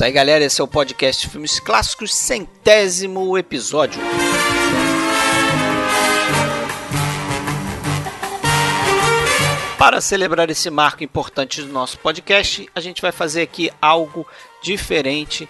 Isso aí, galera. Esse é o podcast Filmes Clássicos, centésimo episódio. Para celebrar esse marco importante do nosso podcast, a gente vai fazer aqui algo diferente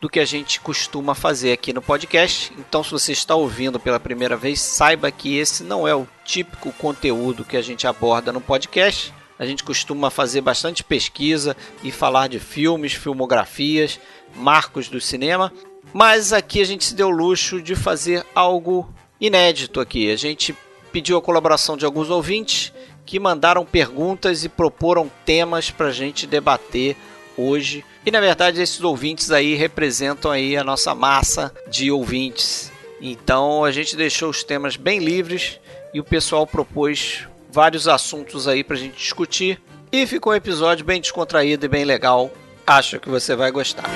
do que a gente costuma fazer aqui no podcast. Então, se você está ouvindo pela primeira vez, saiba que esse não é o típico conteúdo que a gente aborda no podcast. A gente costuma fazer bastante pesquisa e falar de filmes, filmografias, marcos do cinema, mas aqui a gente se deu o luxo de fazer algo inédito aqui. A gente pediu a colaboração de alguns ouvintes que mandaram perguntas e proporam temas para a gente debater hoje. E na verdade esses ouvintes aí representam aí a nossa massa de ouvintes. Então a gente deixou os temas bem livres e o pessoal propôs vários assuntos aí para a gente discutir. E ficou um episódio bem descontraído e bem legal. Acho que você vai gostar.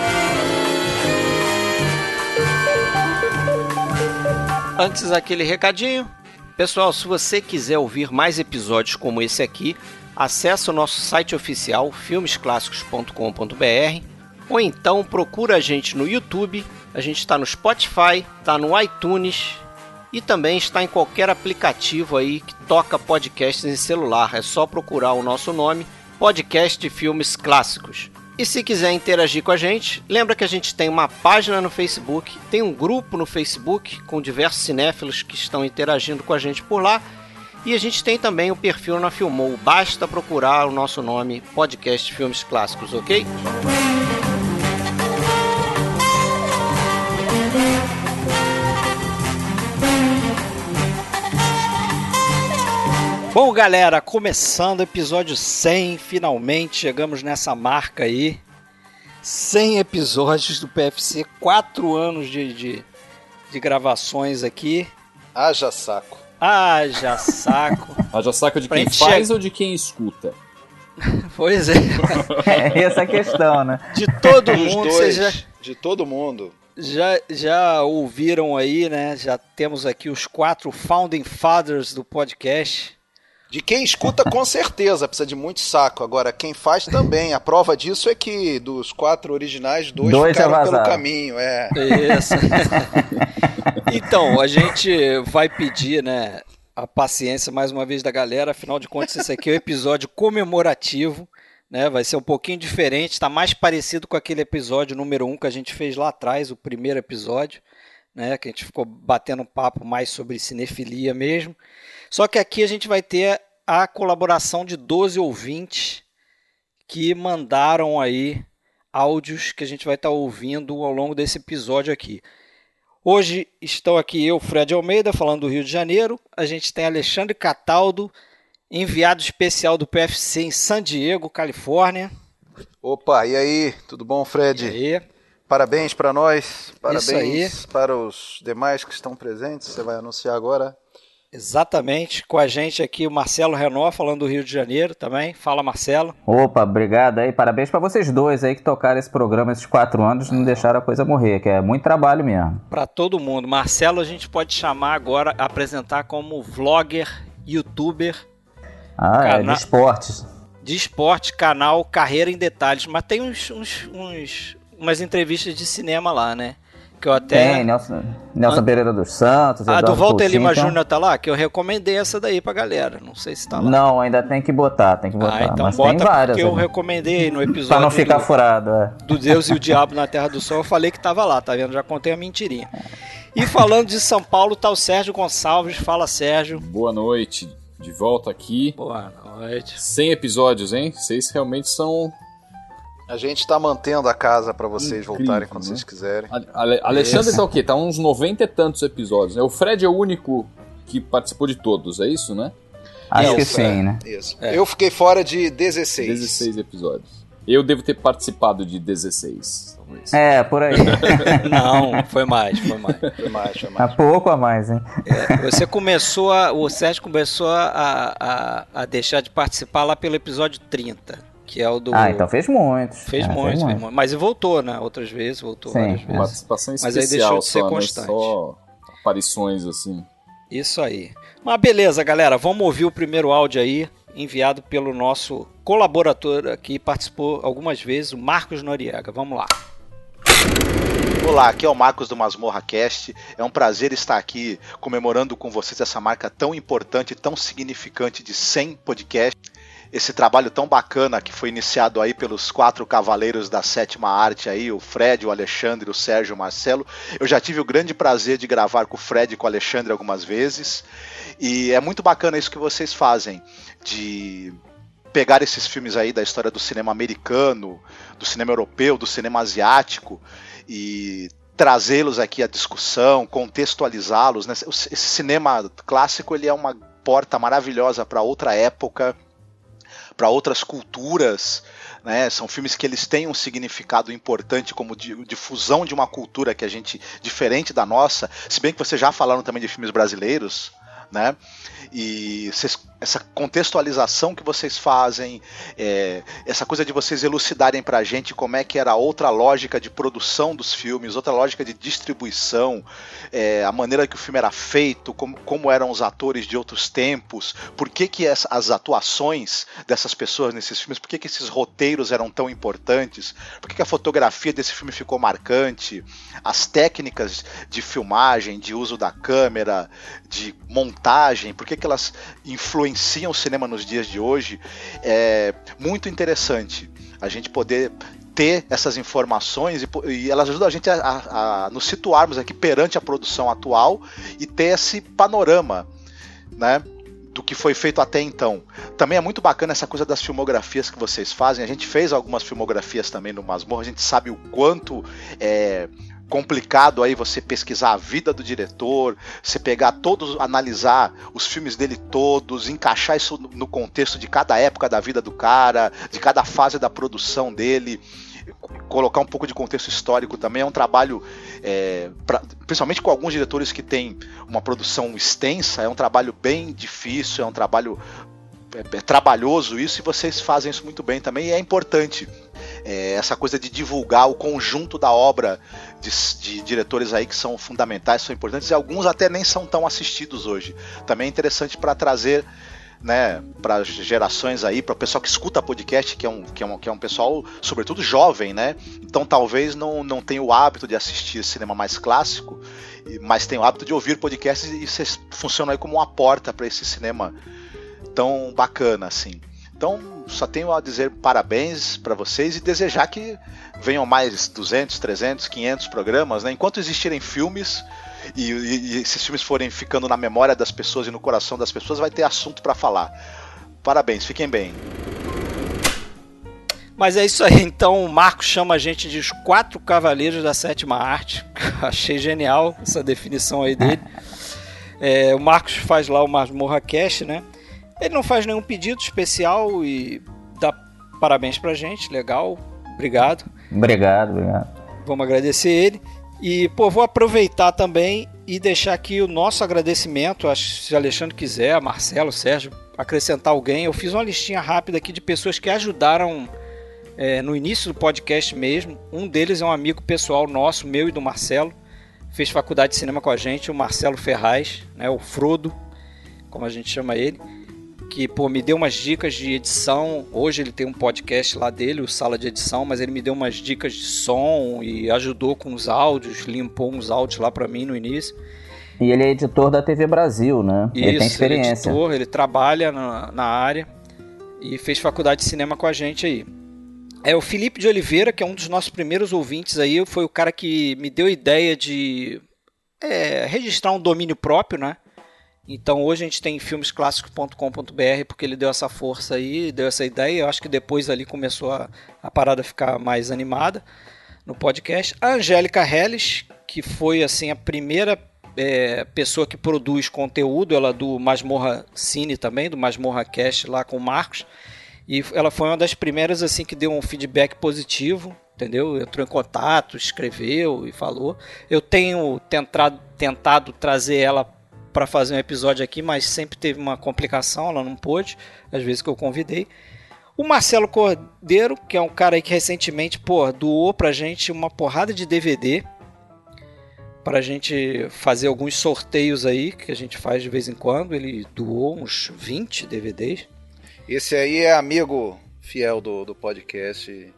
Antes aquele recadinho, Pessoal, se você quiser ouvir mais episódios como esse aqui, acesse o nosso site oficial filmesclassicos.com.br ou então procura a gente no YouTube, a gente está no Spotify, está no iTunes e também está em qualquer aplicativo aí que toca podcasts em celular. É só procurar o nosso nome, Podcast Filmes Clássicos. E se quiser interagir com a gente, lembra que a gente tem uma página no Facebook, tem um grupo no Facebook com diversos cinéfilos que estão interagindo com a gente por lá. E a gente tem também o perfil na Filmou. Basta procurar o nosso nome, Podcast Filmes Clássicos, ok? Bom, galera, começando o episódio 100, finalmente chegamos nessa marca aí. 100 episódios do PFC, 4 anos de, de, de gravações aqui. Haja saco. Haja saco. Haja saco de quem faz ou de quem escuta? pois é. é. Essa é a questão, né? De todo mundo. Dois, já, de todo mundo. Já, já ouviram aí, né? Já temos aqui os quatro Founding Fathers do podcast. De quem escuta, com certeza, precisa de muito saco. Agora, quem faz também. A prova disso é que dos quatro originais, dois, dois ficaram pelo caminho. É. Isso. então, a gente vai pedir, né, a paciência mais uma vez da galera. Afinal de contas, esse aqui é o um episódio comemorativo. Né, vai ser um pouquinho diferente, está mais parecido com aquele episódio número 1 um que a gente fez lá atrás, o primeiro episódio, né, que a gente ficou batendo um papo mais sobre cinefilia mesmo. Só que aqui a gente vai ter a colaboração de 12 ouvintes que mandaram aí áudios que a gente vai estar ouvindo ao longo desse episódio aqui. Hoje estão aqui eu, Fred Almeida, falando do Rio de Janeiro. A gente tem Alexandre Cataldo, enviado especial do PFC em San Diego, Califórnia. Opa, e aí? Tudo bom, Fred? E aí? Parabéns para nós, parabéns para os demais que estão presentes. Você vai anunciar agora Exatamente, com a gente aqui o Marcelo Renault, falando do Rio de Janeiro também. Fala, Marcelo. Opa, obrigado aí. Parabéns para vocês dois aí que tocaram esse programa esses quatro anos e não deixaram a coisa morrer, que é muito trabalho mesmo. Para todo mundo. Marcelo a gente pode chamar agora, apresentar como vlogger, youtuber. Ah, cana... é de esportes. De esporte, canal Carreira em Detalhes. Mas tem uns, uns, uns umas entrevistas de cinema lá, né? Que eu até. Tem, Nelson, Nelson An... Pereira dos Santos. A do Walter Lima então... Júnior tá lá? Que eu recomendei essa daí pra galera. Não sei se tá lá. Não, ainda tem que botar, tem que botar. Ah, então Mas bota tem várias. Porque eu recomendei no episódio. pra não ficar do, furado, é. Do Deus e o Diabo na Terra do Sol, eu falei que tava lá, tá vendo? Já contei a mentirinha. E falando de São Paulo, tá o Sérgio Gonçalves. Fala, Sérgio. Boa noite. De volta aqui. Boa noite. 100 episódios, hein? Vocês realmente são a gente está mantendo a casa para vocês Incrível, voltarem quando né? vocês quiserem. Ale Alexandre está o quê? Tá uns 90 e tantos episódios. Né? O Fred é o único que participou de todos, é isso, né? Acho isso, que sim, é, né? Isso. É. Eu fiquei fora de 16. 16 episódios. Eu devo ter participado de 16. É, por aí. Não, foi mais, foi mais. Foi mais, foi mais. Há pouco a mais, hein? É, você começou a. O Sérgio começou a, a, a deixar de participar lá pelo episódio 30 que é o do. Ah, então fez muito. Fez, é, muito, fez muito, Mas voltou, né? Outras vezes, voltou Sim, várias vezes. Participação especial. Mas aí deixou de ser só, né? constante. Né? Só aparições assim. Isso aí. Mas beleza, galera. Vamos ouvir o primeiro áudio aí, enviado pelo nosso colaborador que participou algumas vezes, o Marcos Noriega. Vamos lá. Olá, aqui é o Marcos do Masmorra Cast. É um prazer estar aqui comemorando com vocês essa marca tão importante, tão significante de 100 podcasts. Esse trabalho tão bacana que foi iniciado aí pelos quatro cavaleiros da sétima arte aí, o Fred, o Alexandre, o Sérgio o Marcelo. Eu já tive o grande prazer de gravar com o Fred e com o Alexandre algumas vezes. E é muito bacana isso que vocês fazem, de pegar esses filmes aí da história do cinema americano, do cinema europeu, do cinema asiático e trazê-los aqui à discussão, contextualizá-los. Né? Esse cinema clássico ele é uma porta maravilhosa para outra época, para outras culturas. Né? São filmes que eles têm um significado importante como difusão de uma cultura que a gente diferente da nossa. Se bem que vocês já falaram também de filmes brasileiros, né? E vocês, essa contextualização que vocês fazem, é, essa coisa de vocês elucidarem pra gente como é que era outra lógica de produção dos filmes, outra lógica de distribuição, é, a maneira que o filme era feito, como, como eram os atores de outros tempos, por que, que as, as atuações dessas pessoas nesses filmes, por que, que esses roteiros eram tão importantes, por que, que a fotografia desse filme ficou marcante, as técnicas de filmagem, de uso da câmera, de montagem, por que, que elas influenciam o cinema nos dias de hoje, é muito interessante a gente poder ter essas informações e, e, elas ajudam a gente a, a, a, nos situarmos aqui perante a produção atual e ter esse panorama, né? Do que foi feito até então. Também é muito bacana essa coisa das filmografias que vocês fazem. A gente fez algumas filmografias também no Masmorra, a gente sabe o quanto é, complicado aí você pesquisar a vida do diretor, você pegar todos, analisar os filmes dele todos, encaixar isso no contexto de cada época da vida do cara, de cada fase da produção dele colocar um pouco de contexto histórico também é um trabalho, é, pra, principalmente com alguns diretores que têm uma produção extensa, é um trabalho bem difícil, é um trabalho é, é trabalhoso isso e vocês fazem isso muito bem também e é importante é, essa coisa de divulgar o conjunto da obra de, de, diretores aí que são fundamentais, são importantes e alguns até nem são tão assistidos hoje. Também é interessante para trazer né, para gerações aí, para o pessoal que escuta podcast, que é, um, que, é um, que é um pessoal, sobretudo jovem, né? Então talvez não, não tenha o hábito de assistir cinema mais clássico, mas tem o hábito de ouvir podcasts e isso funciona aí como uma porta para esse cinema tão bacana, assim. Então, só tenho a dizer parabéns para vocês e desejar que venham mais 200, 300, 500 programas, né? Enquanto existirem filmes e, e, e esses filmes forem ficando na memória das pessoas e no coração das pessoas, vai ter assunto para falar. Parabéns, fiquem bem. Mas é isso aí, então o Marcos chama a gente de os quatro cavaleiros da sétima arte. Achei genial essa definição aí dele. É, o Marcos faz lá o Masmorra Cast, né? Ele não faz nenhum pedido especial e dá parabéns pra gente, legal, obrigado. Obrigado, obrigado. Vamos agradecer ele. E, pô, vou aproveitar também e deixar aqui o nosso agradecimento, acho, se o Alexandre quiser, Marcelo, Sérgio, acrescentar alguém. Eu fiz uma listinha rápida aqui de pessoas que ajudaram é, no início do podcast mesmo. Um deles é um amigo pessoal nosso, meu e do Marcelo. Fez faculdade de cinema com a gente, o Marcelo Ferraz, né, o Frodo, como a gente chama ele que pô, me deu umas dicas de edição. Hoje ele tem um podcast lá dele, o Sala de Edição, mas ele me deu umas dicas de som e ajudou com os áudios, limpou uns áudios lá para mim no início. E ele é editor da TV Brasil, né? Isso, ele tem experiência. Ele é editor, ele trabalha na, na área e fez faculdade de cinema com a gente aí. É o Felipe de Oliveira, que é um dos nossos primeiros ouvintes aí, foi o cara que me deu a ideia de é, registrar um domínio próprio, né? Então hoje a gente tem filmesclássicos.com.br porque ele deu essa força aí, deu essa ideia. Eu acho que depois ali começou a, a parada ficar mais animada no podcast. A Angélica Helles, que foi assim a primeira é, pessoa que produz conteúdo, ela do Masmorra Cine também, do Masmorra Cast lá com o Marcos. E ela foi uma das primeiras assim que deu um feedback positivo, entendeu? Entrou em contato, escreveu e falou. Eu tenho tentado, tentado trazer ela para fazer um episódio aqui, mas sempre teve uma complicação, ela não pôde, às vezes que eu convidei. O Marcelo Cordeiro, que é um cara aí que recentemente, pô, doou pra gente uma porrada de DVD pra gente fazer alguns sorteios aí, que a gente faz de vez em quando. Ele doou uns 20 DVDs. Esse aí é amigo fiel do, do podcast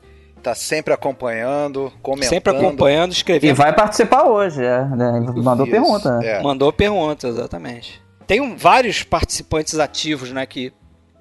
tá sempre acompanhando, comentando. Sempre acompanhando, escrevendo. E vai participar hoje, é. né? Mandou Isso, pergunta. né? é. Mandou pergunta, exatamente. Tem um- vários participantes ativos, né, que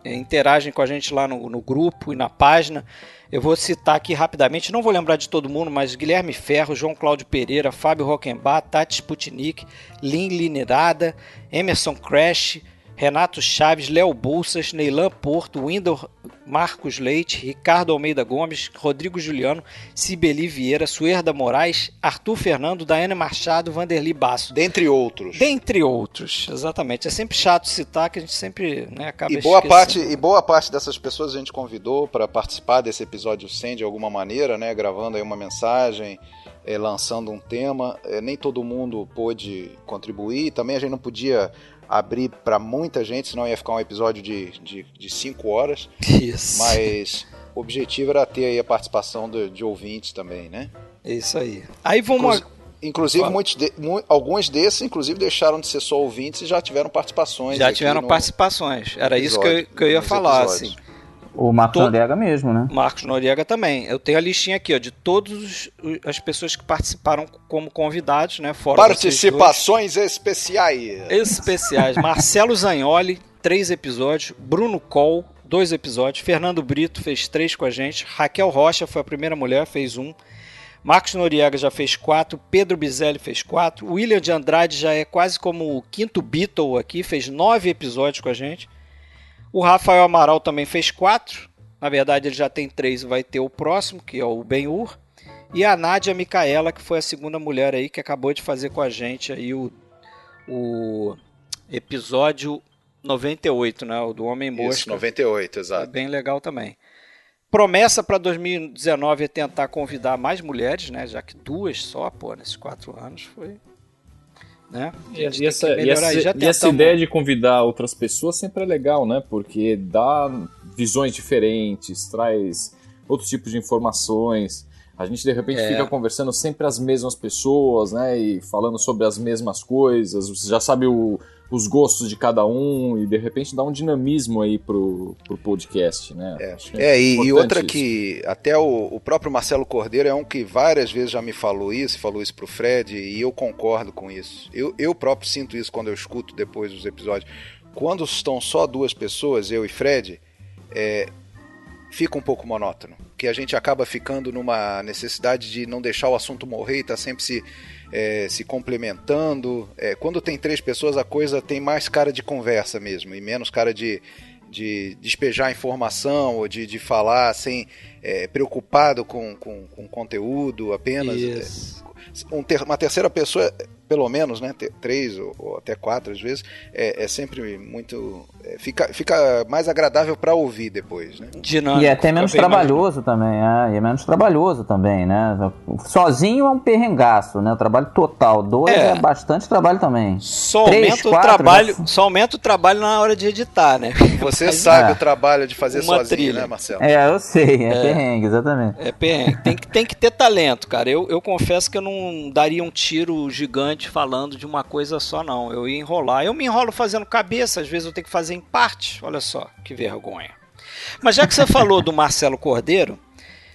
é, interagem com a gente lá no, no grupo e na página. Eu vou citar aqui rapidamente, não vou lembrar de todo mundo, mas Guilherme Ferro, João Cláudio Pereira, Fábio Rockenbach, Tati Sputnik, Lin Linerada, Emerson Crash, Renato Chaves, Léo Bolsas, Neilan Porto, Windor Marcos Leite, Ricardo Almeida Gomes, Rodrigo Juliano, Cibeli Vieira, Suerda Moraes, Arthur Fernando, Daiane Machado, Vanderli Basso. Dentre outros. Dentre outros, exatamente. É sempre chato citar que a gente sempre né, acaba E boa, esquecendo. parte, e boa parte dessas pessoas a gente convidou para participar desse episódio 100 de alguma maneira, né? Gravando aí uma mensagem, eh, lançando um tema. Eh, nem todo mundo pôde contribuir. Também a gente não podia abrir para muita gente, senão ia ficar um episódio de 5 de, de cinco horas. Isso. Mas o objetivo era ter aí a participação de, de ouvintes também, né? Isso aí. Aí vamos. Inclusive, inclusive muitos de- mu- alguns desses, inclusive, deixaram de ser só ouvintes e já tiveram participações. Já tiveram participações. Era isso que eu, episódio, que eu ia falar, episódios. assim. O Marcos Todo- Noriega mesmo, né? Marcos Noriega também. Eu tenho a listinha aqui, ó, de todas as pessoas que participaram como convidados, né? Fora Participações especiais. especiais. Marcelo Zagnoli, três episódios. Bruno Col, dois episódios. Fernando Brito fez três com a gente. Raquel Rocha foi a primeira mulher, fez um. Marcos Noriega já fez quatro, Pedro Bizelli fez quatro, William de Andrade já é quase como o quinto Beatle aqui, fez nove episódios com a gente. O Rafael Amaral também fez quatro, na verdade ele já tem três, vai ter o próximo, que é o Ben-Hur. E a Nádia Micaela, que foi a segunda mulher aí, que acabou de fazer com a gente aí o, o episódio 98, né, o do Homem Isso, Mosca. 98, É exato. bem legal também. Promessa para 2019 é tentar convidar mais mulheres, né? Já que duas só, pô, nesses quatro anos foi. Né? E, e essa, e essa- e essa ideia de convidar outras pessoas sempre é legal, né? Porque dá visões diferentes, traz outros tipos de informações. A gente de repente É. fica conversando sempre as mesmas pessoas, né? E falando sobre as mesmas coisas. Você já sabe o- os gostos de cada um e de repente dá um dinamismo aí pro, pro podcast, né? Acho que É, e, outra isso. que até o, o próprio Marcelo Cordeiro é um que várias vezes já me falou isso, falou isso pro Fred, e eu concordo com isso. Eu, eu próprio sinto isso quando eu escuto depois dos episódios. Quando estão só duas pessoas, eu e Fred, é, fica um pouco monótono. Que a gente acaba ficando numa necessidade de não deixar o assunto morrer e tá sempre se, é, se complementando. É, quando tem três pessoas, a coisa tem mais cara de conversa mesmo, e menos cara de, de despejar informação ou de, de falar sem é, preocupado com, com, com conteúdo apenas. Isso. Um ter- uma terceira pessoa, pelo menos, né, três ou, ou até quatro às vezes, é, é sempre muito. é, fica, fica mais agradável para ouvir depois, né? Dinâmico, E é até menos bem mais- trabalhoso também, é, e é menos trabalhoso também, né? Sozinho é um perrengaço, né? O trabalho total. Dois É. é, bastante trabalho também. Só Três, aumenta o quatro, trabalho, né? só aumenta o trabalho na hora de editar, né? Você sabe é. o trabalho de fazer Uma sozinho, trilha. né, Marcelo? É, eu sei, é, perrengue, exatamente. É perrengue. Tem que, tem que ter talento, cara. Eu, eu confesso que eu não daria um tiro gigante falando de uma coisa só, não. Eu ia enrolar. Eu me enrolo fazendo cabeça, às vezes eu tenho que fazer em parte. Olha só, que vergonha. Mas já que você falou do Marcelo Cordeiro,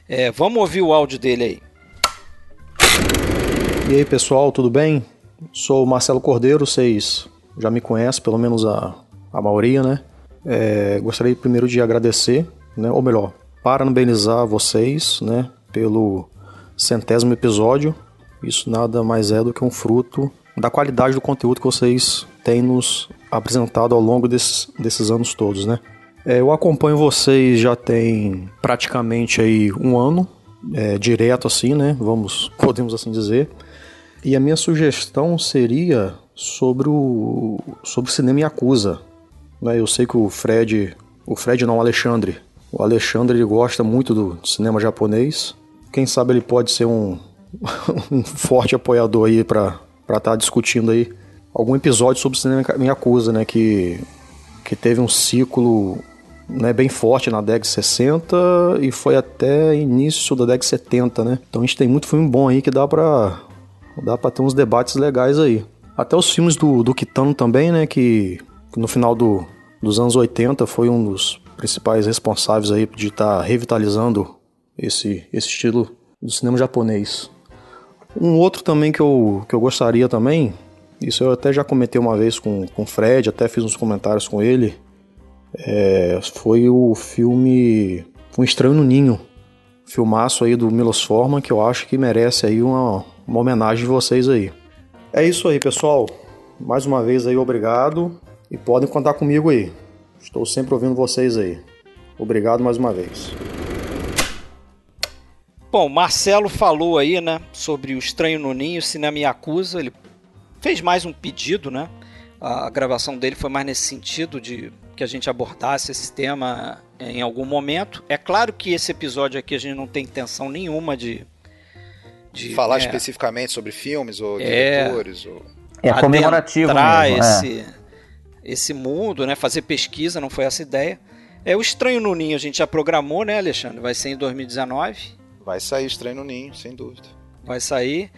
é, vamos ouvir o áudio dele aí. E aí pessoal, tudo bem? Sou o Marcelo Cordeiro, vocês já me conhecem, pelo menos a, a maioria, né? É, gostaria primeiro de agradecer, né? ou melhor, parabenizar vocês né? pelo centésimo episódio. Isso nada mais é do que um fruto da qualidade do conteúdo que vocês têm nos apresentado ao longo desses, desses anos todos, né? É, eu acompanho vocês já tem praticamente aí um ano, é, direto assim, né? Vamos, podemos assim dizer. E a minha sugestão seria sobre o sobre o cinema Yakuza. Né? Eu sei que o Fred, o Fred não, o Alexandre, o Alexandre ele gosta muito do cinema japonês. Quem sabe ele pode ser um, um forte apoiador aí para para estar discutindo aí algum episódio sobre o cinema Yakuza, né? Que que teve um ciclo né, bem forte na década de 60 e foi até início da década de 70, né? Então a gente tem muito filme bom aí que dá pra, dá pra ter uns debates legais aí. Até os filmes do, do Kitano também, né? Que no final do, dos anos 80 foi um dos principais responsáveis aí de estar revitalizando esse, esse estilo do cinema japonês. Um outro também que eu, que eu gostaria também, isso eu até já comentei uma vez com, com o Fred, até fiz uns comentários com ele, é, foi o filme Um Estranho no Ninho, filmaço aí do Milos Forman, que eu acho que merece aí uma, uma homenagem de vocês aí. É isso aí, pessoal. Mais uma vez aí, obrigado. E podem contar comigo aí. Estou sempre ouvindo vocês aí. Obrigado mais uma vez. Bom, Marcelo falou aí, né, sobre o Estranho no Ninho, Cinema me acusa. Ele fez mais um pedido, né? A gravação dele foi mais nesse sentido de que a gente abordasse esse tema em algum momento. É claro que esse episódio aqui a gente não tem intenção nenhuma de. de falar é, especificamente sobre filmes ou é, diretores. Ou... É comemorativo mesmo. Esse, é. esse mundo, né? Fazer pesquisa, não foi essa ideia. É o Estranho no Ninho, a gente já programou, né, Alexandre? Vai ser em 2019. Vai sair Estranho no Ninho, sem dúvida. Vai sair.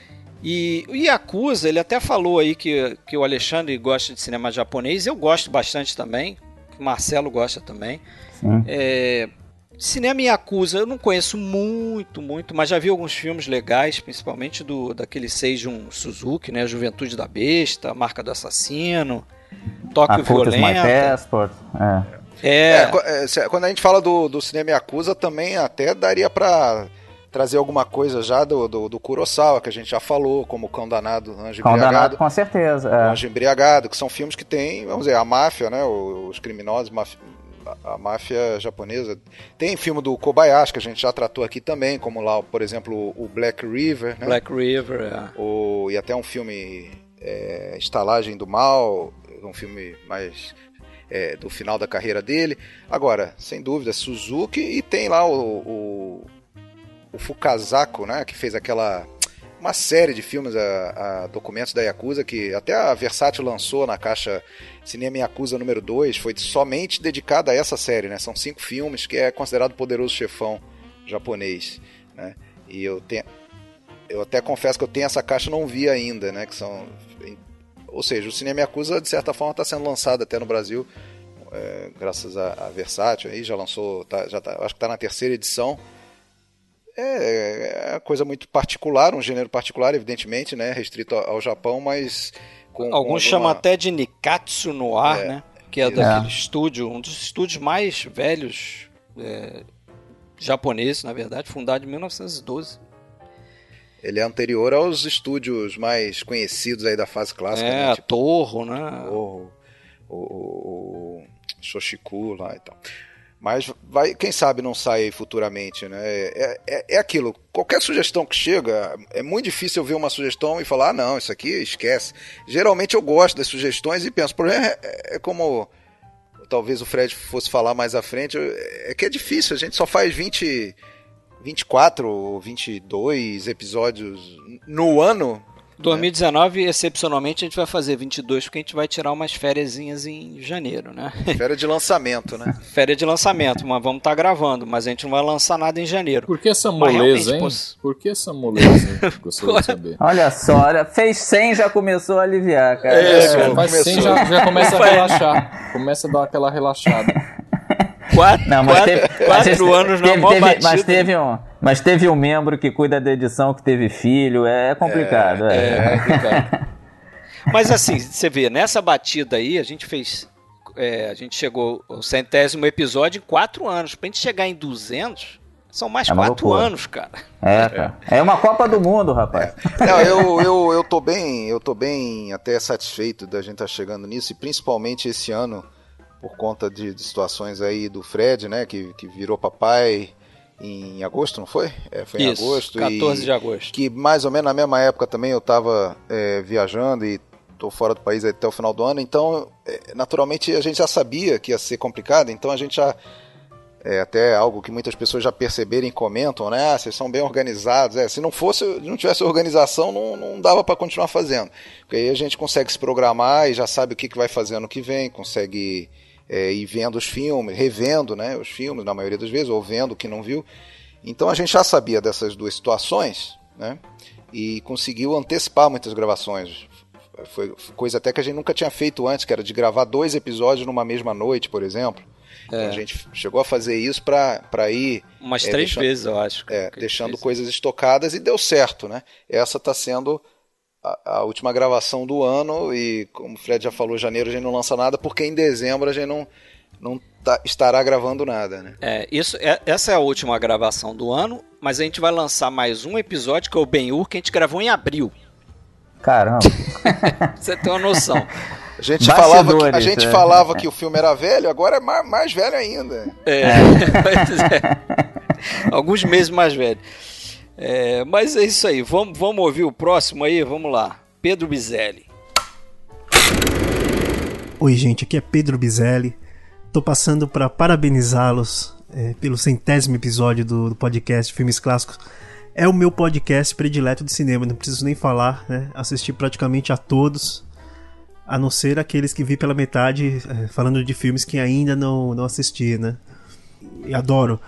E o Yakuza, ele até falou aí que, que o Alexandre gosta de cinema japonês, eu gosto bastante também, o Marcelo gosta também. É, cinema Yakuza, eu não conheço muito, muito, mas já vi alguns filmes legais, principalmente do daquele Seijun Suzuki, né, Juventude da Besta, Marca do Assassino, Tóquio Violento. É. É. é. quando a gente fala do, do cinema Yakuza, também até daria para trazer alguma coisa já do, do, do, Kurosawa, que a gente já falou, como Cão Danado, Anjo Cão Embriagado. Danado, com certeza. É. Anjo Embriagado, que são filmes que tem, vamos dizer, a máfia, né, os criminosos, a máfia japonesa. Tem filme do Kobayashi, que a gente já tratou aqui também, como lá, por exemplo, o Black River. Né? Black River, é. O, e até um filme, é, Estalagem do Mal, um filme mais é, do final da carreira dele. Agora, sem dúvida, Suzuki e tem lá o, o o Fukazako, né, que fez aquela uma série de filmes, a, a, documentos da Yakuza, que até a Versátil lançou na caixa Cinema Yakuza número 2, foi somente dedicada a essa série, né? São cinco filmes, que é considerado o poderoso chefão japonês, né? E eu tenho... Eu até confesso que eu tenho essa caixa não vi ainda, né? Que são... Ou seja, o Cinema Yakuza, de certa forma, está sendo lançado até no Brasil, é, graças a, a Versátil, aí já lançou, tá, já tá, acho que está na terceira edição, é, é coisa muito particular, um gênero particular, evidentemente, né? Restrito ao Japão, mas. Com, Alguns chamam até de Nikatsu no ar, é, né? Que é daquele estúdio, um dos estúdios mais velhos é, japoneses, na verdade, fundado em 1912. Ele é anterior aos estúdios mais conhecidos aí da fase clássica. É, né? tipo, Torro, né? Torro, o, o, o Shoshiku lá e tal. Mas vai, quem sabe não sai futuramente, né? É, é, é, aquilo. Qualquer sugestão que chega, é muito difícil eu ver uma sugestão e falar, ah, não, isso aqui esquece. Geralmente eu gosto das sugestões e penso, por exemplo, é, é como talvez o Fred fosse falar mais à frente, é que é difícil, a gente só faz 20, 24 ou 22 episódios no ano 2019, excepcionalmente, a gente vai fazer 22, porque a gente vai tirar umas férias em janeiro, né? Férias de lançamento, né? Férias de lançamento, mas vamos estar tá gravando, mas a gente não vai lançar nada em janeiro. Por que essa moleza, hein? Por que essa moleza? Gostaria de saber. Olha só, olha, fez 100 já começou a aliviar, cara. É, é cara, faz 100 já, já começa a relaxar. Começa a dar aquela relaxada. Quatro, não, quatro, teve, quatro anos teve, na teve, Mas teve um mas teve um membro que cuida da edição que teve filho, é complicado. É, é. é complicado. mas assim, você vê, nessa batida aí, a gente fez. É, a gente chegou ao centésimo episódio em quatro anos. Pra gente chegar em 200, são mais é quatro loucura. anos, cara. É, cara. É uma Copa do Mundo, rapaz. É. Não, eu, eu, eu tô bem, eu tô bem até satisfeito da gente estar tá chegando nisso, e principalmente esse ano, por conta de, de situações aí do Fred, né, que, que virou papai, em agosto, não foi? É, foi em Isso, agosto. 14 de agosto. Que mais ou menos na mesma época também eu estava é, viajando e estou fora do país até o final do ano, então é, naturalmente a gente já sabia que ia ser complicado, então a gente já é até algo que muitas pessoas já perceberam e comentam, né? Ah, vocês são bem organizados. É, se não fosse, não tivesse organização, não, não dava para continuar fazendo. Porque aí a gente consegue se programar e já sabe o que, que vai fazer ano que vem, consegue é, e vendo os filmes, revendo né, os filmes, na maioria das vezes, ou vendo o que não viu. Então a gente já sabia dessas duas situações né, e conseguiu antecipar muitas gravações. Foi coisa até que a gente nunca tinha feito antes, que era de gravar dois episódios numa mesma noite, por exemplo. Então é. a gente chegou a fazer isso para ir. Umas é, três deixando, vezes, eu acho. É, deixando coisas estocadas e deu certo, né? Essa está sendo a, a, última gravação do ano e, como o Fred já falou, janeiro a gente não lança nada, porque em dezembro a gente não, não tá, estará gravando nada, né? É, isso, é, essa é a última gravação do ano, mas a gente vai lançar mais um episódio que é o Ben-Hur, que a gente gravou em abril. Caramba! Você tem uma noção. A gente falava, que, a gente é. falava que o filme era velho, agora é mais, mais velho ainda. É, é. Alguns meses mais velho. É, mas é isso aí. Vamos, vamos ouvir o próximo aí? Vamos lá. Pedro Bizelli. Oi, gente. Aqui é Pedro Bizelli. Tô passando para parabenizá-los é, pelo centésimo episódio do, do podcast Filmes Clássicos é o meu podcast predileto de cinema, não preciso nem falar, né? Assisti praticamente a todos, a não ser aqueles que vi pela metade, é, falando de filmes que ainda não, não assisti, né? E adoro.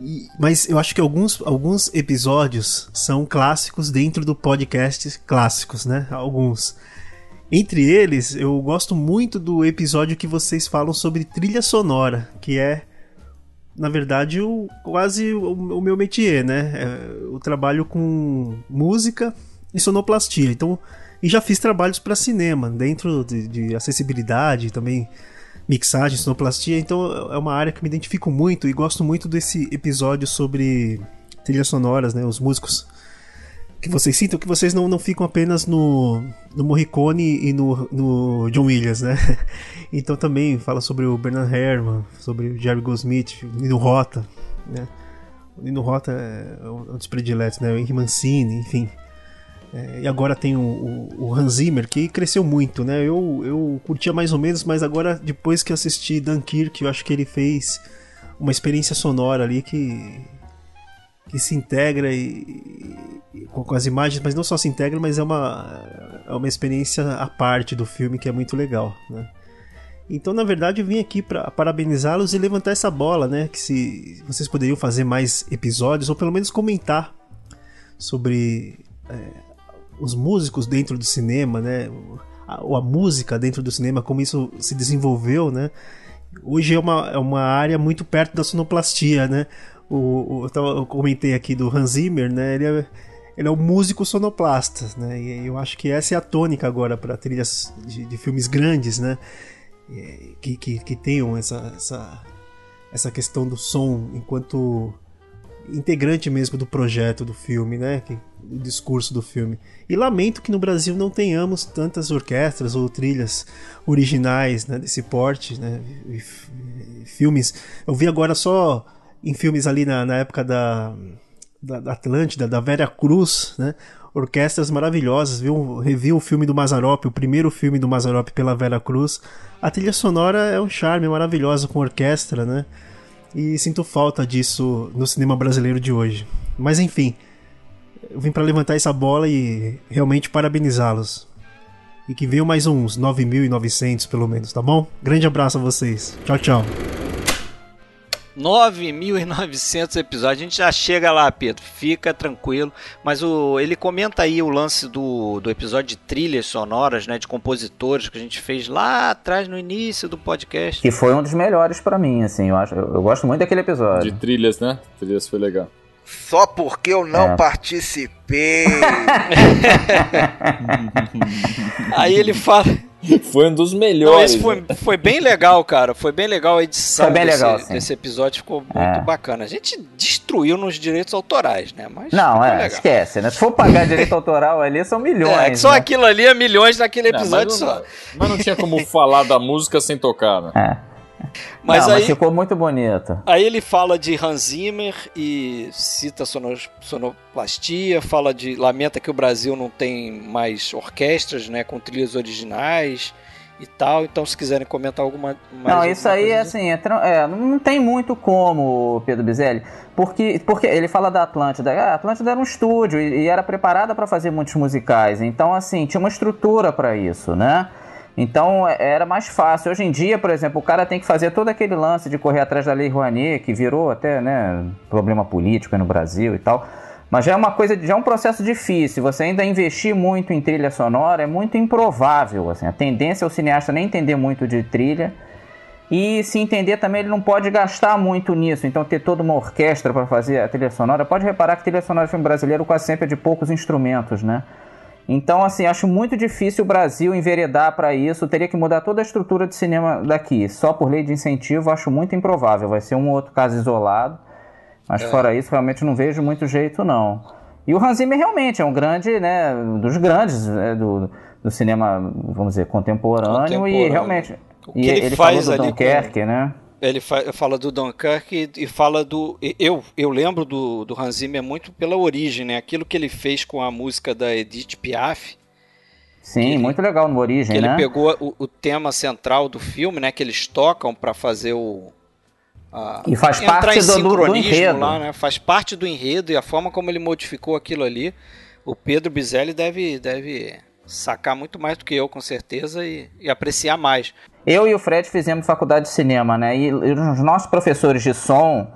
E, mas eu acho que alguns, alguns episódios são clássicos dentro do podcast clássicos, né? Alguns. Entre eles, eu gosto muito do episódio que vocês falam sobre trilha sonora, que é na verdade, o, quase o, o meu métier, né? É, eu trabalho com música e sonoplastia. Então, e já fiz trabalhos para cinema, dentro de, de, acessibilidade, também mixagem, sonoplastia. Então, é uma área que me identifico muito e gosto muito desse episódio sobre trilhas sonoras, né? Os músicos que vocês sintam que vocês não, não ficam apenas no, no Morricone e no, no John Williams, né? Então também fala sobre o Bernard Herrmann, sobre o Jerry Goldsmith, Nino Rota, né? O Nino Rota é um dos prediletos, né? O Henry Mancini, enfim. É, e agora tem o, o, o, Hans Zimmer, que cresceu muito, né? Eu, eu curtia mais ou menos, mas agora, depois que assisti Dunkirk, eu acho que ele fez uma experiência sonora ali que que se integra e, e, com, as imagens, mas não só se integra, mas é uma, é uma experiência à parte do filme que é muito legal, né? Então, na verdade, eu vim aqui para parabenizá-los e levantar essa bola, né? Que se vocês poderiam fazer mais episódios ou pelo menos comentar sobre é, os músicos dentro do cinema, né? Ou a, a música dentro do cinema, como isso se desenvolveu, né? Hoje é uma, é uma área muito perto da sonoplastia, né? o, o eu comentei aqui do Hans Zimmer, né? Ele é, ele é um músico sonoplasta, né? E eu acho que essa é a tônica agora para trilhas de, de, filmes grandes, né? Que, que, que tenham essa, essa, essa questão do som enquanto integrante mesmo do projeto do filme, né? Que, o discurso do filme. E lamento que no Brasil não tenhamos tantas orquestras ou trilhas originais né, desse porte, né? Filmes. Eu vi agora só em filmes ali na, na época da, da, da, Atlântida, da Vera Cruz, né? Orquestras maravilhosas, viu? Revi o filme do Mazarop, o primeiro filme do Mazarop pela Vera Cruz. A trilha sonora é um charme maravilhosa com orquestra, né? E sinto falta disso no cinema brasileiro de hoje. Mas enfim, eu vim para levantar essa bola e realmente parabenizá-los. E que venham mais uns 9.900 pelo menos, tá bom? Grande abraço a vocês. Tchau, tchau. 9.900 episódios. A gente já chega lá, Pedro. Fica tranquilo. Mas o, ele comenta aí o lance do, do episódio de trilhas sonoras, né? De compositores que a gente fez lá atrás no início do podcast. Que foi um dos melhores para mim, assim. Eu, acho, eu, eu gosto muito daquele episódio. De trilhas, né? Trilhas foi legal. Só porque eu não é. participei. aí ele fala. Foi um dos melhores. Não, foi, foi bem legal, cara. Foi bem legal a edição foi bem desse, legal, desse episódio. Ficou muito é. bacana. A gente destruiu nos direitos autorais, né? Mas não, é, legal. esquece, né? Se for pagar direito autoral ali, são milhões. É, que só né? aquilo ali é milhões naquele episódio não, mas não, só. Mas não tinha como falar da música sem tocar, né? É. Mas, Não, aí, mas ficou muito bonito. Aí ele fala de Hans Zimmer e cita sonoplastia, fala de lamenta que o Brasil não tem mais orquestras, né, com trilhas originais e tal. Então, se quiserem comentar alguma mais Não, isso aí coisa... assim, é, é, não tem muito como, Pedro Bizelli, porque porque ele fala da Atlântida. A Atlântida era um estúdio e, e era preparada para fazer muitos musicais. Então, assim, tinha uma estrutura para isso, né? Então é, era mais fácil. Hoje em dia, por exemplo, o cara tem que fazer todo aquele lance de correr atrás da Lei Rouanet, que virou até né, problema político no Brasil e tal. Mas já é uma coisa, já é um processo difícil. Você ainda investir muito em trilha sonora é muito improvável. Assim. A tendência é o cineasta nem entender muito de trilha E se entender também, ele não pode gastar muito nisso, então ter toda uma orquestra para fazer a trilha sonora. Pode reparar que a trilha sonora de filme brasileiro quase sempre é de poucos instrumentos, né? Então, assim, acho muito difícil o Brasil enveredar para isso. Teria que mudar toda a estrutura de cinema daqui. Só por lei de incentivo, acho muito improvável. Vai ser um outro caso isolado. Mas é. fora isso, realmente não vejo muito jeito, não. E o Hans Zimmer realmente é um grande, né, dos grandes né, do, do cinema, vamos dizer, contemporâneo, contemporâneo. e realmente o que e ele, ele faz falou do ali Dunkerque, né? Ele fa fala do Dunkirk e, fala do. Eu, eu lembro do, do Hans Zimmer muito pela origem, né? Aquilo que ele fez com a música da Edith Piaf. Sim, ele, muito legal no origem, que né? Ele pegou o, o, tema central do filme, né? Que eles tocam para fazer o. E faz parte do, do, do enredo. Lá, né? Faz parte do enredo e a forma como ele modificou aquilo ali. O Pedro Bizelli deve, deve sacar muito mais do que eu, com certeza, e, e, apreciar mais. Eu e o Fred fizemos faculdade de cinema, né? E, e os nossos professores de som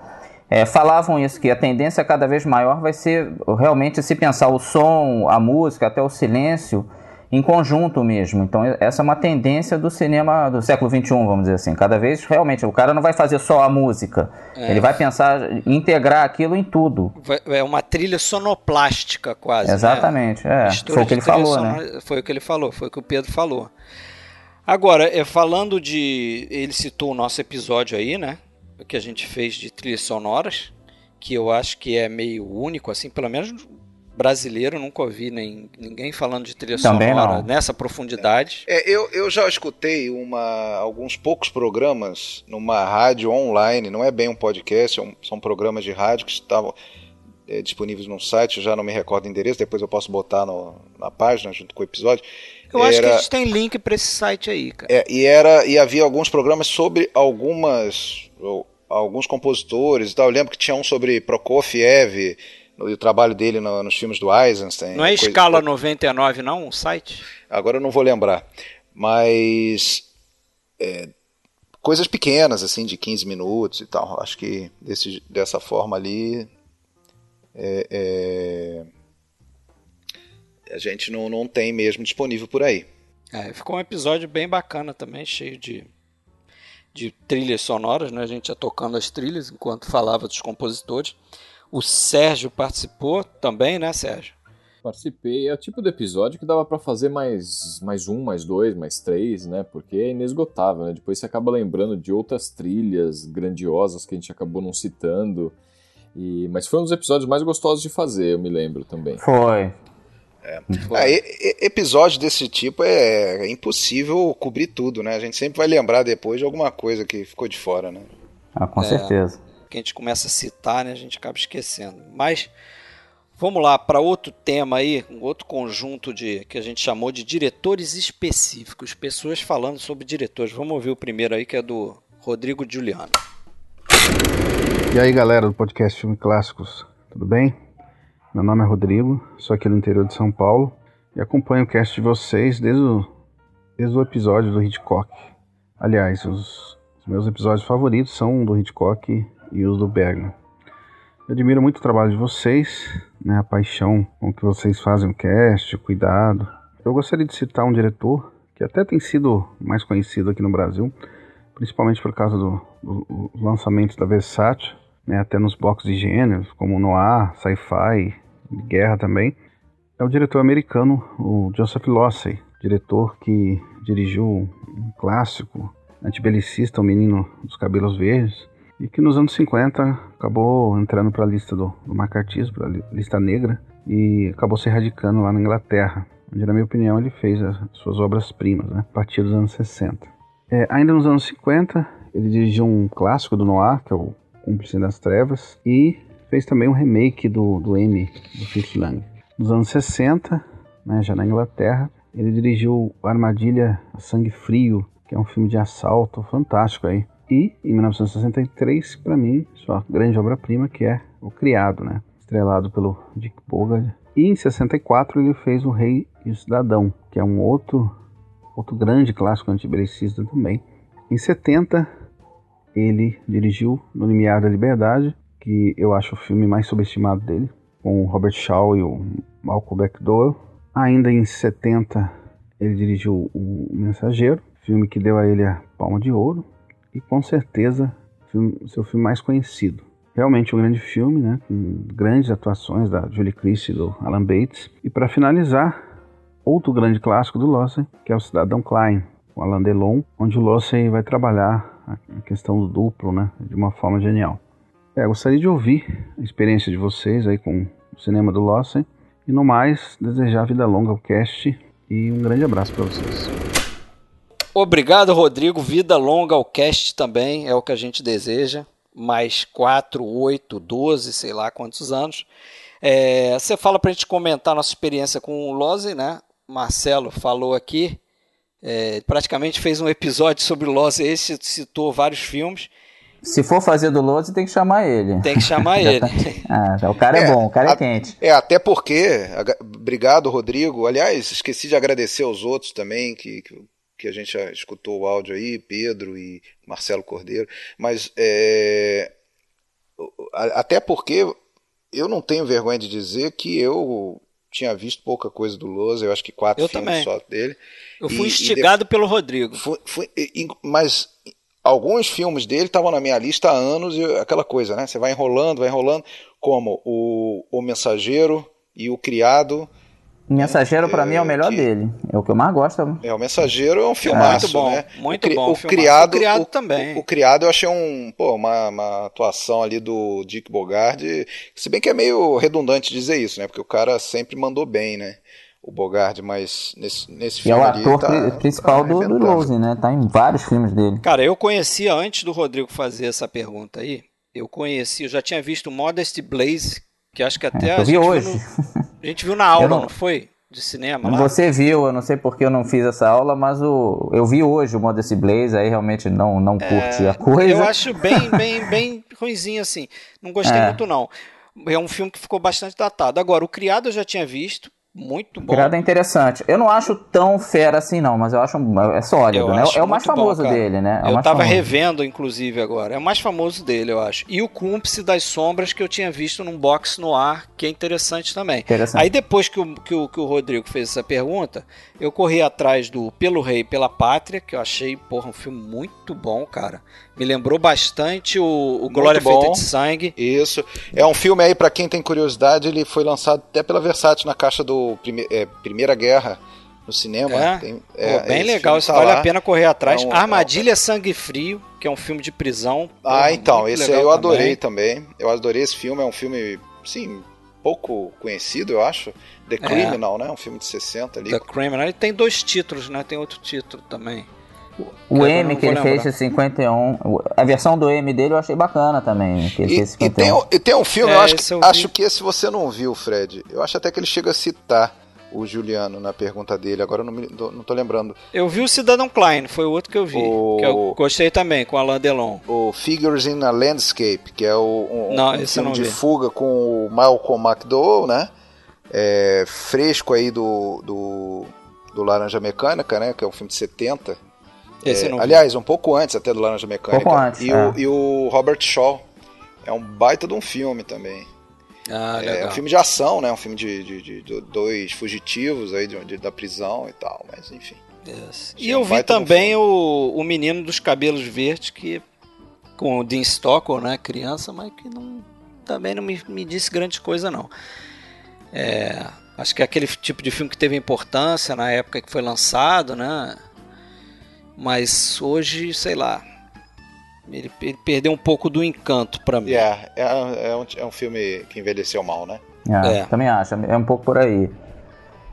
é, falavam isso, que a tendência cada vez maior vai ser realmente se pensar o som, a música, até o silêncio em conjunto mesmo. Então, essa é uma tendência do cinema do século XXI, vamos dizer assim. Cada vez, realmente, o cara não vai fazer só a música. É. Ele vai pensar, integrar aquilo em tudo. É uma trilha sonoplástica, quase. Né? Exatamente. Né? É. Foi o que ele falou, né? Foi o que ele falou, foi o que o Pedro falou. Agora, é, falando de. Ele citou o nosso episódio aí, né? Que a gente fez de trilhas sonoras, que eu acho que é meio único, assim, pelo menos brasileiro, nunca ouvi nem, ninguém falando de trilha Também sonora não. nessa profundidade. É, eu, eu já escutei uma, alguns poucos programas numa rádio online, não é bem um podcast, é são programas de rádio que estavam é, disponíveis no site, eu já não me recordo o endereço, depois eu posso botar no, na página junto com o episódio. Eu era, acho que a gente tem link para esse site aí, cara. É, e, era, e havia alguns programas sobre algumas alguns compositores e tal. Eu lembro que tinha um sobre Prokofiev, o trabalho dele no, nos filmes do Eisenstein. Não é coisa, Escala 99 não, o site? Agora eu não vou lembrar. Mas é, coisas pequenas, assim, de 15 minutos e tal. Acho que desse, dessa forma ali é, é, a gente não, não tem mesmo disponível por aí. É, ficou um episódio bem bacana também, cheio de, de trilhas sonoras, né? A gente ia tocando as trilhas enquanto falava dos compositores. O Sérgio participou também, né, Sérgio? Participei. É o tipo de episódio que dava para fazer mais, mais um, mais dois, mais três, né? Porque é inesgotável, né? Depois você acaba lembrando de outras trilhas grandiosas que a gente acabou não citando. E... Mas foi um dos episódios mais gostosos de fazer, eu me lembro também. Foi. É. É, episódio desse tipo é, é impossível cobrir tudo, né? A gente sempre vai lembrar depois de alguma coisa que ficou de fora, né? Ah, com é. certeza a gente começa a citar, né, a gente acaba esquecendo. Mas vamos lá para outro tema aí, um outro conjunto de que a gente chamou de diretores específicos, pessoas falando sobre diretores. Vamos ouvir o primeiro aí que é do Rodrigo Giuliano. E aí, galera do podcast Filme Clássicos, tudo bem? Meu nome é Rodrigo, sou aqui do interior de São Paulo e acompanho o cast de vocês desde o, desde o episódio do Hitchcock. Aliás, os, os meus episódios favoritos são do Hitchcock e os do Bergman. Eu admiro muito o trabalho de vocês, né, a paixão com que vocês fazem o cast, o cuidado. Eu gostaria de citar um diretor que até tem sido mais conhecido aqui no Brasil, principalmente por causa dos do, do lançamentos da Versace, né, até nos blocos de gêneros, como noir, sci-fi, guerra também. É o diretor americano, o Joseph Losey, diretor que dirigiu um clássico antibelicista, O Menino dos Cabelos Verdes, e que nos anos 50 acabou entrando para a lista do, do macartismo, para a lista negra, e acabou se radicando lá na Inglaterra, onde, na minha opinião, ele fez as suas obras-primas, né, a partir dos anos 60. É, ainda nos anos 50, ele dirigiu um clássico do noir, que é o Cúmplice das Trevas, e fez também um remake do, do M, do Fritz Lang. Nos anos 60, né, já na Inglaterra, ele dirigiu Armadilha a Sangue Frio, que é um filme de assalto fantástico aí, e, em 1963, para mim, sua grande obra-prima, que é O Criado, né? estrelado pelo Dick Bogard. E em 64 ele fez O Rei e o Cidadão, que é um outro, outro grande clássico antibelicista também. Em 70 ele dirigiu No Limiar da Liberdade, que eu acho o filme mais subestimado dele, com o Robert Shaw e o Malcolm McDowell. Ainda em 70 ele dirigiu O Mensageiro, filme que deu a ele a Palma de Ouro e com certeza seu filme mais conhecido. Realmente um grande filme, né, com grandes atuações da Julie Christie e do Alan Bates. E para finalizar, outro grande clássico do Lawson, que é o Cidadão Klein, com Alain Delon, onde o Lawson vai trabalhar a questão do duplo, né, de uma forma genial. É, gostaria de ouvir a experiência de vocês aí com o cinema do Lawson e no mais desejar vida longa ao cast e um grande abraço para vocês. Obrigado, Rodrigo. Vida longa ao cast também é o que a gente deseja. Mais 4, 8, 12, sei lá quantos anos. É, você fala para a gente comentar nossa experiência com o Lose, né? Marcelo falou aqui, é, praticamente fez um episódio sobre o Lose, esse citou vários filmes. Se for fazer do Lose, tem que chamar ele. Tem que chamar ele. ah, o cara é, é bom, o cara é a, quente. É, até porque, obrigado, Rodrigo. Aliás, esqueci de agradecer aos outros também que, que que a gente já escutou o áudio aí, Pedro e Marcelo Cordeiro, mas é, até porque eu não tenho vergonha de dizer que eu tinha visto pouca coisa do Lousa, eu acho que quatro eu filmes também. só dele. Eu fui e, instigado e pelo Rodrigo. Fui, fui, mas alguns filmes dele estavam na minha lista há anos e aquela coisa, né? Você vai enrolando, vai enrolando, como o, o Mensageiro e o Criado Mensageiro para é, mim é o melhor que... dele. É o que eu mais gosto. É, o Mensageiro é um filmaço, muito bom, né? Muito o, bom. O criado, o criado o, também. O, o, criado eu achei um, pô, uma, uma atuação ali do Dick Bogard, se bem que é meio redundante dizer isso, né? Porque o cara sempre mandou bem, né? O Bogard, mas nesse, nesse filme. E é o ator tá, principal tá do, do Rose, né? Tá em vários filmes dele. Cara, eu conhecia antes do Rodrigo fazer essa pergunta aí. Eu conheci, eu já tinha visto Modest Blaze, que acho que até é, a, gente hoje. No, a gente viu na aula, não... não foi? de cinema lá. Você viu, eu não sei porque eu não fiz essa aula, mas o, eu vi hoje o Modest Blaze, aí realmente não, não curti é, a coisa. Eu acho bem, bem, bem ruimzinho assim. Não gostei é. muito não. É um filme que ficou bastante datado. Agora, o Criado eu já tinha visto, muito bom. Criado é interessante. Eu não acho tão fera assim, não, mas eu acho é sólido, eu né? É o mais famoso bom, dele, né? É eu tava famoso. revendo, inclusive, agora. É o mais famoso dele, eu acho. E o Cúmplice das Sombras, que eu tinha visto num box no ar, que é interessante também. Interessante. Aí depois que o, que, o, que o Rodrigo fez essa pergunta, eu corri atrás do Pelo Rei pela Pátria, que eu achei, porra, um filme muito bom, cara. Me lembrou bastante o, o Glória Feita de Sangue. Isso. É um filme aí, para quem tem curiosidade, ele foi lançado até pela Versátil na caixa do prime é, Primeira Guerra no cinema. É, tem, é Pô, bem legal, isso tá vale lá. a pena correr atrás. É um, Armadilha é um... Sangue Frio, que é um filme de prisão. Ah, então, esse aí eu adorei também. também. Eu adorei esse filme, é um filme, sim, pouco conhecido, eu acho. The é. Criminal, né? Um filme de 60 ali. The Criminal. Ele tem dois títulos, né? Tem outro título também. O M que ele lembrar. fez de 51, a versão do M dele eu achei bacana também. Que ele e, fez 51. E, tem, e tem um filme, é, eu acho, que, eu acho que esse você não viu, Fred. Eu acho até que ele chega a citar o Juliano na pergunta dele, agora eu não, me, não tô lembrando. Eu vi o Cidadão Klein, foi o outro que eu vi. O... Que eu gostei também, com Alain Delon. O Figures in a Landscape, que é o, um, não, um filme de vi. fuga com o Malcolm McDowell, né? É, fresco aí do, do, do Laranja Mecânica, né? Que é um filme de 70 esse é, aliás, um pouco antes até do Laranja Mecânica. Pouco antes, e, é. o, e o Robert Shaw. É um baita de um filme também. Ah, legal. É um filme de ação, né? Um filme de, de, de, de dois fugitivos aí de, da prisão e tal, mas enfim. Yes. E eu vi também o, o Menino dos Cabelos Verdes, que com o Dean Stockwell, né? Criança, mas que não, também não me, me disse grande coisa, não. É, acho que é aquele tipo de filme que teve importância na época que foi lançado, né? Mas hoje, sei lá, ele, ele perdeu um pouco do encanto para mim. Yeah, é, é, um, é um filme que envelheceu mal, né? É, é. Também acho, é um pouco por aí.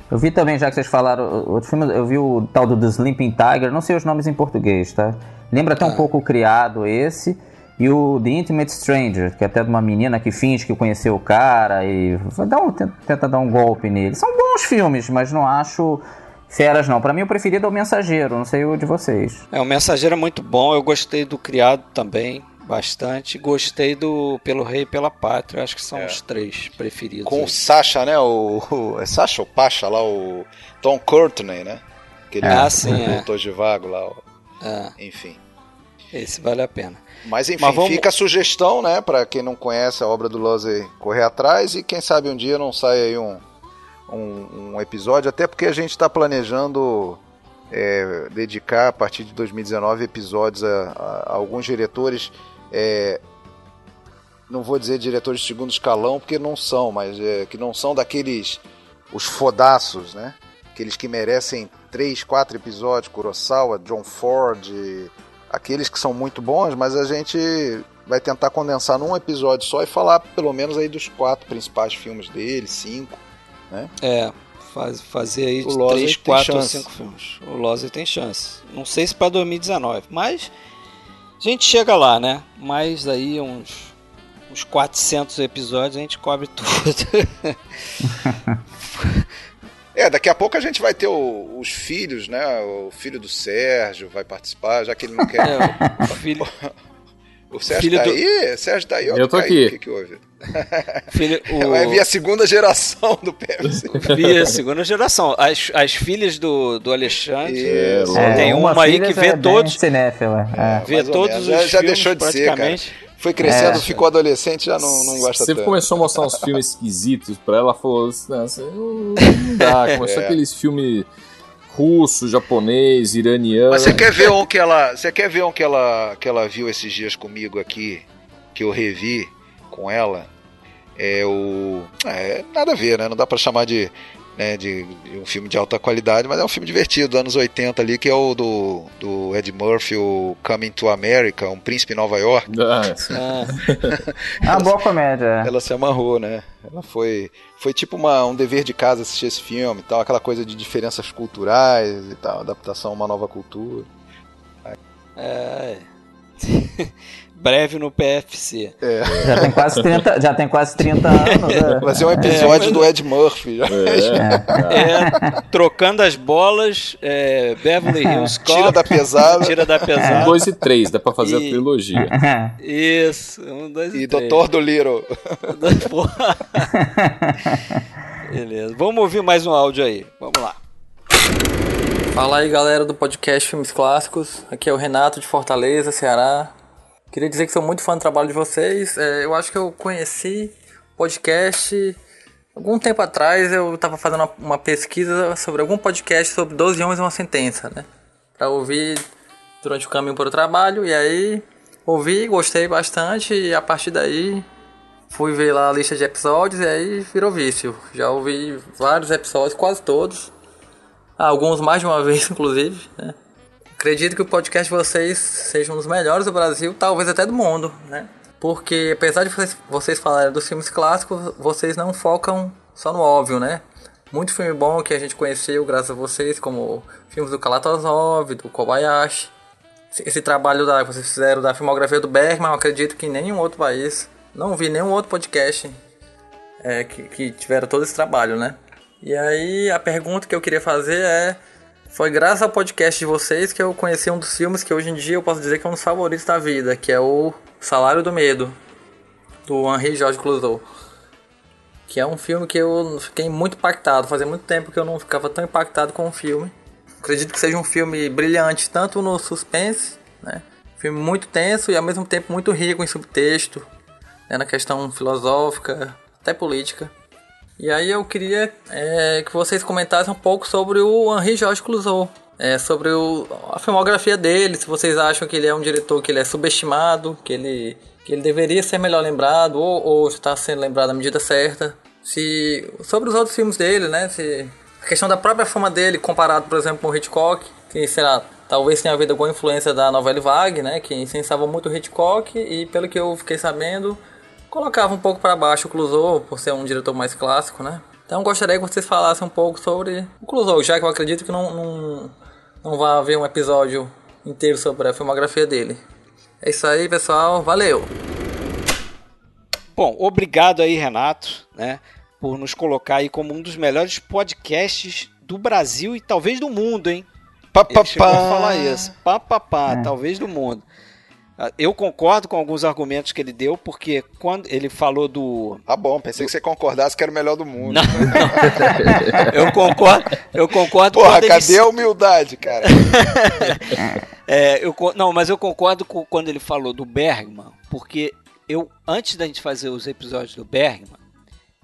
Eu vi também, já que vocês falaram, outro filme, eu vi o tal do The Sleeping Tiger, não sei os nomes em português, tá? Lembra até ah. um pouco o criado esse. E o The Intimate Stranger, que é até de uma menina que finge que conheceu o cara e dá um, tenta dar um golpe nele. São bons filmes, mas não acho feras não. Para mim o preferido é o Mensageiro, não sei o de vocês. É, o Mensageiro é muito bom, eu gostei do Criado também bastante. Gostei do Pelo Rei e pela Pátria, acho que são é. os três preferidos. Com aí. o Sasha, né? O, o, é Sasha ou Pasha lá, o Tom Courtney, né? Aquele ah, sim, é. de vago lá. É. Enfim. Esse vale a pena. Mas enfim, Mas vamos... fica a sugestão, né, para quem não conhece a obra do Lose correr atrás e quem sabe um dia não sai aí um um, um episódio, até porque a gente está planejando é, dedicar a partir de 2019 episódios a, a, a alguns diretores. É, não vou dizer diretores de segundo escalão, porque não são, mas é, que não são daqueles os fodaços, né? Aqueles que merecem três, quatro episódios, Kurosawa, John Ford, aqueles que são muito bons, mas a gente vai tentar condensar num episódio só e falar pelo menos aí dos quatro principais filmes dele, cinco, né? É, faz, fazer aí de três, quatro ou cinco filmes. O Loser tem chance. Não sei se para 2019, mas a gente chega lá, né? Mas aí uns uns 400 episódios a gente cobre tudo. É, daqui a pouco a gente vai ter o, os filhos, né? O filho do Sérgio vai participar, já que ele não quer. É, o filho. O Sérgio filho tá do... aí? Sérgio tá aí? Eu tô aqui. O que, que houve? Filho, o... Vai vir a segunda geração do Pepsi. Vi a segunda geração. As, as filhas do, do Alexandre. É, tem uma, uma aí que vê é todos. Cinéfila, é. Vê todos os já, já deixou de ser, cara foi crescendo, é. ficou adolescente, já não, não gosta Você tanto. começou a mostrar uns filmes esquisitos pra ela, falou assim, não, não dá, começou é. aqueles filmes russo, japonês, iraniano. Mas você quer ver um que ela, você quer ver um que ela, que ela viu esses dias comigo aqui, que eu revi com ela? É o, é, nada a ver, né? Não dá para chamar de né, de, de, um filme de alta qualidade, mas é um filme divertido, dos anos 80 ali, que é o do, do Ed Murphy, o Coming to America, Um Príncipe em Nova York. Ah, ah. ah boa comédia. Ela se amarrou, né? Ela foi, foi tipo uma, um dever de casa assistir esse filme e tal, aquela coisa de diferenças culturais e tal, adaptação a uma nova cultura. É. breve no PFC. É. Já, tem quase 30, já tem quase 30 anos. Né? Vai ser um episódio é, do Ed Murphy. É. é. trocando as bolas, é, Beverly Hills Cop. Tira da pesada. Tira da pesada. Um, dois e três, dá pra fazer e... a trilogia. Isso, um, dois e, e três. E Doutor do Little. Beleza, vamos ouvir mais um áudio aí. Vamos lá. Fala aí galera do podcast Filmes Clássicos, aqui é o Renato de Fortaleza, Ceará. Queria dizer que sou muito fã do trabalho de vocês. É, eu acho que eu conheci podcast algum tempo atrás. Eu estava fazendo uma, uma, pesquisa sobre algum podcast sobre 12 homens e uma sentença, né? Para ouvir durante o caminho para o trabalho. E aí ouvi, gostei bastante. E a partir daí fui ver lá a lista de episódios e aí virou vício. Já ouvi vários episódios, quase todos. Alguns mais de uma vez, inclusive, né? Acredito que o podcast de vocês seja um dos melhores do Brasil, talvez até do mundo, né? Porque apesar de vocês, vocês falarem dos filmes clássicos, vocês não focam só no óbvio, né? Muito filme bom que a gente conheceu graças a vocês, como filmes do Kalatozov, do Kobayashi. Esse trabalho que vocês fizeram da filmografia do Bergman, eu acredito que em nenhum outro país, não vi nenhum outro podcast é, que, que tiveram todo esse trabalho, né? E aí a pergunta que eu queria fazer é foi graças ao podcast de vocês que eu conheci um dos filmes que hoje em dia eu posso dizer que é um dos favoritos da vida, que é o Salário do Medo, do Henri Georges Clouseau. Que é um filme que eu fiquei muito impactado. Fazia muito tempo que eu não ficava tão impactado com o filme. Acredito que seja um filme brilhante, tanto no suspense, né? Filme muito tenso e ao mesmo tempo muito rico em subtexto, né? na questão filosófica, até política. E aí eu queria é, que vocês comentassem um pouco sobre o Henri Georges Clouseau. É, sobre o, a filmografia dele, se vocês acham que ele é um diretor que ele é subestimado, que ele, que ele deveria ser melhor lembrado, ou, ou está sendo lembrado na medida certa. Se, sobre os outros filmes dele, né? Se, a questão da própria fama dele, comparado, por exemplo, com o Hitchcock, que, sei lá, talvez tenha havido alguma influência da novela Vague, né? Que incensava muito o Hitchcock, e pelo que eu fiquei sabendo, colocava um pouco para baixo o Clouseau, por ser um diretor mais clássico, né? Então gostaria que vocês falassem um pouco sobre o Clouseau, já que eu acredito que não, não, não vai haver um episódio inteiro sobre a filmografia dele. É isso aí, pessoal. Valeu! Bom, obrigado aí, Renato, né, por nos colocar aí como um dos melhores podcasts do Brasil e talvez do mundo, hein? Pá, pá, Ele pá. falar isso. Pá, pá, pá, é. talvez do mundo. Ah, eu concordo com alguns argumentos que ele deu, porque quando ele falou do. Tá bom, pensei do... que você concordasse que era o melhor do mundo. Não, não. eu concordo, eu concordo Porra, cadê ele... a humildade, cara? é, eu, não, mas eu concordo com quando ele falou do Bergman, porque eu, antes da gente fazer os episódios do Bergman,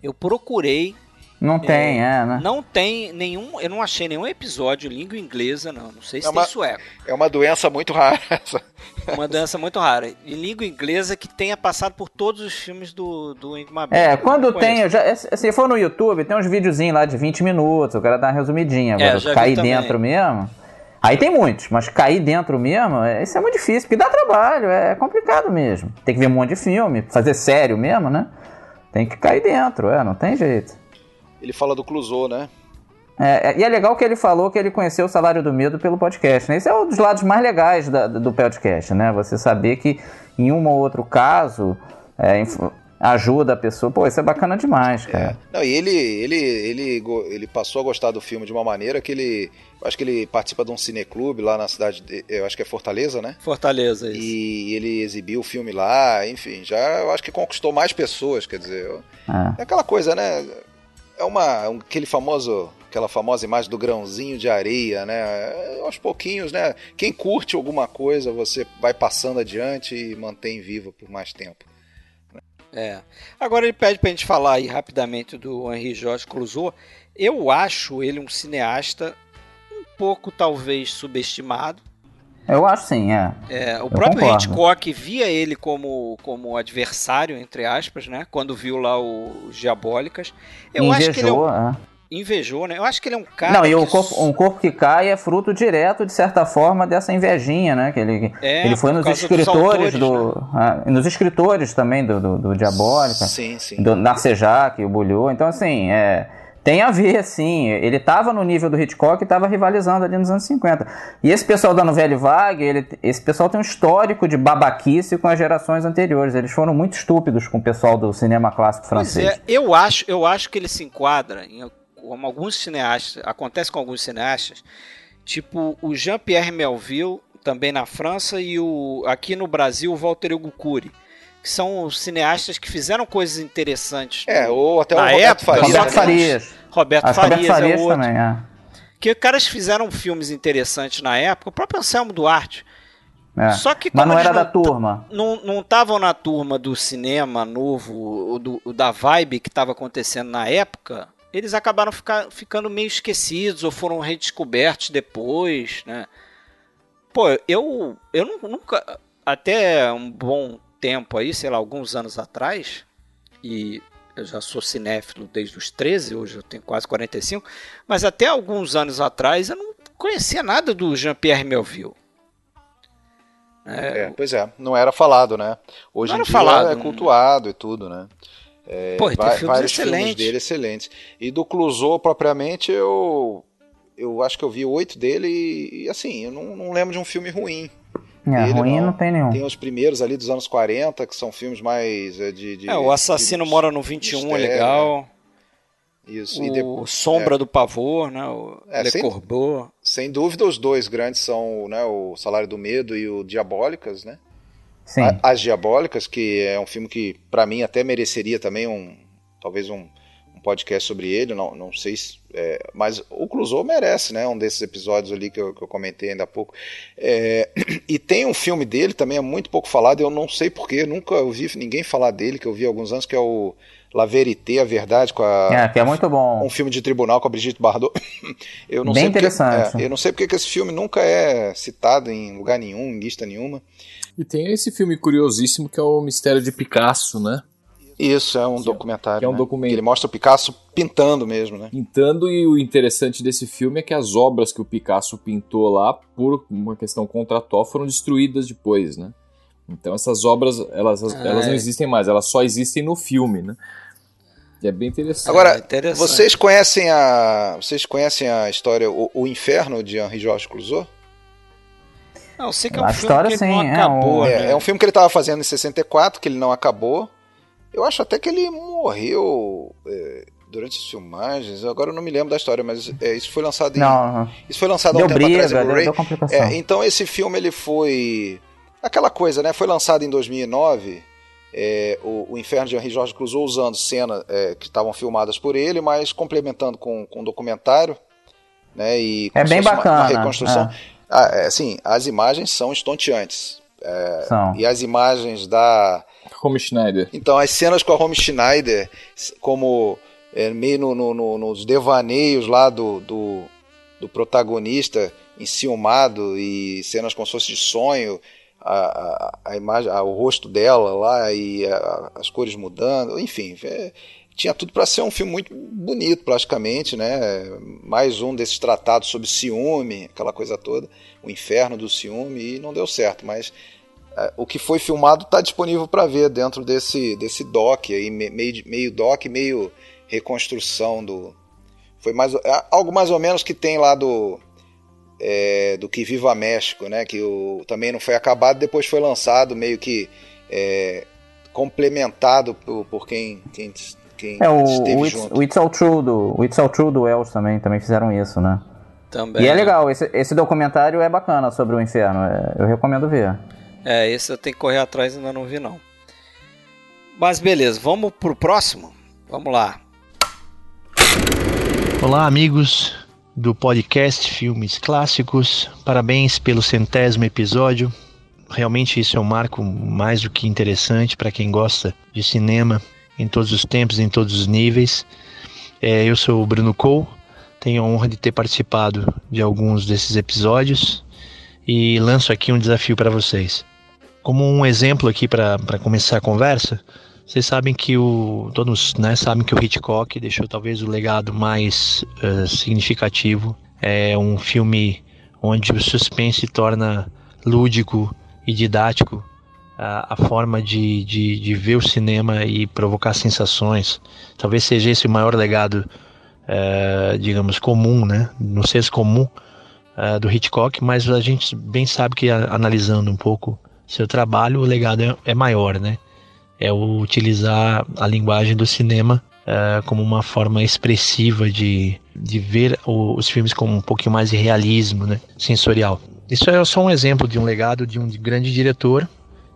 eu procurei Não tem, é, é, né? Não tem nenhum. Eu não achei nenhum episódio língua inglesa, não. Não sei se é tem uma, sueco. É uma doença muito rara. Uma doença muito rara. E língua inglesa que tenha passado por todos os filmes do, do Ingmar É, quando tem. Já, se for no YouTube, tem uns videozinhos lá de 20 minutos. O cara dá uma resumidinha. Agora, é, cair dentro mesmo. Aí tem muitos, mas cair dentro mesmo, é, isso é muito difícil, porque dá trabalho, é complicado mesmo. Tem que ver um monte de filme, fazer sério mesmo, né? Tem que cair dentro, é, não tem jeito. Ele fala do Clouseau, né? É, é, e é legal que ele falou que ele conheceu o Salário do Medo pelo podcast. Né? Esse é um dos lados mais legais da, do podcast, né? Você saber que em um ou outro caso é, ajuda a pessoa. Pô, isso é bacana demais, cara. É. Não, e ele, ele, ele, ele passou a gostar do filme de uma maneira que ele. Acho que ele participa de um cineclube lá na cidade, de, eu acho que é Fortaleza, né? Fortaleza, isso. E ele exibiu o filme lá, enfim, já eu acho que conquistou mais pessoas, quer dizer. É, é aquela coisa, né? É uma, aquele famoso, aquela famosa imagem do grãozinho de areia, né? Aos pouquinhos, né? Quem curte alguma coisa, você vai passando adiante e mantém viva por mais tempo. É. Agora ele pede pra gente falar aí rapidamente do Henri Jorge Clouseau. Eu acho ele um cineasta um pouco talvez subestimado. Eu acho sim, é. é o Eu próprio concordo. Hitchcock via ele como, como adversário, entre aspas, né? Quando viu lá os Diabólicas. Eu Invejou, acho que ele é, um, é. Invejou, né? Eu acho que ele é um cara. Não, e o corpo, um corpo que cai é fruto direto, de certa forma, dessa invejinha, né? Que ele, é, ele foi nos escritores autores, do. Né? Ah, nos escritores também do, do, do Diabólica. Sim, sim. Do Narcejac, o Bulhou. Então, assim, é. Tem a ver, sim. Ele estava no nível do Hitchcock e estava rivalizando ali nos anos 50. E esse pessoal da Nouvelle Vague, ele, esse pessoal tem um histórico de babaquice com as gerações anteriores. Eles foram muito estúpidos com o pessoal do cinema clássico francês. Pois é, eu acho, eu acho que ele se enquadra em como alguns cineastas, acontece com alguns cineastas, tipo o Jean-Pierre Melville, também na França, e o aqui no Brasil o Walter Hugo Cury, que são cineastas que fizeram coisas interessantes. É, ou até o Roberto época, Farias. Roberto Farias. Roberto Farias, Roberto Farias é outro. também, é. Que caras fizeram filmes interessantes na época, o próprio Anselmo Duarte. É. Só que Mas não era não, da turma. Não estavam na turma do cinema novo, do, da vibe que estava acontecendo na época, eles acabaram ficar, ficando meio esquecidos ou foram redescobertos depois, né? Pô, eu, eu nunca, até um bom tempo aí, sei lá, alguns anos atrás, e eu já sou cinéfilo desde os 13, hoje eu tenho quase 45, mas até alguns anos atrás eu não conhecia nada do Jean-Pierre Melville. É, é, pois é, não era falado, né? Hoje em dia falado, é cultuado e tudo, né? É, Pô, tem filmes vários excelentes. filmes dele excelentes. E do Clouseau, propriamente, eu eu acho que eu vi oito dele e, e assim, eu não, não, lembro de um filme ruim. É, dele, ruim não. não. tem nenhum. Tem os primeiros ali dos anos 40, que são filmes mais é, de... de é, o Assassino de, Mora no 21 mistério, é legal. Né? Isso. O depois, Sombra é. do Pavor, né? O é, Le sem, Corbeau. Sem dúvida, os dois grandes são né, o Salário do Medo e o Diabólicas, né? As Diabólicas, que é um filme que para mim até mereceria também um talvez um, um podcast sobre ele, não, não sei se, é, mas o Clouseau merece, né, um desses episódios ali que eu, que eu comentei ainda há pouco. É, e tem um filme dele também é muito pouco falado, eu não sei porquê, nunca ouvi ninguém falar dele, que eu vi há alguns anos, que é o La Verité, a Verdade, com a. É, que é muito bom. Um filme de tribunal com a Brigitte Bardot. eu não Bem sei interessante. Porque, é, eu não sei porque que esse filme nunca é citado em lugar nenhum, em lista nenhuma. E tem esse filme curiosíssimo que é o Mistério de Picasso, né? Isso, é um que documentário. Que é um né? documento. Ele mostra o Picasso pintando mesmo, né? Pintando, e o interessante desse filme é que as obras que o Picasso pintou lá, por uma questão contratual, foram destruídas depois, né? Então essas obras, elas, ah, elas é. não existem mais, elas só existem no filme, né? E é bem interessante. Agora, é interessante. vocês conhecem a. Vocês conhecem a história O, o Inferno de Henri Georges Clouseau? Não, eu sei que é um a filme história, que sim, não acabou. É, né? é um filme que ele estava fazendo em 64, que ele não acabou. Eu acho até que ele morreu é, durante as filmagens. Agora eu não me lembro da história, mas é, isso foi lançado em. Não, isso foi lançado há um tempo briga, atrás em Blu-ray. É, então esse filme ele foi. Aquela coisa, né? Foi lançado em 2009. É, o, o, Inferno de Henri Jorge Clouseau usando cenas é, que estavam filmadas por ele, mas complementando com, com um documentário. Né, e é bem bacana. Uma, uma reconstrução. É. Ah, é, assim, as imagens são estonteantes. É, são. E as imagens da. Home Schneider. Então, as cenas com a Home Schneider, como é, meio no, no, no, nos devaneios lá do, do, do protagonista enciumado e cenas como se fosse de sonho, a, a, a imagem, a, o rosto dela lá e a, as cores mudando, enfim, é, tinha tudo para ser um filme muito bonito, praticamente, né? Mais um desses tratados sobre ciúme, aquela coisa toda, o inferno do ciúme, e não deu certo, mas é, o que foi filmado está disponível para ver dentro desse, desse doc aí, meio, meio doc, meio reconstrução do. Foi mais, é algo mais ou menos que tem lá do. É, do que Viva México, né? Que o, também não foi acabado, depois foi lançado, meio que é, complementado por, por quem, quem quem é, o, o, It's, o It's All True do, o It's All True do Wells também, também fizeram isso, né? Também. E é legal, esse, esse documentário é bacana sobre o inferno, é, eu recomendo ver. É, esse eu tenho que correr atrás e ainda não vi não. Mas beleza, vamos pro próximo? Vamos lá. Olá, amigos do podcast Filmes Clássicos. Parabéns pelo centésimo episódio. Realmente isso é um marco mais do que interessante para quem gosta de cinema em todos os tempos, em todos os níveis. É, eu sou o Bruno Cole, tenho a honra de ter participado de alguns desses episódios e lanço aqui um desafio para vocês. Como um exemplo aqui para começar a conversa, vocês sabem que o todos né, sabem que o Hitchcock deixou talvez o legado mais uh, significativo. É um filme onde o suspense torna lúdico e didático a, a forma de, de, de, ver o cinema e provocar sensações. Talvez seja esse o maior legado, é, digamos, comum, né? No senso comum é, do Hitchcock, mas a gente bem sabe que a, analisando um pouco seu trabalho, o legado é, é, maior, né? É utilizar a linguagem do cinema é, como uma forma expressiva de, de ver o, os filmes com um pouquinho mais de realismo né? sensorial. Isso é só um exemplo de um legado de um grande diretor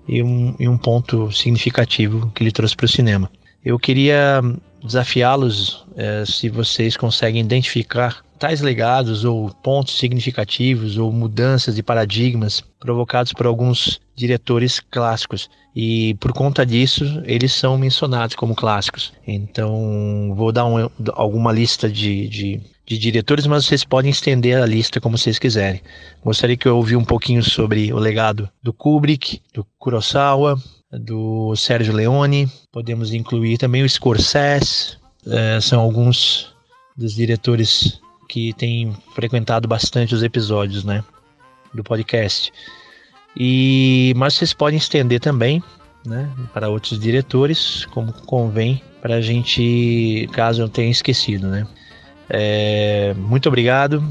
e um, e um ponto significativo que ele trouxe para o cinema. Eu queria desafiá-los é, se vocês conseguem identificar tais legados ou pontos significativos ou mudanças de paradigmas provocados por alguns diretores clássicos e por conta disso eles são mencionados como clássicos. Então vou dar um, alguma lista de, de de diretores, mas vocês podem estender a lista como vocês quiserem. Gostaria que eu ouvisse um pouquinho sobre o legado do Kubrick, do Kurosawa, do Sérgio Leone. Podemos incluir também o Scorsese. É, são alguns dos diretores que têm frequentado bastante os episódios, né, do podcast. E mas vocês podem estender também, né, para outros diretores, como convém, para a gente, caso eu tenha esquecido, né. É, muito obrigado,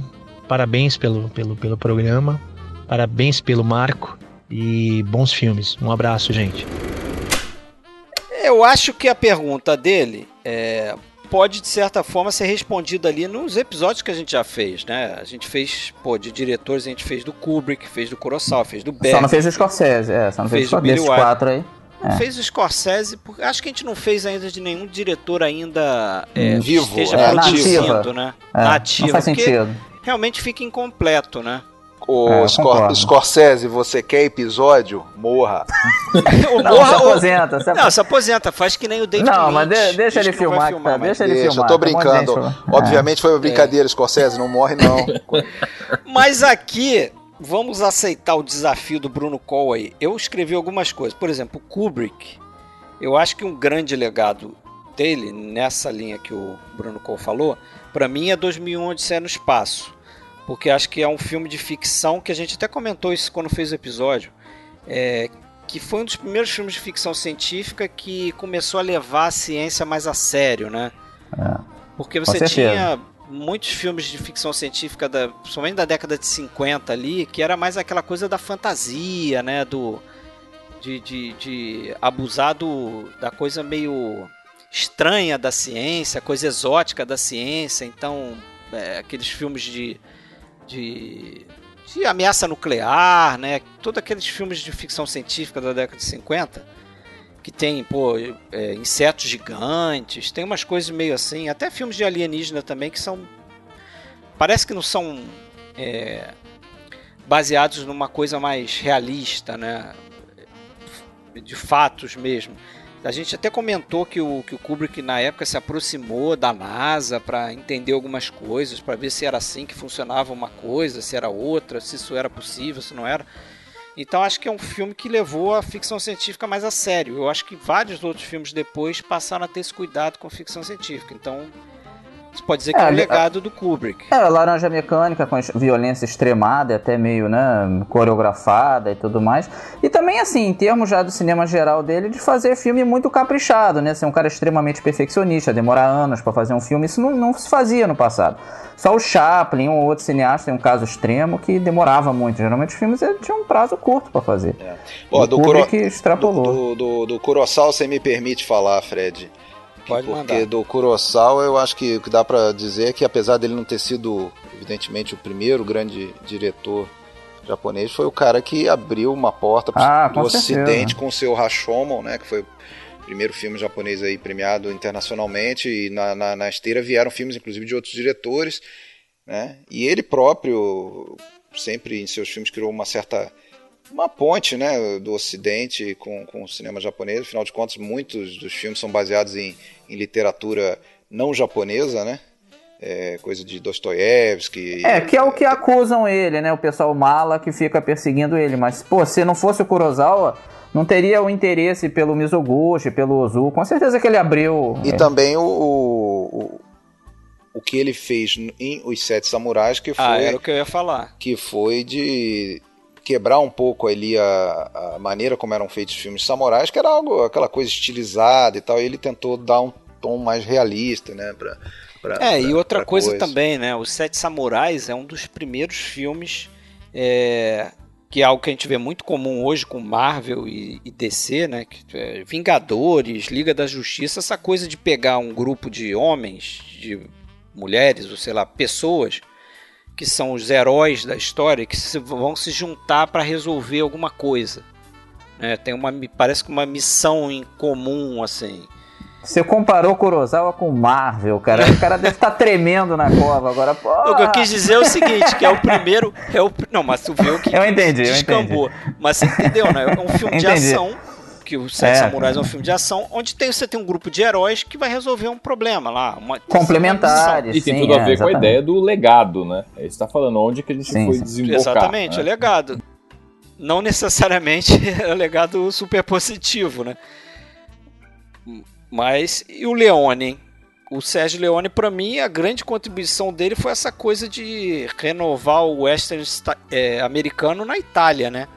parabéns pelo, pelo, pelo programa, parabéns pelo Marco e bons filmes. Um abraço, gente. Eu acho que a pergunta dele é, pode, de certa forma, ser respondida ali nos episódios que a gente já fez, né? A gente fez, pô, de diretores, a gente fez do Kubrick, fez do Kurosawa, fez do Berg. Só não fez do Scorsese, é, só não fez, fez do Billy quatro aí. É. Fez o Scorsese, porque acho que a gente não fez ainda de nenhum diretor ainda é, vivo, esteja é, produzindo, né? É, Nativo. Não faz sentido. Realmente fica incompleto, né? O é, Scor Scorsese, você quer episódio? Morra. o não, morra se aposenta. Se Não, se aposenta, faz que nem o David Não, Lynch, mas de, deixa ele filmar, filmar tá, deixa ele deixa, filmar. Eu tô brincando. Obviamente foi uma brincadeira, Scorsese, não morre não. mas aqui, vamos aceitar o desafio do Bruno Cole Eu escrevi algumas coisas. Por exemplo, Kubrick. Eu acho que um grande legado dele, nessa linha que o Bruno Cole falou, para mim é 2001 Odisseia no Espaço. Porque acho que é um filme de ficção que a gente até comentou isso quando fez o episódio. É, que foi um dos primeiros filmes de ficção científica que começou a levar a ciência mais a sério, né? É, Porque você tinha muitos filmes de ficção científica, da, principalmente da década de 50 ali, que era mais aquela coisa da fantasia, né? Do, de, de, de abusar do, da coisa meio estranha da ciência, coisa exótica da ciência. Então, é, aqueles filmes de, de, de ameaça nuclear, né? Todos aqueles filmes de ficção científica da década de 50 que tem, pô, é, insetos gigantes, tem umas coisas meio assim, até filmes de alienígena também que são. Parece que não são é, baseados numa coisa mais realista, né? De fatos mesmo. A gente até comentou que o, que o Kubrick na época se aproximou da NASA para entender algumas coisas, para ver se era assim que funcionava uma coisa, se era outra, se isso era possível, se não era. Então acho que é um filme que levou a ficção científica mais a sério. Eu acho que vários outros filmes depois passaram a ter esse cuidado com ficção científica. Então você pode dizer que é, é o legado do Kubrick. É, Laranja Mecânica com violência extremada, até meio, né, coreografada e tudo mais. E também, assim, em termos já do cinema geral dele, de fazer filme muito caprichado, né? Ser um cara extremamente perfeccionista, demorar anos para fazer um filme, isso não, não se fazia no passado. Só o Chaplin, um ou outro cineasta, tem um caso extremo que demorava muito. Geralmente os filmes tinham um prazo curto para fazer. É. Do Kubrick Kuro... extrapolou. Do, do, do, do Kurosawa, você me permite falar, Fred? Pode porque mandar. do Kurosawa eu acho que o que dá para dizer é que apesar dele não ter sido, evidentemente, o primeiro grande diretor japonês, foi o cara que abriu uma porta ah, do Ocidente com o seu Rashomon, né, que foi o primeiro filme japonês aí premiado internacionalmente e na, na, na esteira vieram filmes inclusive de outros diretores, né? E ele próprio sempre em seus filmes criou uma certa uma ponte né, do Ocidente com, com o cinema japonês. Afinal de contas, muitos dos filmes são baseados em, em literatura não japonesa, né? É, coisa de Dostoiévski. É, que é o que acusam ele, né? O pessoal mala que fica perseguindo ele. Mas, pô, se não fosse o Kurosawa, não teria o interesse pelo Mizoguchi, pelo Ozu. Com certeza que ele abriu. E é. também o, o, o, que ele fez em Os Sete Samurais, que ah, foi. Ah, era o que eu ia falar. Que foi de quebrar um pouco ali a, a maneira como eram feitos os filmes samurais, que era algo, aquela coisa estilizada e tal, e ele tentou dar um tom mais realista, né, pra, pra É, pra, e outra coisa, coisa, também, né, Os Sete Samurais é um dos primeiros filmes é, que é algo que a gente vê muito comum hoje com Marvel e, e DC, né, que, é, Vingadores, Liga da Justiça, essa coisa de pegar um grupo de homens, de mulheres, ou sei lá, pessoas que são os heróis da história, que se, vão se juntar para resolver alguma coisa. É, tem uma, parece que uma missão em comum, assim. Você comparou Kurosawa com Marvel, cara. O cara deve estar tá tremendo na cova agora. Porra. O que eu quis dizer é o seguinte, que é o primeiro... É o, não, mas tu viu que eu entendi, descambou. Eu entendi. Mas você entendeu, né? É um filme entendi. de ação que o Sete é. Samurais é um filme de ação, onde tem, você tem um grupo de heróis que vai resolver um problema lá. Uma, Complementares. E tem tudo a ver é, com a ideia do legado, né? Ele está falando onde que a gente sim, foi desembocar. Exatamente, né? é legado. Não necessariamente é legado super positivo, né? Mas, e o Leone, hein? O Sérgio Leone, para mim, a grande contribuição dele foi essa coisa de renovar o western é, americano na Itália, né?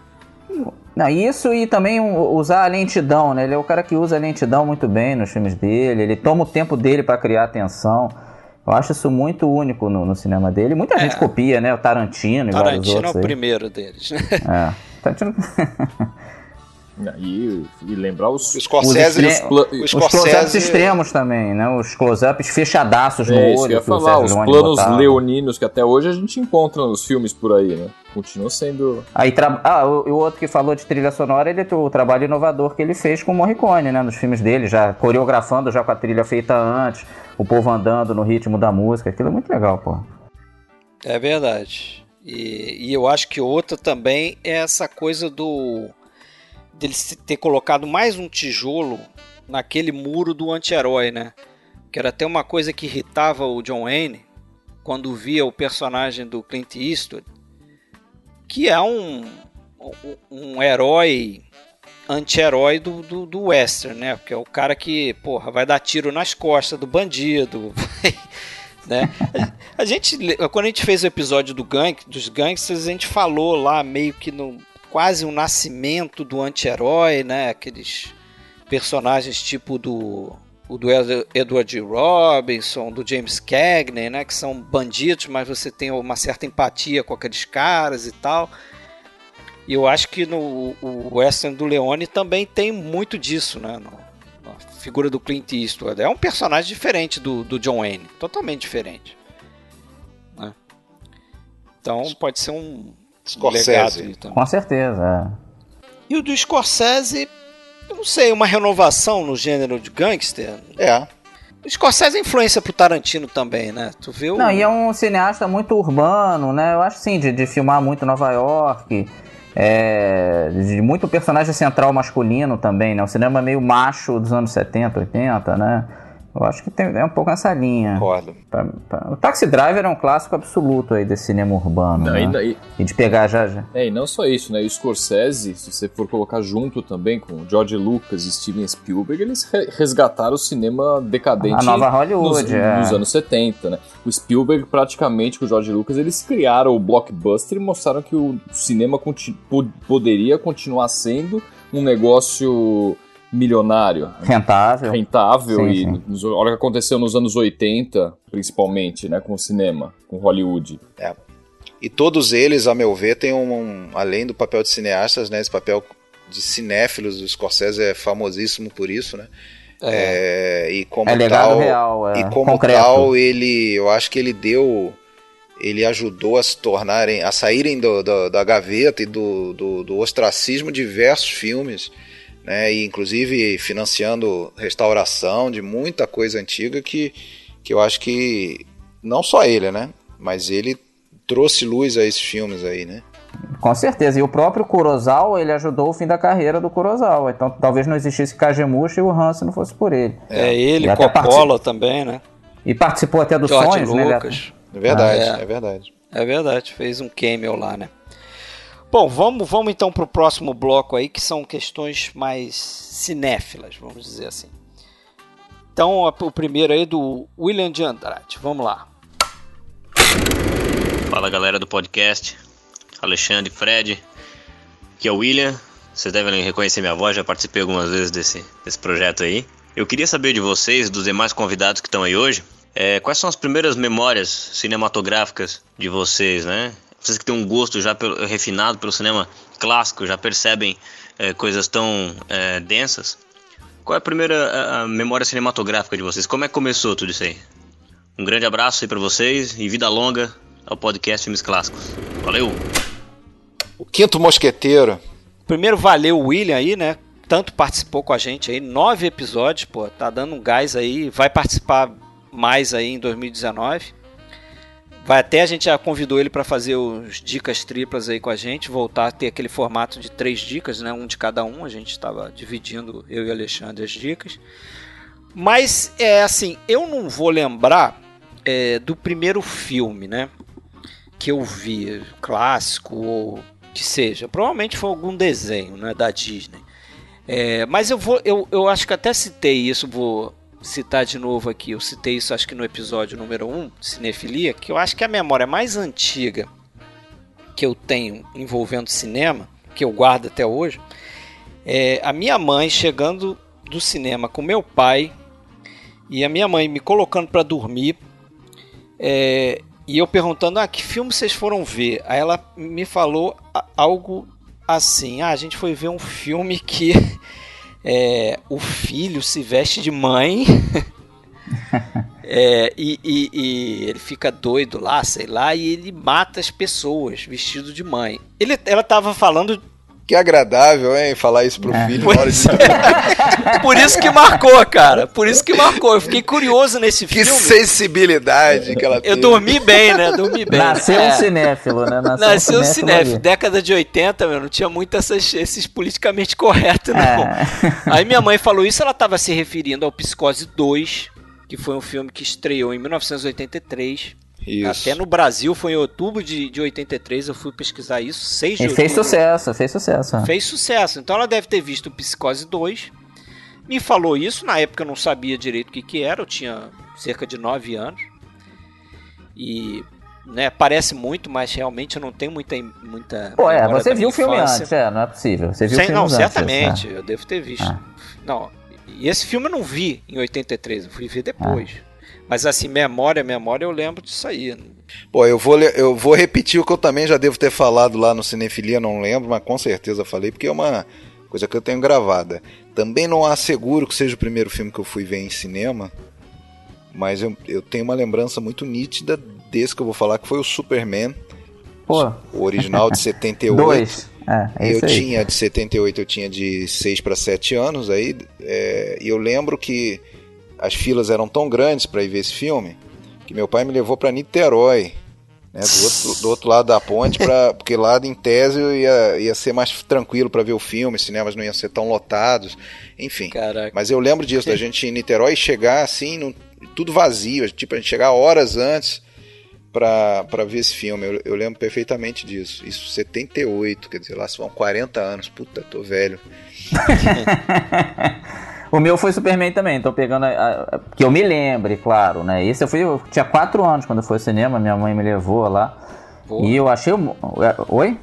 Não, isso e também usar a lentidão, né? Ele é o cara que usa a lentidão muito bem nos filmes dele, ele toma o tempo dele para criar atenção. Eu acho isso muito único no, no cinema dele. Muita é. gente copia, né? O Tarantino e Tarantino vários outros. Tarantino é o aí. primeiro deles, né? É. Tarantino... E, e, lembrar os, os Scorsese, os, os, os close-ups extremos também, né? Os close-ups fechadaços no é, olho. Eu ia falar, os planos botava. leoninos que até hoje a gente encontra nos filmes por aí, né? Continua sendo. Aí, tra... Ah, o, o, outro que falou de trilha sonora, ele o trabalho inovador que ele fez com o Morricone, né? Nos filmes dele, já coreografando já com a trilha feita antes, o povo andando no ritmo da música. Aquilo é muito legal, pô. É verdade. E, e eu acho que outra também é essa coisa do dele ter colocado mais um tijolo naquele muro do anti-herói, né? Que era até uma coisa que irritava o John Wayne quando via o personagem do Clint Eastwood, que é um, um, herói anti-herói do, do, do, western, né? Porque é o cara que, porra, vai dar tiro nas costas do bandido, né? A, gente, quando a gente fez o episódio do gang, dos gangsters, a gente falou lá meio que no, quase um nascimento do anti-herói, né? Aqueles personagens tipo do o do Edward Robinson, do James Cagney, né, que são bandidos, mas você tem uma certa empatia com aqueles caras e tal. E eu acho que no o western do Leone também tem muito disso, né, no, na figura do Clint Eastwood. É um personagem diferente do, do John Wayne, totalmente diferente. Né? Então pode ser um, Scorsese. Com certeza. É. E o do Scorsese, eu não sei, uma renovação no gênero de gangster. É. O Scorsese é influência pro Tarantino também, né? Tu viu? Não, e é um cineasta muito urbano, né? Eu acho sim, de, de filmar muito Nova York. é, de muito personagem central masculino também, né? O cinema meio macho dos anos 70, 80, né? Eu acho que tem, é um pouco nessa linha. Concordo. Pra, pra, o Taxi Driver é um clássico absoluto aí desse cinema urbano. Não, né? e, e, de pegar já, já. É, e não só isso, né? E o Scorsese, se você for colocar junto também com George Lucas e Steven Spielberg, eles resgataram o cinema decadente A nova Hollywood, nos, é. nos anos 70, né? O Spielberg, praticamente, com o George Lucas, eles criaram o blockbuster e mostraram que o cinema conti poderia continuar sendo um negócio milionário. Rentável. Rentável. Sim, e sim. nos- olha o que aconteceu nos anos 80, principalmente, né? Com o cinema, com Hollywood. E todos eles, a meu ver, têm um, um- além do papel de cineastas, né, esse papel de cinéfilos, o Scorsese é famosíssimo por isso, né? É, e como É legado tal, real, é e como concreto. tal, ele, eu acho que ele deu, ele ajudou a se tornarem, a saírem do- do- da gaveta e do, do, do ostracismo diversos filmes, né? E inclusive financiando restauração de muita coisa antiga que, que eu acho que não só ele, né? Mas ele trouxe luz a esses filmes aí, né? Com certeza. E o próprio Kurosawa, ele ajudou o fim da carreira do Kurosawa. Então talvez não existisse Kagemusha e o Hansen não fosse por ele. É, ele, E até Coppola também, né? E participou até dos George sonhos, né? Lucas. É verdade, Ah, é. é verdade. É verdade, fez um cameo lá, né? Bom, vamos, vamos então pro próximo bloco aí, que são questões mais cinéfilas, vamos dizer assim. Então, o primeiro aí é do William de Andrade. Vamos lá. Fala galera do podcast, Alexandre, Fred, aqui é o William. Vocês devem reconhecer minha voz, já participei algumas vezes desse, desse projeto aí. Eu queria saber de vocês, dos demais convidados que estão aí hoje, é, quais são as primeiras memórias cinematográficas de vocês, né? Vocês que têm um gosto já pelo- refinado pelo cinema clássico, já percebem é, coisas tão é, densas. Qual é a primeira a- a memória cinematográfica de vocês? Como é que começou tudo isso aí? Um grande abraço aí pra vocês e vida longa ao podcast Filmes Clássicos. Valeu! O Quinto Mosqueteiro. Primeiro, valeu o William aí, né? Tanto participou com a gente aí, nove episódios, pô, tá dando um gás aí, vai participar mais aí em 2019. Vai até a gente já convidou ele para fazer os dicas triplas aí com a gente, voltar a ter aquele formato de três dicas, né? Um de cada um. A gente estava dividindo eu e Alexandre as dicas. Mas é assim, eu não vou lembrar é, do primeiro filme, né? Que eu vi, clássico ou que seja. Provavelmente foi algum desenho, né? Da Disney. É, mas eu vou, eu, eu acho que até citei isso, vou citar de novo aqui. Eu citei isso acho que no episódio número 1, Cinefilia, que eu acho que a memória mais antiga que eu tenho envolvendo cinema, que eu guardo até hoje, é a minha mãe chegando do cinema com meu pai e a minha mãe me colocando para dormir é, e eu perguntando ah que filme vocês foram ver aí ela me falou algo assim ah a gente foi ver um filme que é, o filho se veste de mãe é, e, e- e ele fica doido lá, sei lá, e ele mata as pessoas vestido de mãe. Ele, ela tava falando. Que agradável, hein? Falar isso pro filho. na hora de- é. Por isso que marcou, cara. Por isso que marcou. Eu fiquei curioso nesse Que filme. sensibilidade que ela Eu teve. dormi bem, né? Dormi bem. Nasceu É. um cinéfilo, né? Nasceu, Nasceu um cinéfilo. cinéfilo. Década de 80, meu, não tinha muito essas- esses politicamente corretos, não. É. Aí minha mãe falou isso, ela estava se referindo ao Psicose 2, que foi um filme que estreou em 1983. Isso. Até no Brasil foi em outubro de, de 83, eu fui pesquisar isso, 6 de E fez sucesso, fez sucesso. Fez sucesso. Então ela deve ter visto o Psicose 2. Me falou isso, na época eu não sabia direito o que, que era, eu tinha cerca de 9 anos. E né, parece muito, mas realmente eu não tenho muita. muita Pô, é, você viu o filme antes, é, não é possível. Você viu Sem- o filme não, antes. certamente, é. eu devo ter visto. Ah. Não, e esse filme eu não vi em 83, eu fui ver depois. Mas assim, memória, memória, eu lembro disso aí. Pô, eu vou, eu vou repetir o que eu também já devo ter falado lá no Cinefilia, não lembro, mas com certeza falei, porque é uma coisa que eu tenho gravada. Também não asseguro que seja o primeiro filme que eu fui ver em cinema, mas eu, eu tenho uma lembrança muito nítida desse que eu vou falar, que foi o Superman, Pô, o original de 78. dois. É, é eu aí. tinha de 78, eu tinha de 6 para 7 anos aí, é, e eu lembro que as filas eram tão grandes para ir ver esse filme que meu pai me levou para Niterói né, do, outro, do outro lado da ponte, pra, porque lá em tese ia, ia ser mais tranquilo para ver o filme, os cinemas não iam ser tão lotados, enfim. Caraca. Mas eu lembro disso, da gente em Niterói chegar assim, no, tudo vazio, tipo, a gente chegar horas antes para ver esse filme. Eu, eu, lembro perfeitamente disso. Isso 78, quer dizer, lá são 40 anos. Puta, tô velho. o meu foi Superman também, tô pegando. A, a, que eu me lembre, claro, né? Esse eu fui. Eu tinha 4 anos quando foi ao cinema, minha mãe me levou lá. Porra. E eu achei. É, oi?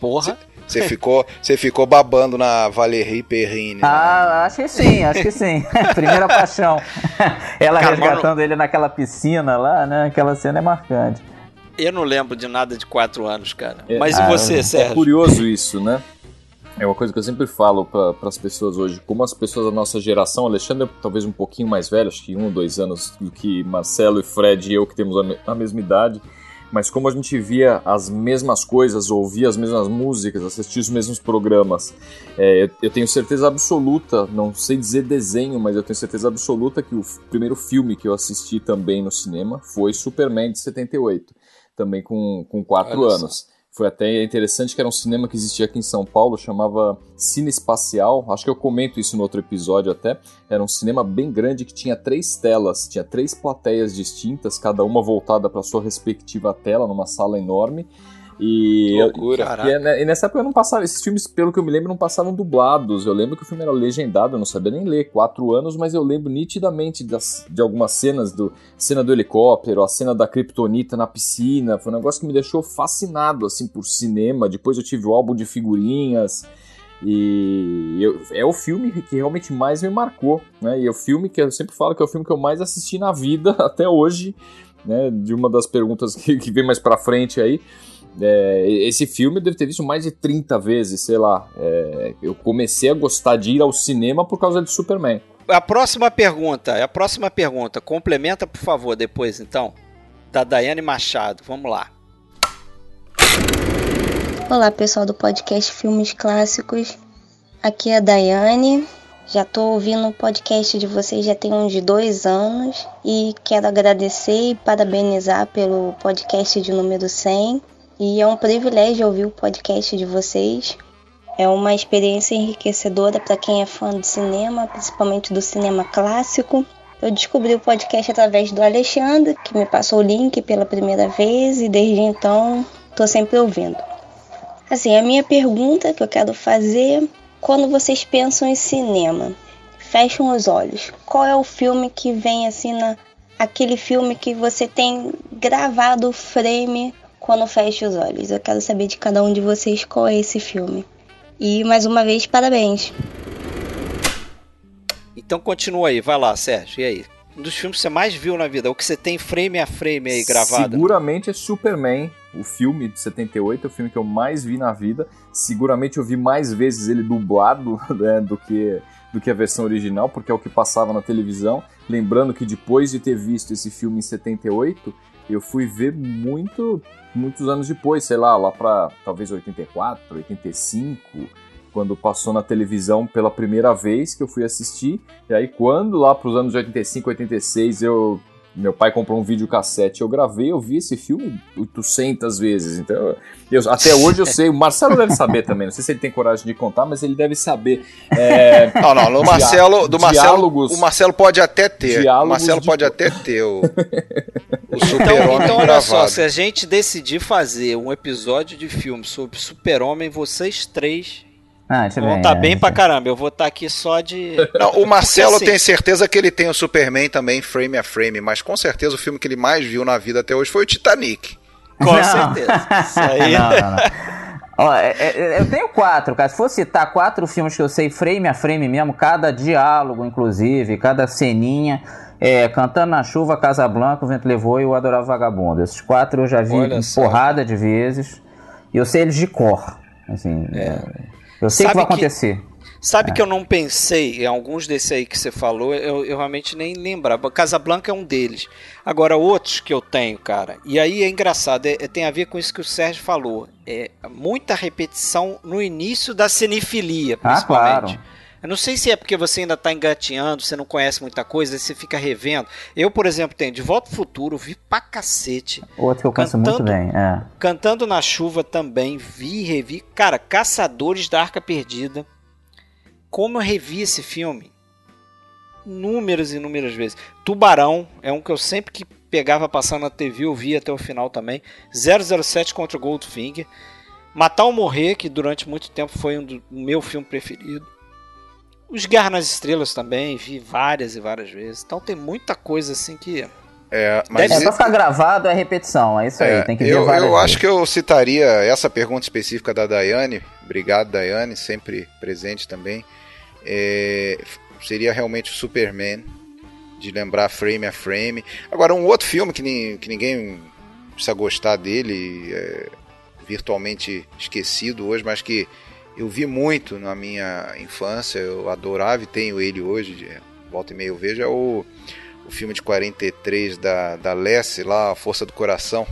Porra. Você ficou, você ficou babando na Valérie Perrine. Ah, acho que sim, acho que sim. Primeira paixão. Ela Cara, resgatando mano... ele naquela piscina lá, né? Aquela cena é marcante. Eu não lembro de nada de quatro anos, cara. É, Mas ah, e você, Sérgio? É curioso isso, né? É uma coisa que eu sempre falo para as pessoas hoje. Como as pessoas da nossa geração, Alexandre é talvez um pouquinho mais velho, acho que um ou dois anos do que Marcelo e Fred e eu, que temos a, me a mesma idade mas como a gente via as mesmas coisas, ouvia as mesmas músicas, assistia os mesmos programas, é, eu tenho certeza absoluta, não sei dizer desenho, mas eu tenho certeza absoluta que o primeiro filme que eu assisti também no cinema foi Superman de 78, também com, com quatro Olha anos. Foi até interessante que era um cinema que existia aqui em São Paulo, chamava Cine Espacial. Acho que eu comento isso no outro episódio até. Era um cinema bem grande que tinha três telas, tinha três plateias distintas, cada uma voltada para sua respectiva tela, numa sala enorme. E, que loucura. Eu, e, é, e, nessa época eu não passava, esses filmes, pelo que eu me lembro, não passavam dublados. Eu lembro que o filme era legendado, eu não sabia nem ler, quatro anos, mas eu lembro nitidamente das, de algumas cenas, do cena do helicóptero, a cena da Kryptonita na piscina. Foi um negócio que me deixou fascinado, assim, por cinema. Depois eu tive o álbum de figurinhas. E eu, é o filme que realmente mais me marcou, né? E é o filme que eu sempre falo que é o filme que eu mais assisti na vida até hoje, né? De uma das perguntas que, que vem mais pra frente aí. É, esse filme eu devo ter visto mais de 30 vezes, sei lá. É, eu comecei a gostar de ir ao cinema por causa de Superman. A próxima pergunta, a próxima pergunta, complementa por favor depois então, da Daiane Machado. Vamos lá. Olá pessoal do podcast Filmes Clássicos, aqui é a Daiane. Já estou ouvindo o podcast de vocês já tem uns dois anos e quero agradecer e parabenizar pelo podcast de número 100 e é um privilégio ouvir o podcast de vocês. É uma experiência enriquecedora para quem é fã de cinema, principalmente do cinema clássico. Eu descobri o podcast através do Alexandre, que me passou o link pela primeira vez e desde então estou sempre ouvindo. Assim, a minha pergunta que eu quero fazer, quando vocês pensam em cinema, fecham os olhos. Qual é o filme que vem assim na aquele filme que você tem gravado o frame quando fecha os olhos. Eu quero saber de cada um de vocês qual é esse filme. E mais uma vez, parabéns. Então continua aí, vai lá, Sérgio. E aí? Um dos filmes que você mais viu na vida, o que você tem frame a frame aí gravado? Seguramente é Superman, o filme de 78, é o filme que eu mais vi na vida. Seguramente eu vi mais vezes ele dublado né, do, que, do que a versão original, porque é o que passava na televisão. Lembrando que depois de ter visto esse filme em 78, eu fui ver muito, muitos anos depois, sei lá, lá para talvez 84, 85, quando passou na televisão pela primeira vez que eu fui assistir. E aí quando lá para os anos 85, 86 eu meu pai comprou um videocassete, eu gravei, eu vi esse filme 800 vezes. Então, eu, até hoje eu sei. O Marcelo deve saber também. Não sei se ele tem coragem de contar, mas ele deve saber. É, não, não. No Marcelo, do Marcelo, o Marcelo pode até ter. O Marcelo pode até ter o, o Super-Homem. Então, então olha só, se a gente decidir fazer um episódio de filme sobre Super-Homem, vocês três ah, vão estar tá bem é, pra caramba. Eu vou estar tá aqui só de. Não, o Marcelo assim, tem certeza que ele tem o Superman também frame a frame, mas com certeza o filme que ele mais viu na vida até hoje foi o Titanic. Com não. certeza. Isso aí. não, não, não. Ó, é, é, eu tenho quatro, cara. Se for citar quatro filmes que eu sei frame a frame mesmo, cada diálogo, inclusive, cada ceninha. É, Cantando na Chuva, Casa Blanca, O Vento Levou e O Adorável Vagabundo. Esses quatro eu já vi porrada de vezes. E eu sei eles de cor. Assim, é. Eu sei o que vai acontecer. Sabe é. que eu não pensei em alguns desses aí que você falou, eu, eu realmente nem lembrava. Casablanca é um deles. Agora, outros que eu tenho, cara, e aí é engraçado, é, é, tem a ver com isso que o Sérgio falou. É muita repetição no início da cinefilia, principalmente. Ah, claro. Eu não sei se é porque você ainda está engateando, você não conhece muita coisa, você fica revendo. Eu, por exemplo, tenho De Volta ao Futuro, vi pra cacete. Outro que eu canso muito bem, é. Cantando na Chuva também, vi e revi. Cara, Caçadores da Arca Perdida. Como eu revi esse filme? Inúmeras e inúmeras vezes. Tubarão é um que eu sempre que pegava passando na TV, eu via até o final também. 007 contra Goldfinger. Matar ou Morrer, que durante muito tempo foi um do meu filme preferido. Os Guerra nas Estrelas também, vi várias e várias vezes. Então tem muita coisa assim que. É, mas é, pra ficar gravado é repetição, é isso aí, é, tem que ver Eu, várias eu vezes. acho que eu citaria essa pergunta específica da Daiane. Obrigado, Daiane, sempre presente também. É, seria realmente o Superman, de lembrar frame a frame. Agora, um outro filme que, ni- que ninguém precisa gostar dele, é virtualmente esquecido hoje, mas que eu vi muito na minha infância, eu adorava e tenho ele hoje, de volta e meia eu vejo, é o, o filme de 43 da, da Lessie, lá, A Força do Coração.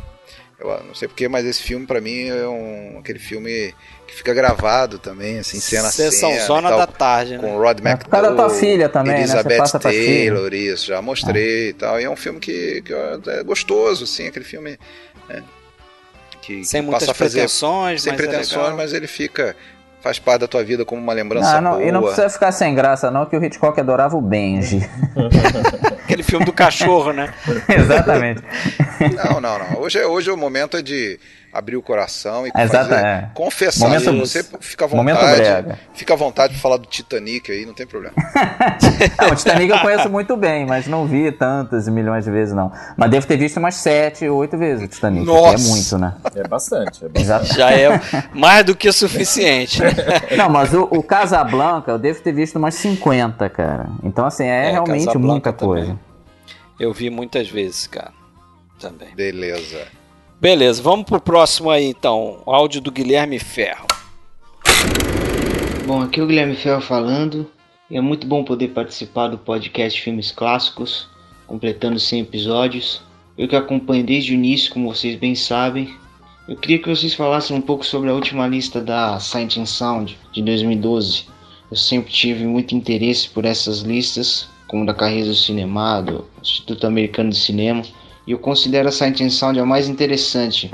Eu não sei porquê, mas esse filme pra mim é um, aquele filme que fica gravado também, assim, cena a cena. Sessão e Zona tal, da Tarde, né? Com Rod É por McDowell, da tua filha também, né? Elizabeth filha. Taylor, isso, já mostrei e tal. E é um filme que, que é gostoso, assim, aquele filme... né, que, Sem que muitas passa a fazer, pretensões, sem mas é pretensões, legal. mas ele fica faz parte da tua vida como uma lembrança Ah, não, boa. e não precisa ficar sem graça, não, que o Hitchcock adorava o Benji. Aquele filme do cachorro, né? Exatamente. Não, não, não. Hoje, é- hoje o momento é de abrir o coração e Exato, fazer, é. confessar. Momento- você fica à momento vontade. Fica à vontade de falar do Titanic aí, não tem problema. Não, o Titanic eu conheço muito bem, mas não vi tantas milhões de vezes, não. Mas devo ter visto umas sete, oito vezes o Titanic. Nossa! Que é muito, né? É bastante, é bastante. Já é mais do que suficiente. né? Não, mas o, o Casablanca eu devo ter visto umas 50, cara. Então, assim, é, É, realmente Casablanca muita também. coisa. Eu vi muitas vezes, cara. Também. Beleza. Beleza, vamos pro próximo aí então. O áudio do Guilherme Ferro. Bom, aqui é o Guilherme Ferro falando. É muito bom poder participar do podcast Filmes Clássicos, completando 100 episódios. Eu que acompanho desde o início, como vocês bem sabem. Eu queria que vocês falassem um pouco sobre a última lista da Sight and Sound de 2012. Eu sempre tive muito interesse por essas listas, como da Carreira do Cinema, do Instituto Americano de Cinema. E eu considero a Sight and Sound a mais interessante,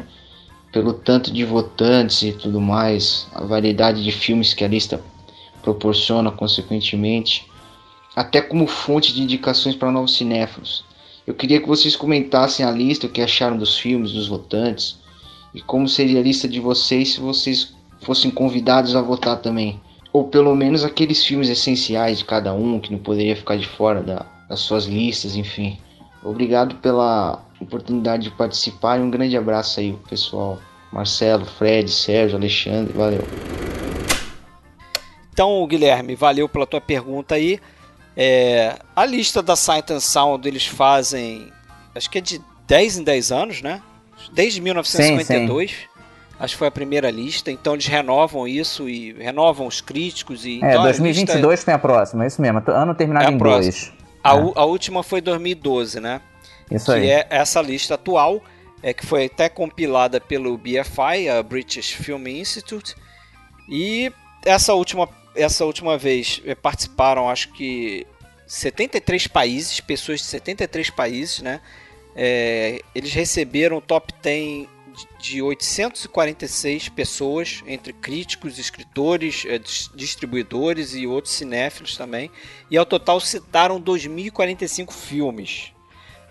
pelo tanto de votantes e tudo mais, a variedade de filmes que a lista proporciona consequentemente, até como fonte de indicações para novos cinéfilos. Eu queria que vocês comentassem a lista, o que acharam dos filmes, dos votantes, e como seria a lista de vocês se vocês fossem convidados a votar também. Ou pelo menos aqueles filmes essenciais de cada um, que não poderia ficar de fora da- das suas listas, enfim. Obrigado pela oportunidade de participar e um grande abraço aí, pessoal. Marcelo, Fred, Sérgio, Alexandre, valeu. Então, Guilherme, valeu pela tua pergunta aí. É, a lista da Sight and Sound eles fazem, acho que é de 10 em 10 anos, né? Desde 1952. Acho que foi a primeira lista. Então eles renovam isso e renovam os críticos. E, É, então, a 2022 lista- tem a próxima, é isso mesmo. Ano terminado É a em próxima. 2. A, u- a última foi 2012, né? Isso que aí. é essa lista atual, é que foi até compilada pelo BFI, a British Film Institute. E essa última, essa última vez eh, participaram, acho que 73 países, pessoas de 73 países, né? É, eles receberam o top 10 de- de 846 pessoas, entre críticos, escritores, eh, dis- distribuidores e outros cinéfilos também. E ao total citaram 2.045 filmes.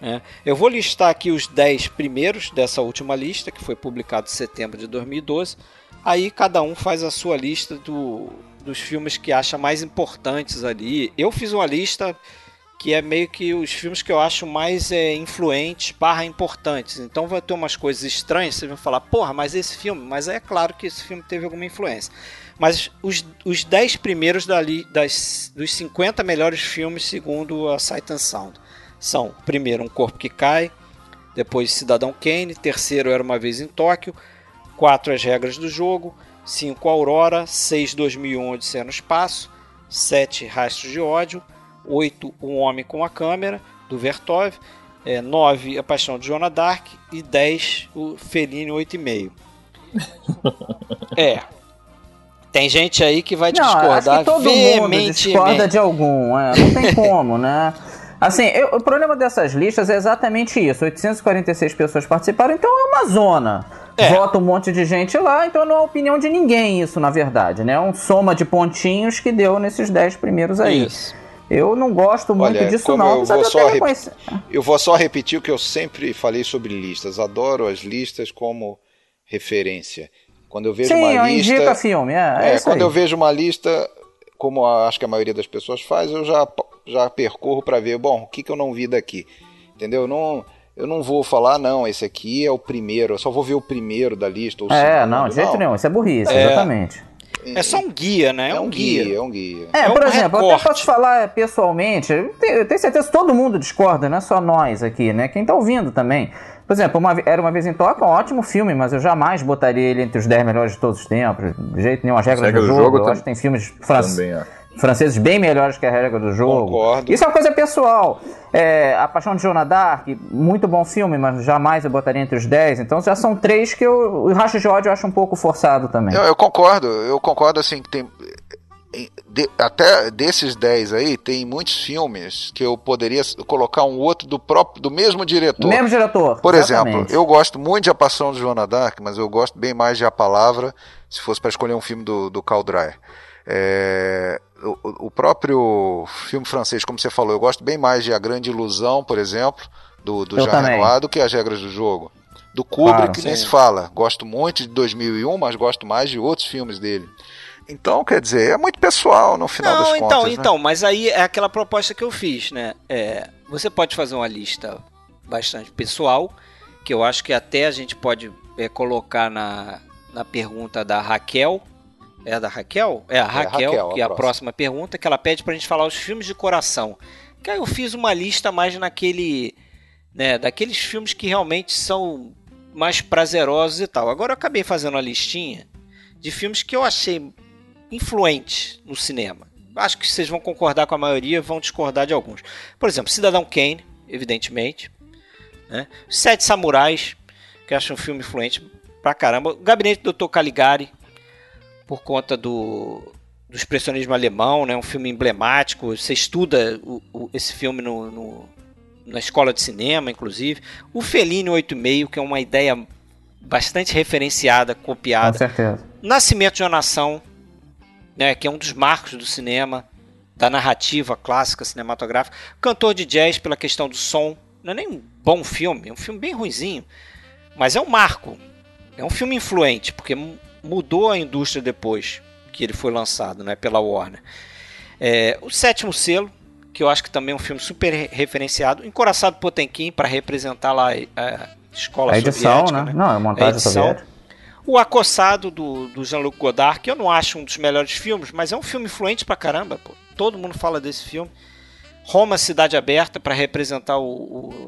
né? Eu vou listar aqui os 10 primeiros dessa última lista, que foi publicado em setembro de 2012. Aí cada um faz a sua lista do, dos filmes que acha mais importantes ali. Eu fiz uma lista que é meio que os filmes que eu acho mais é, influentes barra importantes. Então vai ter umas coisas estranhas, vocês vão falar, porra, mas esse filme, mas é claro que esse filme teve alguma influência. Mas os, os 10 primeiros dali, das, dos 50 melhores filmes segundo a Sight and Sound são, primeiro, Um Corpo que Cai, depois Cidadão Kane, terceiro Era Uma Vez em Tóquio, 4 As Regras do Jogo, 5 Aurora, 6 2001 Odisseia no Espaço, 7 Rastros de Ódio, 8 Um Homem com a Câmera, do Vertov, é, 9 A Paixão de Joana Dark e 10 o Fellini 8,5. É. Tem gente aí que vai Não, acho discordar que todo mundo veementemente. discorda de algum, é, não tem como, né? Assim, eu- o problema dessas listas é exatamente isso. 846 pessoas participaram, então é uma zona. Vota um monte de gente lá, então não é opinião de ninguém isso, na verdade, né? É um soma de pontinhos que deu nesses 10 primeiros aí. Isso. Eu não gosto muito Olha, disso não, eu vou eu só rep-. Eu vou só repetir o que eu sempre falei sobre listas. Adoro as listas como referência. Quando eu vejo Sim, eu uma lista. indica filme, é, é isso quando aí. eu vejo uma lista, como acho que a maioria das pessoas faz, eu já, já percorro para ver, bom, o que, que eu não vi daqui. Entendeu? Eu não, eu não vou falar, não, esse aqui é o primeiro, eu só vou ver o primeiro da lista. É, segundo, não, de jeito nenhum, isso é burrice, É. exatamente. É só um guia, né? É, É um, um guia. guia, é um guia. É, É por um exemplo, eu até recorte. posso falar pessoalmente, eu tenho, eu tenho certeza que todo mundo discorda, não é só nós aqui, né? Quem tá ouvindo também. Por exemplo, uma, Era Uma Vez em Tóquio, um ótimo filme, mas eu jamais botaria ele entre os 10 melhores de todos os tempos, de jeito nenhum, as regras Regra do jogo, jogo eu tam- acho que tem filmes fran- Também, é. Franceses bem melhores que a regra do jogo. Concordo. Isso é uma coisa pessoal. É, a Paixão de Joana Dark, muito bom filme, mas jamais eu botaria entre os 10, então já são três que eu... O Racha de Ódio eu acho um pouco forçado também. Eu, eu concordo, eu concordo assim que tem. em- de- até desses 10 aí, tem muitos filmes que eu poderia colocar um outro do próprio do mesmo diretor. Mesmo diretor. Por exatamente. exemplo, eu gosto muito de A Passão de Joana Dark, mas eu gosto bem mais de A Palavra, se fosse para escolher um filme do, do Karl Dreyer. É, o, o- próprio filme francês, como você falou, eu gosto bem mais de A Grande Ilusão, por exemplo, do, do Eu Jean também. Renoir, do que As Regras do Jogo. Do Kubrick Claro, nem se fala. Gosto muito de 2001, mas gosto mais de outros filmes dele. Então, quer dizer, é muito pessoal no final Não, das então, contas. né? então, mas aí é aquela proposta que eu fiz, né? É, você pode fazer uma lista bastante pessoal, que eu acho que até a gente pode é, colocar na, na pergunta da Raquel. É a da Raquel? É a Raquel, Raquel, a que é a próxima. próxima pergunta, que ela pede pra gente falar os filmes de coração. Que aí eu fiz uma lista mais naquele. Né, daqueles filmes que realmente são mais prazerosos e tal. Agora eu acabei fazendo uma listinha de filmes que eu achei influentes no cinema. Acho que vocês vão concordar com a maioria, vão discordar de alguns. Por exemplo, Cidadão Kane, evidentemente. Né? Sete Samurais, que eu acho um filme influente pra caramba. O Gabinete do Dr. Caligari, por conta do, do expressionismo alemão, né? um filme emblemático. Você estuda o- o- esse filme no, no- na escola de cinema, inclusive. O Fellini 8,5, que é uma ideia bastante referenciada, Com copiada. certeza. Nascimento de uma Nação, né, que é um dos marcos do cinema, da narrativa clássica cinematográfica. Cantor de jazz pela questão do som. Não é nem um bom filme, é um filme bem ruinzinho. Mas é um marco. É um filme influente, porque mudou a indústria depois que ele foi lançado né, pela Warner. É, o Sétimo Selo, que eu acho que também é um filme super re- referenciado. Encoraçado Potemkin, para representar lá a, a escola A edição, soviética. né? Não, é montagem edição. soviética. O Acossado, do, do Jean-Luc Godard, que eu não acho um dos melhores filmes, mas é um filme influente pra caramba, pô. Todo mundo fala desse filme. Roma, Cidade Aberta, para representar o,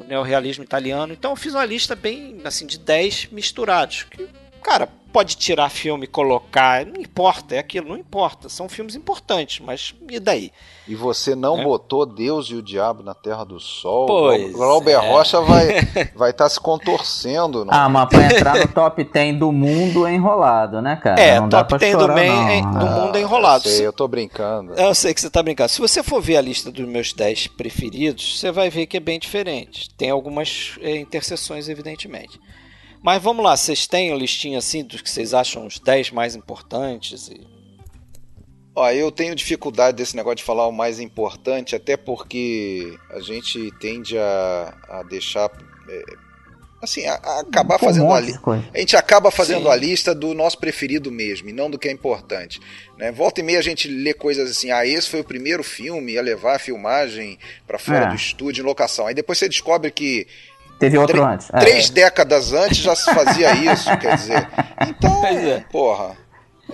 o neorrealismo italiano. Então eu fiz uma lista bem, assim, de 10 misturados. Que, cara, pode tirar filme e colocar, não importa, é aquilo, não importa. São filmes importantes, mas e daí? E você não É. botou Deus e o Diabo na Terra do Sol. Pois o Glauber é. Rocha vai vai estar se contorcendo. Não? Ah, mas pra entrar no top 10 do mundo é enrolado, né, cara? É, não top pra 10 do, chorar, man- não. é- do Ah. mundo é enrolado. Eu, sei, eu tô brincando. Eu sei que você tá brincando. Se você for ver a lista dos meus 10 preferidos, você vai ver que é bem diferente. Tem algumas é, interseções, evidentemente. Mas vamos lá, vocês têm uma listinha assim dos que vocês acham os 10 mais importantes? E... Ó, eu tenho dificuldade desse negócio de falar o mais importante, até porque a gente tende a, a deixar. é, assim, a, a acabar fazendo a de lista. A gente acaba fazendo Sim. a lista do nosso preferido mesmo, e não do que é importante. Né? Volta e meia a gente lê coisas assim, ah, esse foi o primeiro filme a levar a filmagem para fora É. do estúdio, em locação. Aí depois você descobre que Teve outro Tre- antes. É. três décadas antes já se fazia isso, quer dizer. Então, é. porra.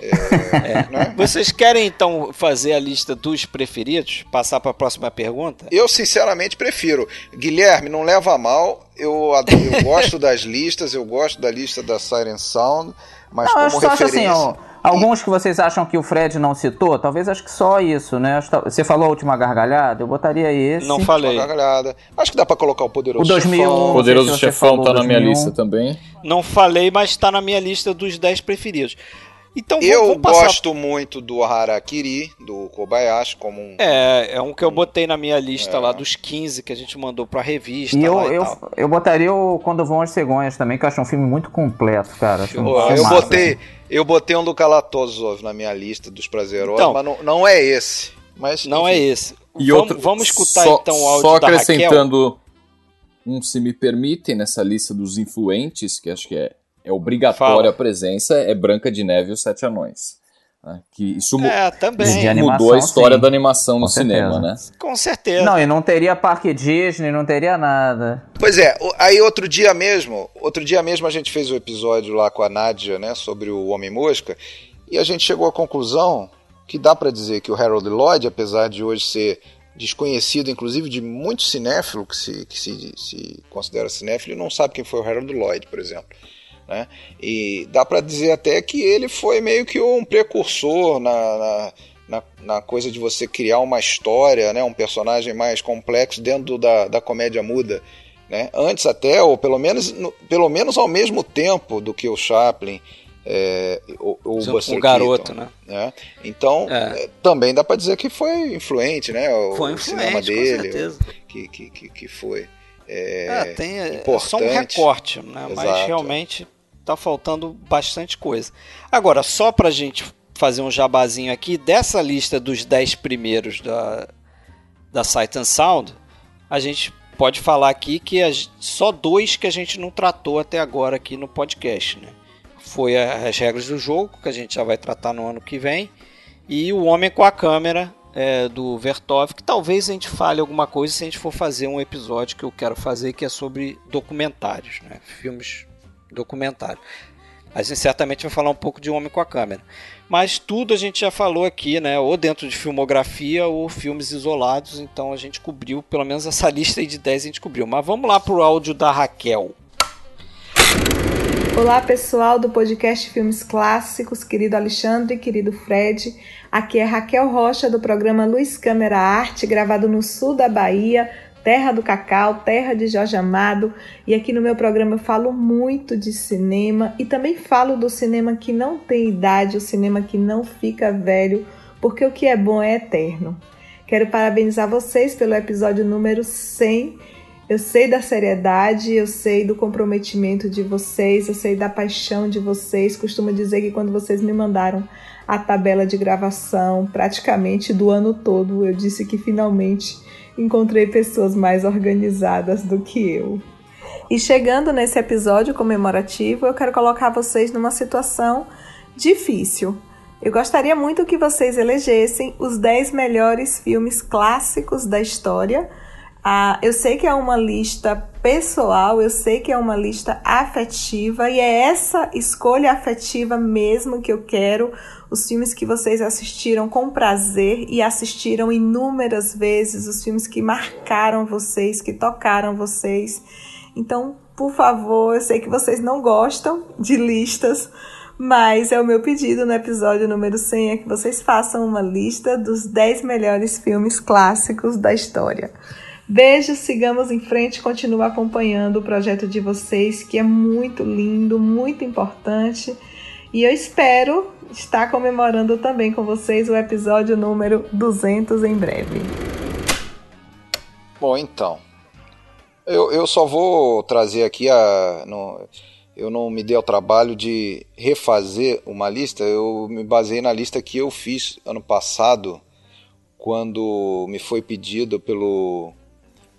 é, né? Vocês querem então fazer a lista dos preferidos? Passar para a próxima pergunta? Eu sinceramente prefiro. Guilherme, não leva a mal. Eu, eu gosto das listas, eu gosto da lista da Siren Sound, mas Não, eu como acho, só acho assim, referência. ó, alguns que vocês acham que o Fred não citou, talvez acho que só isso, né? Você falou a última gargalhada, eu botaria esse. Não falei. gargalhada. Acho que dá pra colocar o Poderoso O 2001. Chefão. Não Poderoso Chefão falou tá na minha 2001. lista também. Não falei, mas está na minha lista dos 10 preferidos. Então, eu vamos passar... gosto muito do Harakiri, do Kobayashi, como um. É, é um que eu botei na minha lista é. lá dos 15 que a gente mandou pra revista. E eu, e eu, eu, botaria o Quando Vão as Cegonhas também, que eu acho um filme muito completo, cara. eu, eu massa, botei. Assim. Eu botei um do Kalatozov na minha lista dos prazerosos, então, mas não, não é esse. Mas, não enfim. é esse. E vamos, outro, vamos escutar só, então o áudio Só acrescentando um, se me permitem, nessa lista dos influentes, que acho que é, é obrigatória Fala. a presença, é Branca de Neve e os Sete Anões. Né? Que isso é, também. mudou a história sim. da animação Com no certeza. cinema, né? Com certeza. Não, e não teria parque Disney, não teria nada. Pois é, aí outro dia mesmo, outro dia mesmo a gente fez o um episódio lá com a Nádia, né, sobre o Homem-Mosca, e a gente chegou à conclusão que dá para dizer que o Harold Lloyd, apesar de hoje ser desconhecido, inclusive de muito cinéfilo que se, que se, se considera cinéfilo, não sabe quem foi o Harold Lloyd, por exemplo. Né? E dá para dizer até que ele foi meio que um precursor na, na, na, na, coisa de você criar uma história, né? um personagem mais complexo dentro da, da comédia muda. Né? Antes até, ou pelo menos, no, pelo menos ao mesmo tempo do que o Chaplin é, o, o Buster garoto, Keaton, né? né? Então, é. é também dá para dizer que foi influente, né? O, foi influente, cinema dele, que, que, que, que foi é, é, tem, é importante. só um recorte, né? Exato. Mas realmente tá faltando bastante coisa. Agora, só pra gente fazer um jabazinho aqui, dessa lista dos 10 primeiros da, da Sight and Sound, a gente pode falar aqui que só dois que a gente não tratou até agora aqui no podcast, né? Foi as regras do jogo, que a gente já vai tratar no ano que vem, e o Homem com a Câmera, é, do Vertov, que talvez a gente fale alguma coisa se a gente for fazer um episódio que eu quero fazer, que é sobre documentários, né? filmes documentário. A gente certamente vai falar um pouco de Homem com a Câmera. Mas tudo a gente já falou aqui, né? Ou dentro de filmografia ou filmes isolados. Então a gente cobriu, pelo menos essa lista de 10 a gente cobriu. Mas vamos lá pro áudio da Raquel. Olá pessoal do podcast Filmes Clássicos, querido Alexandre, querido Fred. Aqui é Raquel Rocha do programa Luz Câmera Arte, gravado no sul da Bahia, terra do cacau, terra de Jorge Amado, e aqui no meu programa eu falo muito de cinema e também falo do cinema que não tem idade, o cinema que não fica velho, porque o que é bom é eterno. Quero parabenizar vocês pelo episódio número 100. Eu sei da seriedade, eu sei do comprometimento de vocês, eu sei da paixão de vocês. Costumo dizer que quando vocês me mandaram a tabela de gravação praticamente do ano todo, eu disse que finalmente encontrei pessoas mais organizadas do que eu. E chegando nesse episódio comemorativo, eu quero colocar vocês numa situação difícil. Eu gostaria muito que vocês elegessem os 10 melhores filmes clássicos da história. Ah, eu sei que é uma lista pessoal, eu sei que é uma lista afetiva e é essa escolha afetiva mesmo que eu quero os filmes que vocês assistiram com prazer e assistiram inúmeras vezes, os filmes que marcaram vocês, que tocaram vocês. Então, por favor, eu sei que vocês não gostam de listas, mas é o meu pedido no episódio número 100 é que vocês façam uma lista dos 10 melhores filmes clássicos da história. Beijos, sigamos em frente, continue acompanhando o projeto de vocês, que é muito lindo, muito importante. E eu espero está comemorando também com vocês o episódio número 200 em breve. Bom, então. Eu, eu só vou trazer aqui a. No, eu não me dei ao trabalho de refazer uma lista, eu me baseei na lista que eu fiz ano passado, quando me foi pedido pelo,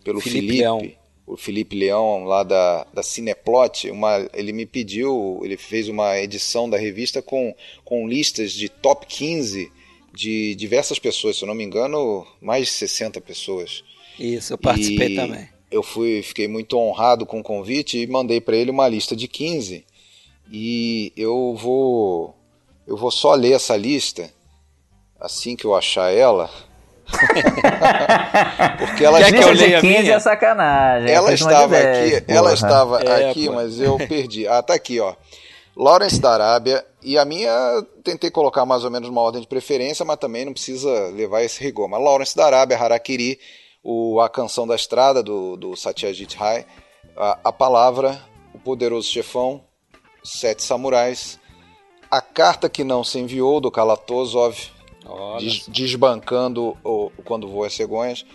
pelo Felipe, Felipe Leão o Felipe Leão lá da, da Cineplot, uma, ele me pediu, ele fez uma edição da revista com, com listas de top 15 de diversas pessoas, se eu não me engano, mais de 60 pessoas. Isso, eu participei e também. Eu fui, fiquei muito honrado com o convite e mandei para ele uma lista de 15. E eu vou eu vou só ler essa lista assim que eu achar ela Porque ela Quer que eu leia 15 minha? é sacanagem. Ela estava aqui, ela estava é, aqui, mas eu perdi. Ah, tá aqui, ó. Lawrence da Arábia e a minha tentei colocar mais ou menos uma ordem de preferência, mas também não precisa levar esse rigor. Mas Lawrence da Arábia, Harakiri, o, a canção da estrada do, do Satyajit Ray, a, a palavra, o poderoso chefão, sete samurais, A Carta que Não Se Enviou, do Kalatozov, des desbancando o, Quando Voa Cegonhas.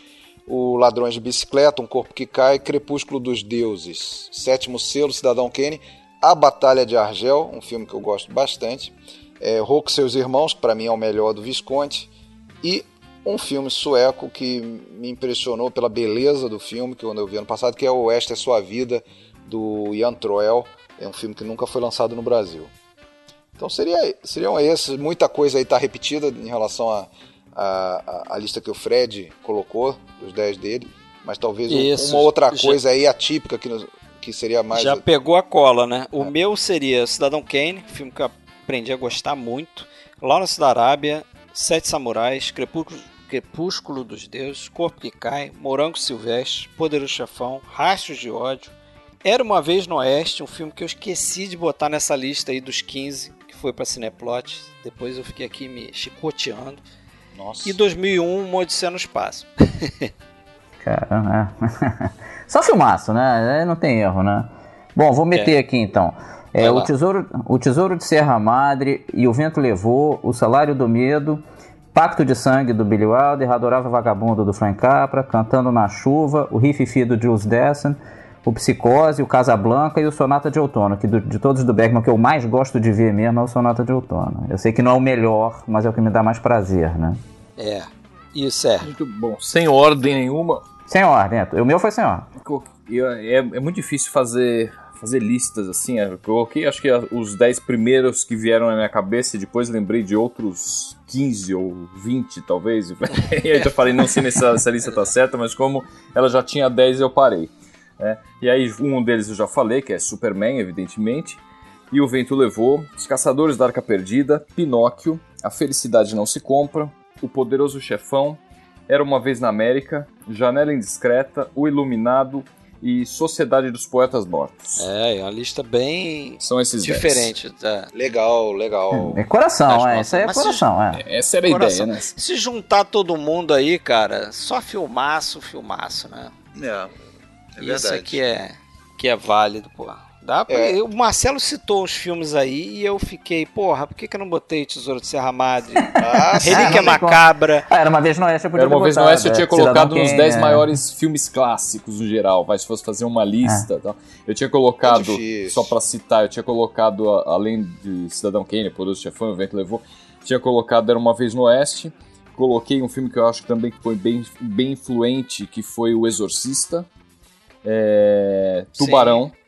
O Ladrões de Bicicleta, Um Corpo que Cai, Crepúsculo dos Deuses, Sétimo Selo, Cidadão Kane, A Batalha de Argel, um filme que eu gosto bastante, é, e Seus Irmãos, que para mim é o melhor do Visconti, e um filme sueco que me impressionou pela beleza do filme, que eu vi ano passado, que é o Esta é Sua Vida, do Jan Troell, é um filme que nunca foi lançado no Brasil. Então seria, seriam esses, muita coisa aí está repetida em relação a a, a, lista que o Fred colocou, dos 10 dele, mas talvez Isso, uma outra coisa já, aí atípica que, que seria mais. Já pegou a cola, né? O é. meu seria Cidadão Kane, filme que eu aprendi a gostar muito. Lawrence da Arábia, Sete Samurais, Crepúsculo, Crepúsculo dos Deuses, Corpo que Cai, Morango Silvestre, Poderoso Chefão, Rastros de Ódio. Era uma vez no Oeste, um filme que eu esqueci de botar nessa lista aí dos 15, que foi para Cineplot. Depois eu fiquei aqui me chicoteando. Nossa. E 2001, Uma Odisseia no Espaço. Caramba. É. Só filmaço, né? Não tem erro, né? Bom, vou meter é. aqui então. É, o, tesouro, o Tesouro de Serra Madre e O Vento Levou, O Salário do Medo, Pacto de Sangue do Billy Wilder, Adorável Vagabundo do Frank Capra, Cantando na Chuva, O Riff do Jules Dessen, o Psicose, o Casablanca e o Sonata de Outono, que do, de todos do Bergman que eu mais gosto de ver mesmo é o Sonata de Outono. Eu sei que não é o melhor, mas é o que me dá mais prazer, né? É, isso é. Muito bom. Sem ordem nenhuma. Sem ordem, é. o meu foi sem ordem. É, é muito difícil fazer fazer listas assim. É, eu coloquei acho que os 10 primeiros que vieram na minha cabeça e depois lembrei de outros 15 ou 20 talvez. e aí eu falei, não sei se essa lista tá certa, mas como ela já tinha 10 eu parei. Né? E aí um deles eu já falei, que é Superman, evidentemente. E o Vento Levou, Os Caçadores da Arca Perdida, Pinóquio, A Felicidade Não Se Compra, O Poderoso Chefão, Era Uma Vez na América, Janela Indiscreta, O Iluminado e Sociedade dos Poetas Mortos. É, é uma lista bem São esses diferente. Tá? Legal, legal. É, é coração, é, essa é coração. Se, é. Essa era a coração. ideia, né? Se juntar todo mundo aí, cara, só filmaço, filmaço, né? É. É Isso aqui é que é válido, pô. Dá pra... é. O Marcelo citou os filmes aí e eu fiquei, porra, por que, que eu não botei Tesouro de Serra Madre? Ah, Relíquia Macabra. Ah, era uma vez no Oeste, eu podia Era uma vez no Oeste, eu tinha colocado nos 10 é. maiores filmes clássicos no geral, mas se fosse fazer uma lista. É. Tá? Eu tinha colocado, é só pra citar, eu tinha colocado, além de Cidadão Kane, Poderoso Chefão, O Vento Levou, tinha colocado Era uma vez no Oeste. Coloquei um filme que eu acho que também foi bem, bem influente, que foi O Exorcista é, Tubarão. Sim.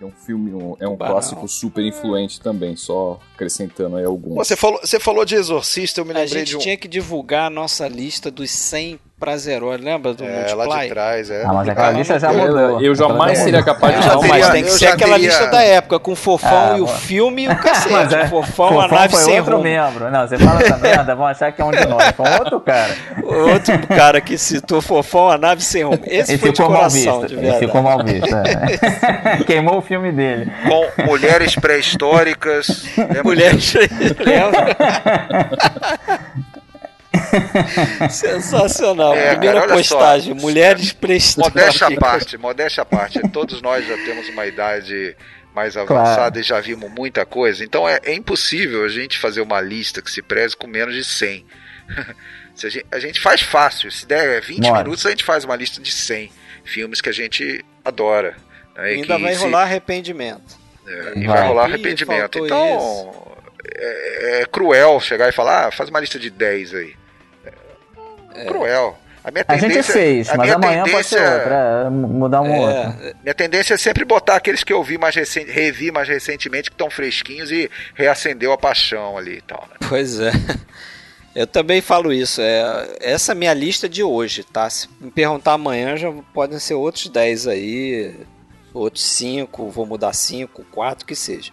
É um filme, um, é um clássico super influente também, só acrescentando aí alguns. Você falou, você falou de Exorcista, eu me lembrei de um... A gente de tinha que divulgar a nossa lista dos 100 prazerosa, lembra do é, Multiply? lá de trás, é. Ah, mas aquela ah, lista já mudou. Eu, eu jamais seria capaz de não, teria, mas tem que ser aquela teria... lista da época, com o Fofão ah, e o filme e o cacete. É, o Fofão, Fofão, a nave foi sem outro rumo. membro. Não, você fala essa merda, vão achar que é um de nós. Foi um outro cara. Outro cara que citou Fofão, a nave sem rumo. Esse foi de coração, mal visto. Ficou mal visto. É. Queimou o filme dele. Com mulheres pré-históricas. Mulheres pré-históricas. Sensacional. É, Primeira cara, postagem, só, mulheres prestando. Modéstia à parte, modéstia à parte. Todos nós já temos uma idade mais avançada claro. e já vimos muita coisa. Então é, é, impossível a gente fazer uma lista que se preze com menos de 100. se a, gente, a, gente, faz fácil. Se der 20 minutos, a gente faz uma lista de 100 filmes que a gente adora. Né, ainda vai se... rolar arrependimento. É, e vai, vai rolar arrependimento. Ih, então é, é, cruel chegar e falar, ah, faz uma lista de 10 aí. É. Cruel. A, minha tendência, a gente fez, a mas amanhã pode ser outra, é, mudar um é, outro. Minha tendência é sempre botar aqueles que eu vi mais recente, revi mais recentemente, que estão fresquinhos e reacendeu a paixão ali e tal. Né? Pois é. Eu também falo isso. É, essa é a minha lista de hoje, tá? Se me perguntar amanhã, já podem ser outros 10 aí, outros 5, vou mudar 5, 4, que seja.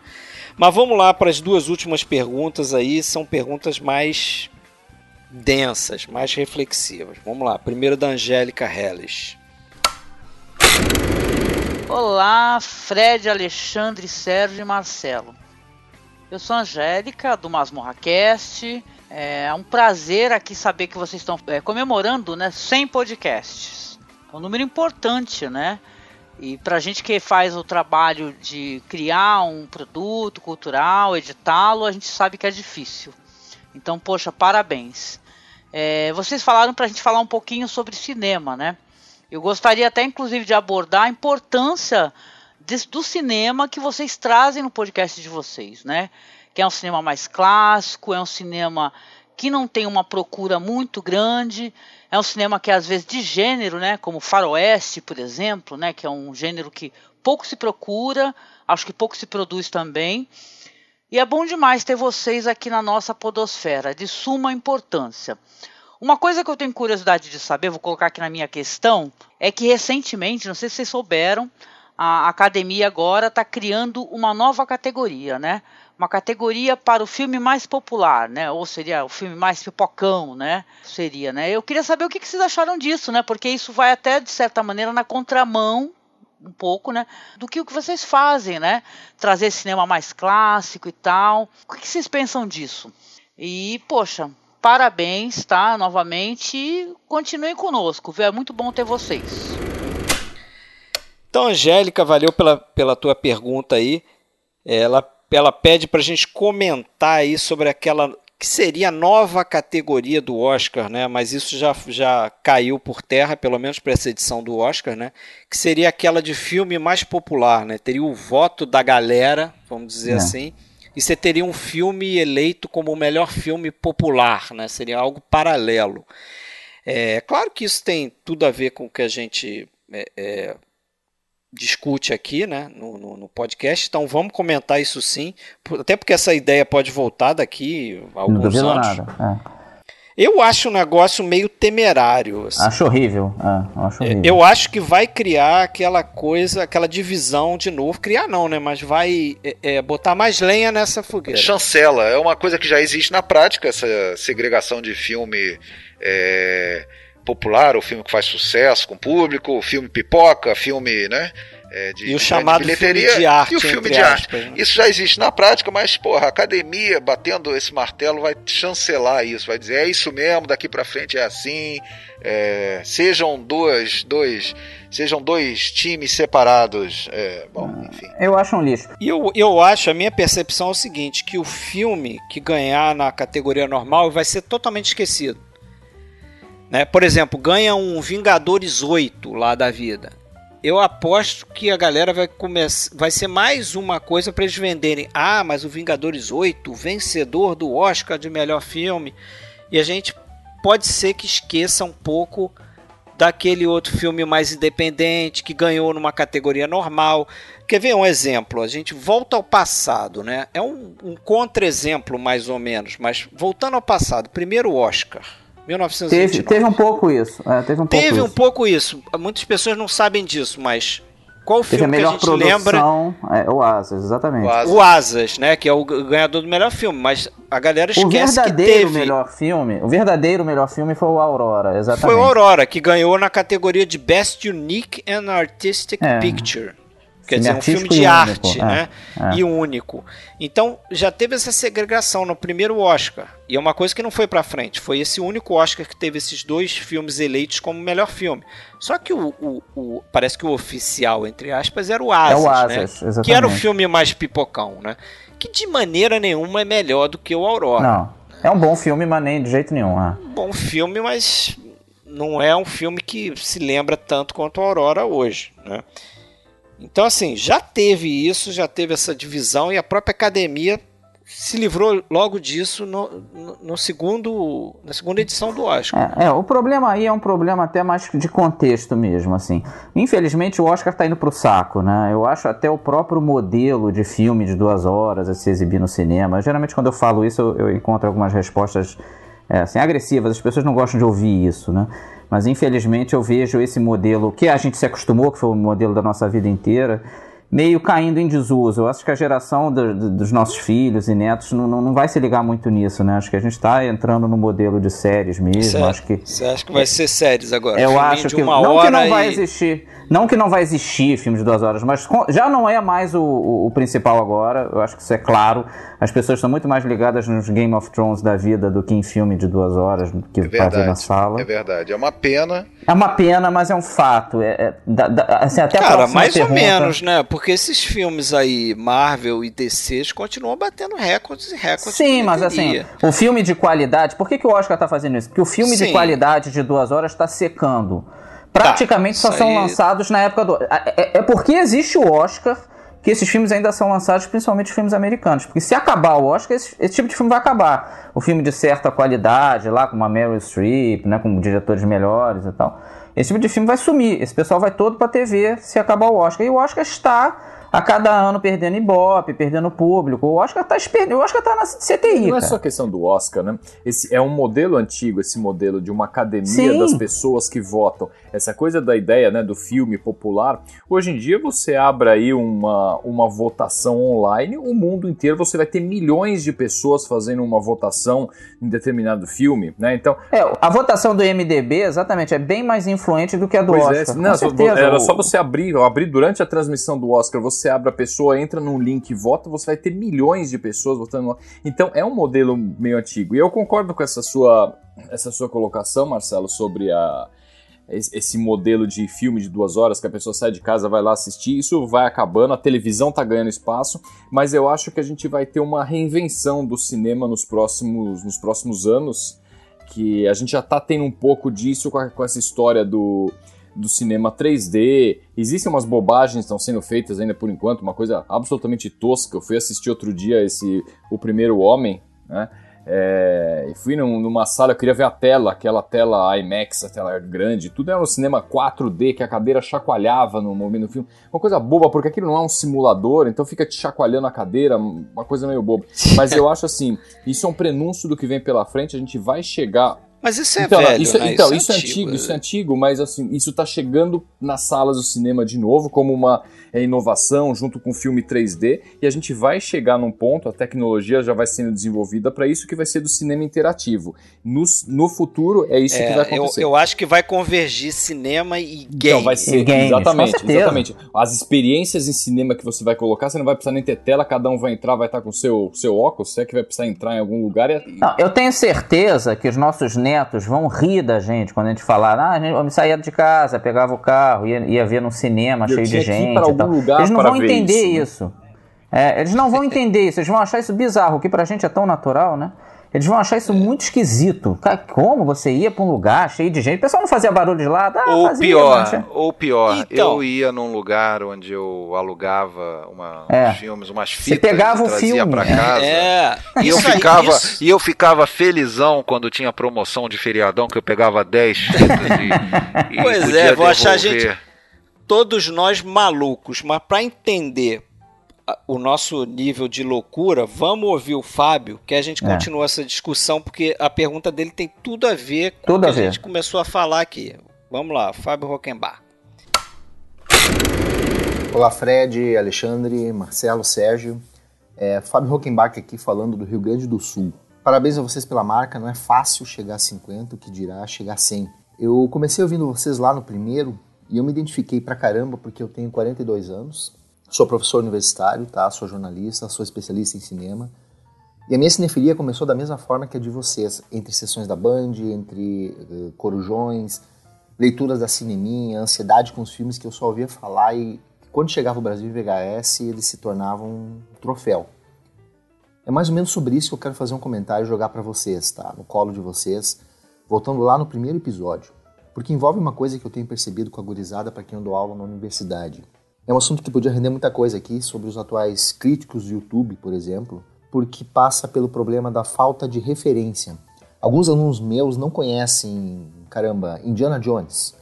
Mas vamos lá para as duas últimas perguntas aí, são perguntas mais densas, mais reflexivas. Vamos lá, primeiro da Angélica Helles. Olá, Fred, Alexandre, Sérgio e Marcelo. Eu sou a Angélica, do Masmorra Cast. É um prazer aqui saber que vocês estão é, comemorando né, 100 podcasts. É um número importante, né? E pra gente que faz o trabalho de criar um produto cultural, editá-lo, a gente sabe que é difícil. Então, poxa, parabéns. É, vocês falaram pra gente falar um pouquinho sobre cinema, né? Eu gostaria até, inclusive, de abordar a importância de, do cinema que vocês trazem no podcast de vocês, né? Que é um cinema mais clássico, é um cinema que não tem uma procura muito grande, é um cinema que às vezes de gênero, né, como faroeste, por exemplo, né, que é um gênero que pouco se procura, acho que pouco se produz também. E é bom demais ter vocês aqui na nossa podosfera, de suma importância. Uma coisa que eu tenho curiosidade de saber, vou colocar aqui na minha questão, é que recentemente, não sei se vocês souberam, a academia agora está criando uma nova categoria, né? uma categoria para o filme mais popular, né? Ou seria o filme mais pipocão, né? Seria, né? Eu queria saber o que, vocês acharam disso, né? Porque isso vai até de certa maneira na contramão um pouco, né, do que o que vocês fazem, né? Trazer cinema mais clássico e tal. O que vocês pensam disso? E, poxa, parabéns, tá? Novamente, continuem conosco, viu? É muito bom ter vocês. Então, Angélica, valeu pela, pela tua pergunta aí. Ela ela pede para a gente comentar aí sobre aquela que seria a nova categoria do Oscar, né? Mas isso já, já caiu por terra, pelo menos para essa edição do Oscar, né? Que seria aquela de filme mais popular, né? Teria o voto da galera, vamos dizer é. assim, e você teria um filme eleito como o melhor filme popular, né? Seria algo paralelo. É claro que isso tem tudo a ver com o que a gente é, é, discute aqui né, no, no, no, podcast, então vamos comentar isso sim, até porque essa ideia pode voltar daqui a alguns Não anos. Nada. É. Eu acho um negócio meio temerário. Assim. Acho horrível. É, acho horrível. Eu acho que vai criar aquela coisa, aquela divisão de novo. Criar não, né? Mas vai é, é, botar mais lenha nessa fogueira. Chancela. É uma coisa que já existe na prática, essa segregação de filme é, popular, o filme que faz sucesso com o público, o filme pipoca, filme, né? É, de, e o chamado bilheteria, filme de arte. E o filme de aspas, arte. Né? Isso já existe na prática, mas, porra, a academia batendo esse martelo vai chancelar isso, vai dizer, é isso mesmo, daqui para frente é assim. É, sejam dois, dois, sejam dois times separados. É, bom, ah, enfim. Eu acho um lixo. E eu, eu acho, a minha percepção é o seguinte: que o filme que ganhar na categoria normal vai ser totalmente esquecido. Né? Por exemplo, ganha um Vingadores 8 lá da vida. Eu aposto que a galera vai começar, vai ser mais uma coisa para eles venderem. Ah, mas o Vingadores 8, vencedor do Oscar de melhor filme. E a gente pode ser que esqueça um pouco daquele outro filme mais independente que ganhou numa categoria normal. Quer ver um exemplo? A gente volta ao passado, né? É um, um contra-exemplo mais ou menos, mas voltando ao passado, primeiro Oscar. 1929. Teve, teve um pouco isso. É, teve um pouco teve isso. um pouco isso. Muitas pessoas não sabem disso, mas qual filme a melhor que a gente produção, lembra? É, o Asas, exatamente. O Asas. o Asas. né? Que é o ganhador do melhor filme, mas a galera esquece que teve. O melhor filme, o verdadeiro melhor filme foi o Aurora, exatamente. Foi o Aurora que ganhou na categoria de Best Unique and Artistic é. Picture. Quer dizer, um filme de arte, né? É. E único. Então, já teve essa segregação no primeiro Oscar. E é uma coisa que não foi para frente. Foi esse único Oscar que teve esses dois filmes eleitos como melhor filme. Só que o, o, o parece que o oficial, entre aspas, era o Asas, é o Asas né? Exatamente. Que era o filme mais pipocão, né? Que de maneira nenhuma é melhor do que o Aurora. Não. É um bom filme, mas nem de jeito nenhum. É. Bom filme, mas não é um filme que se lembra tanto quanto a Aurora hoje, né? Então, assim, já teve isso, já teve essa divisão e a própria academia se livrou logo disso no, no, no segundo, na segunda edição do Oscar. É, é, o problema aí é um problema até mais de contexto mesmo, assim. Infelizmente o Oscar está indo para o saco, né? Eu acho até o próprio modelo de filme de duas horas a se exibir no cinema. Geralmente quando eu falo isso eu, eu encontro algumas respostas é, assim, agressivas. As pessoas não gostam de ouvir isso, né? Mas infelizmente eu vejo esse modelo que a gente se acostumou, que foi o modelo da nossa vida inteira, meio caindo em desuso. Eu acho que a geração do, do, dos nossos filhos e netos não, não, não, vai se ligar muito nisso, né? Acho que a gente está entrando no modelo de séries mesmo. Você, acho que, você acha que vai ser séries agora? Eu acho que não que não e... vai existir. Não que não vai existir filme de duas horas, mas já não é mais o, o, o, principal agora. Eu acho que isso é claro. As pessoas estão muito mais ligadas nos Game of Thrones da vida do que em filme de duas horas que é verdade, ver na sala. É verdade. É uma pena. É uma pena, mas é um fato. É, é da, da, assim, até Cara, mais pergunta... ou menos, né? Porque esses filmes aí, Marvel e DC, continuam batendo recordes e recordes. Sim, mas assim, o filme de qualidade. Por que, que o Oscar está fazendo isso? Porque o filme Sim. de qualidade de duas horas está secando praticamente tá, só são aí... lançados na época do. É, é, porque existe o Oscar que esses filmes ainda são lançados, principalmente filmes americanos. Porque se acabar o Oscar, esse, esse, tipo de filme vai acabar. O filme de certa qualidade, lá com uma Meryl Streep, né, com diretores melhores e tal. Esse tipo de filme vai sumir. Esse pessoal vai todo pra TV se acabar o Oscar. E o Oscar está a cada ano perdendo Ibope, perdendo público. O Oscar tá, o Oscar tá na CTI. Não é só questão do Oscar, né? Esse é um modelo antigo, esse modelo de uma academia Sim. das pessoas que votam. Essa coisa da ideia né, do filme popular. Hoje em dia você abre aí uma, uma votação online, o mundo inteiro você vai ter milhões de pessoas fazendo uma votação em determinado filme, né? Então. É, a votação do MDB, exatamente, é bem mais influente do que a do pois Oscar. É, não, era só você abrir, abrir durante a transmissão do Oscar, você você abre a pessoa, entra num link e vota, você vai ter milhões de pessoas votando. Então é um modelo meio antigo. E eu concordo com essa sua, essa sua colocação, Marcelo, sobre a, esse modelo de filme de duas horas que a pessoa sai de casa, vai lá assistir. Isso vai acabando, a televisão tá ganhando espaço, mas eu acho que a gente vai ter uma reinvenção do cinema nos próximos, nos próximos anos. Que a gente já tá tendo um pouco disso com, a, com essa história do do cinema 3D. Existem umas bobagens que estão sendo feitas ainda por enquanto, uma coisa absolutamente tosca. Eu fui assistir outro dia esse O Primeiro Homem, né? É, fui num, numa sala, eu queria ver a tela, aquela tela IMAX, a tela grande, tudo era um cinema 4D, que a cadeira chacoalhava no momento do filme. Uma coisa boba, porque aquilo não é um simulador, então fica te chacoalhando a cadeira, uma coisa meio boba. Mas eu acho assim, isso é um prenúncio do que vem pela frente, a gente vai chegar mas isso é então, velho, isso, né? Então, isso, é isso é, antigo, antigo, isso é antigo, mas assim, isso tá chegando nas salas do cinema de novo como uma é, inovação junto com o filme 3D e a gente vai chegar num ponto, a tecnologia já vai sendo desenvolvida para isso que vai ser do cinema interativo. No, no futuro é isso é, que vai acontecer. Eu, eu, acho que vai convergir cinema e games. Então vai ser games, exatamente, exatamente. As experiências em cinema que você vai colocar, você não vai precisar nem ter tela, cada um vai entrar, vai estar com seu seu óculos, você é que vai precisar entrar em algum lugar e... Não, eu tenho certeza que os nossos netos vão rir da gente quando a gente falar, ah, a gente saía de casa, pegava o carro, ia, ia ver no cinema eu cheio de gente. Eles não vão entender isso. Né? isso. É, eles não vão entender isso, eles vão achar isso bizarro, que pra gente é tão natural, né? Eles vão achar isso muito esquisito. Como você ia para um lugar cheio de gente? O pessoal não fazia barulho de lá? Ah, ou, fazia, pior, ou pior, então, eu ia num lugar onde eu alugava uma, é. uns filmes, umas fitas, você pegava o filme para casa. É. E eu ficava e eu ficava felizão quando tinha promoção de feriadão que eu pegava 10 fitas e, e Pois é, vou achar a gente todos nós malucos, mas para entender o nosso nível de loucura, vamos ouvir o Fábio, que a gente é. continua essa discussão, porque a pergunta dele tem tudo a ver com tudo o que a, a gente começou a falar aqui. Vamos lá, Fábio Rockenbach. Olá, Fred, Alexandre, Marcelo, Sérgio. É, Fábio Rockenbach aqui falando do Rio Grande do Sul. Parabéns a vocês pela marca, não é fácil chegar a 50, o que dirá chegar a 100. Eu comecei ouvindo vocês lá no primeiro e eu me identifiquei pra caramba porque eu tenho 42 anos Sou professor universitário, tá? Sou jornalista, sou especialista em cinema. E a minha cinefilia começou da mesma forma que a de vocês, entre sessões da Band, entre uh, corujões, leituras da cineminha, ansiedade com os filmes que eu só ouvia falar e quando chegava o Brasil em VHS, eles se tornavam um troféu. É mais ou menos sobre isso que eu quero fazer um comentário e jogar para vocês, tá? No colo de vocês, voltando lá no primeiro episódio. Porque envolve uma coisa que eu tenho percebido com a gurizada para quem eu dou aula na universidade. É um assunto que podia render muita coisa aqui sobre os atuais críticos do YouTube, por exemplo, porque passa pelo problema da falta de referência. Alguns alunos meus não conhecem, caramba, Indiana Jones.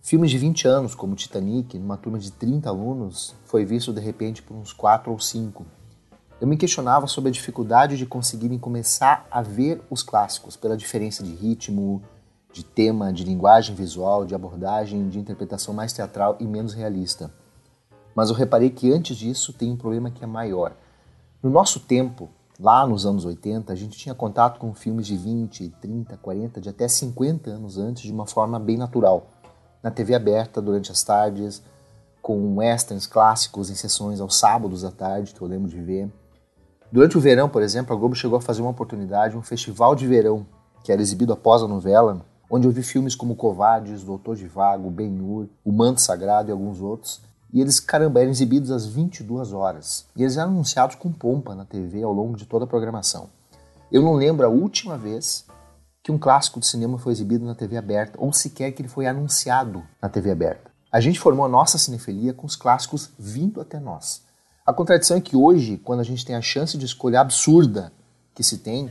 Filmes de 20 anos, como Titanic, numa turma de 30 alunos, foi visto de repente por uns 4 ou 5. Eu me questionava sobre a dificuldade de conseguirem começar a ver os clássicos pela diferença de ritmo, de tema, de linguagem visual, de abordagem, de interpretação mais teatral e menos realista. Mas eu reparei que antes disso tem um problema que é maior. No nosso tempo, lá nos anos 80, a gente tinha contato com filmes de 20, 30, 40, de até 50 anos antes de uma forma bem natural. Na TV aberta, durante as tardes, com westerns clássicos em sessões aos sábados à tarde, que eu lembro de ver. Durante o verão, por exemplo, a Globo chegou a fazer uma oportunidade, um festival de verão, que era exibido após a novela, onde eu vi filmes como Covardes, Doutor de Vago, Ben-Hur, O Manto Sagrado e alguns outros. E eles, caramba, eram exibidos às 22 horas. E eles eram anunciados com pompa na TV ao longo de toda a programação. Eu não lembro a última vez que um clássico de cinema foi exibido na TV aberta, ou sequer que ele foi anunciado na TV aberta. A gente formou a nossa cinefilia com os clássicos vindo até nós. A contradição é que hoje, quando a gente tem a chance de escolha absurda que se tem,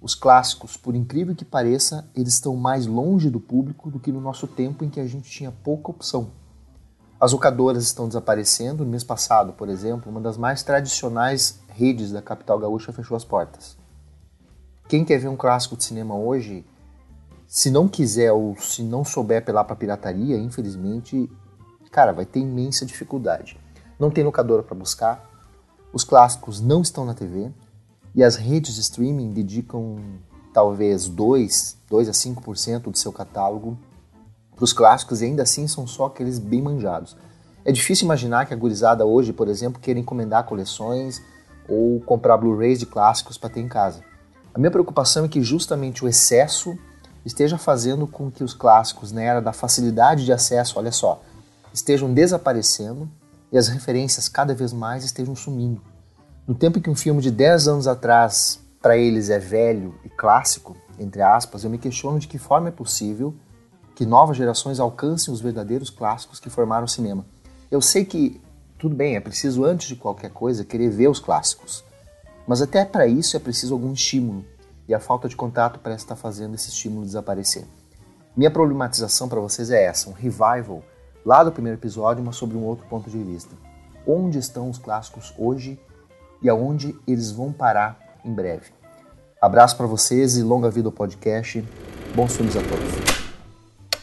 os clássicos, por incrível que pareça, eles estão mais longe do público do que no nosso tempo em que a gente tinha pouca opção. As locadoras estão desaparecendo. No mês passado, por exemplo, uma das mais tradicionais redes da capital gaúcha fechou as portas. Quem quer ver um clássico de cinema hoje, se não quiser ou se não souber apelar para pirataria, infelizmente, cara, vai ter imensa dificuldade não tem locadora para buscar, os clássicos não estão na TV e as redes de streaming dedicam talvez 2, 2 a 5% do seu catálogo para os clássicos e ainda assim são só aqueles bem manjados. É difícil imaginar que a gurizada hoje, por exemplo, queira encomendar coleções ou comprar Blu-rays de clássicos para ter em casa. A minha preocupação é que justamente o excesso esteja fazendo com que os clássicos, na era da facilidade de acesso, olha só, estejam desaparecendo e as referências cada vez mais estejam sumindo. No tempo em que um filme de 10 anos atrás para eles é velho e clássico, entre aspas, eu me questiono de que forma é possível que novas gerações alcancem os verdadeiros clássicos que formaram o cinema. Eu sei que, tudo bem, é preciso, antes de qualquer coisa, querer ver os clássicos. Mas até para isso é preciso algum estímulo, e a falta de contato parece estar fazendo esse estímulo desaparecer. Minha problematização para vocês é essa: um revival lá do primeiro episódio, mas sobre um outro ponto de vista. Onde estão os clássicos hoje e aonde eles vão parar em breve. Abraço para vocês e longa vida ao podcast. Bons filmes a todos.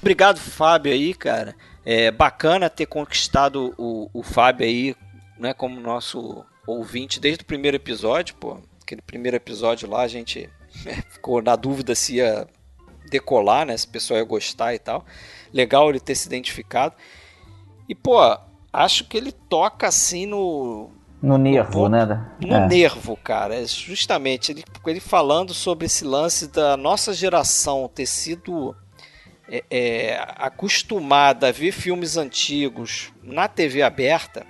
Obrigado, Fábio, aí, cara. É bacana ter conquistado o, o Fábio aí, né, como nosso ouvinte desde o primeiro episódio, pô. Aquele primeiro episódio lá a gente ficou na dúvida se ia decolar, né, se o pessoal ia gostar e tal legal ele ter se identificado. E, pô, acho que ele toca assim no. No nervo, no, né? No é. nervo, cara. É justamente ele, ele falando sobre esse lance da nossa geração ter sido é, é, acostumada a ver filmes antigos na TV aberta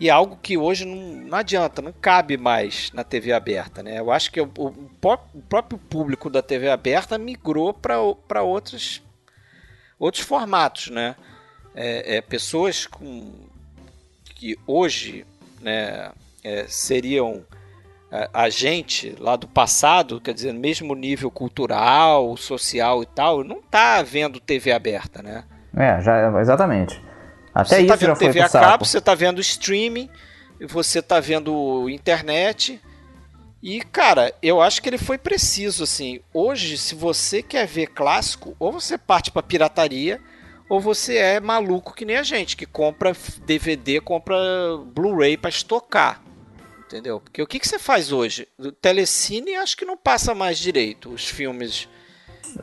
e é algo que hoje não, não adianta, não cabe mais na TV aberta, né? Eu acho que o, o, o próprio público da TV aberta migrou para outros outros formatos, né? É, é, pessoas com, que hoje né, é, seriam a gente lá do passado, quer dizer, mesmo nível cultural, social e tal, não tá vendo TV aberta, né? É, já, exatamente. Até você isso tá vendo TV a cabo, você tá vendo streaming, você tá vendo internet, e, cara, eu acho que ele foi preciso, assim. Hoje, se você quer ver clássico, ou você parte pra pirataria, ou você é maluco que nem a gente, que compra DVD, compra Blu-ray pra estocar. Entendeu? Porque o que, que você faz hoje? O telecine acho que não passa mais direito os filmes.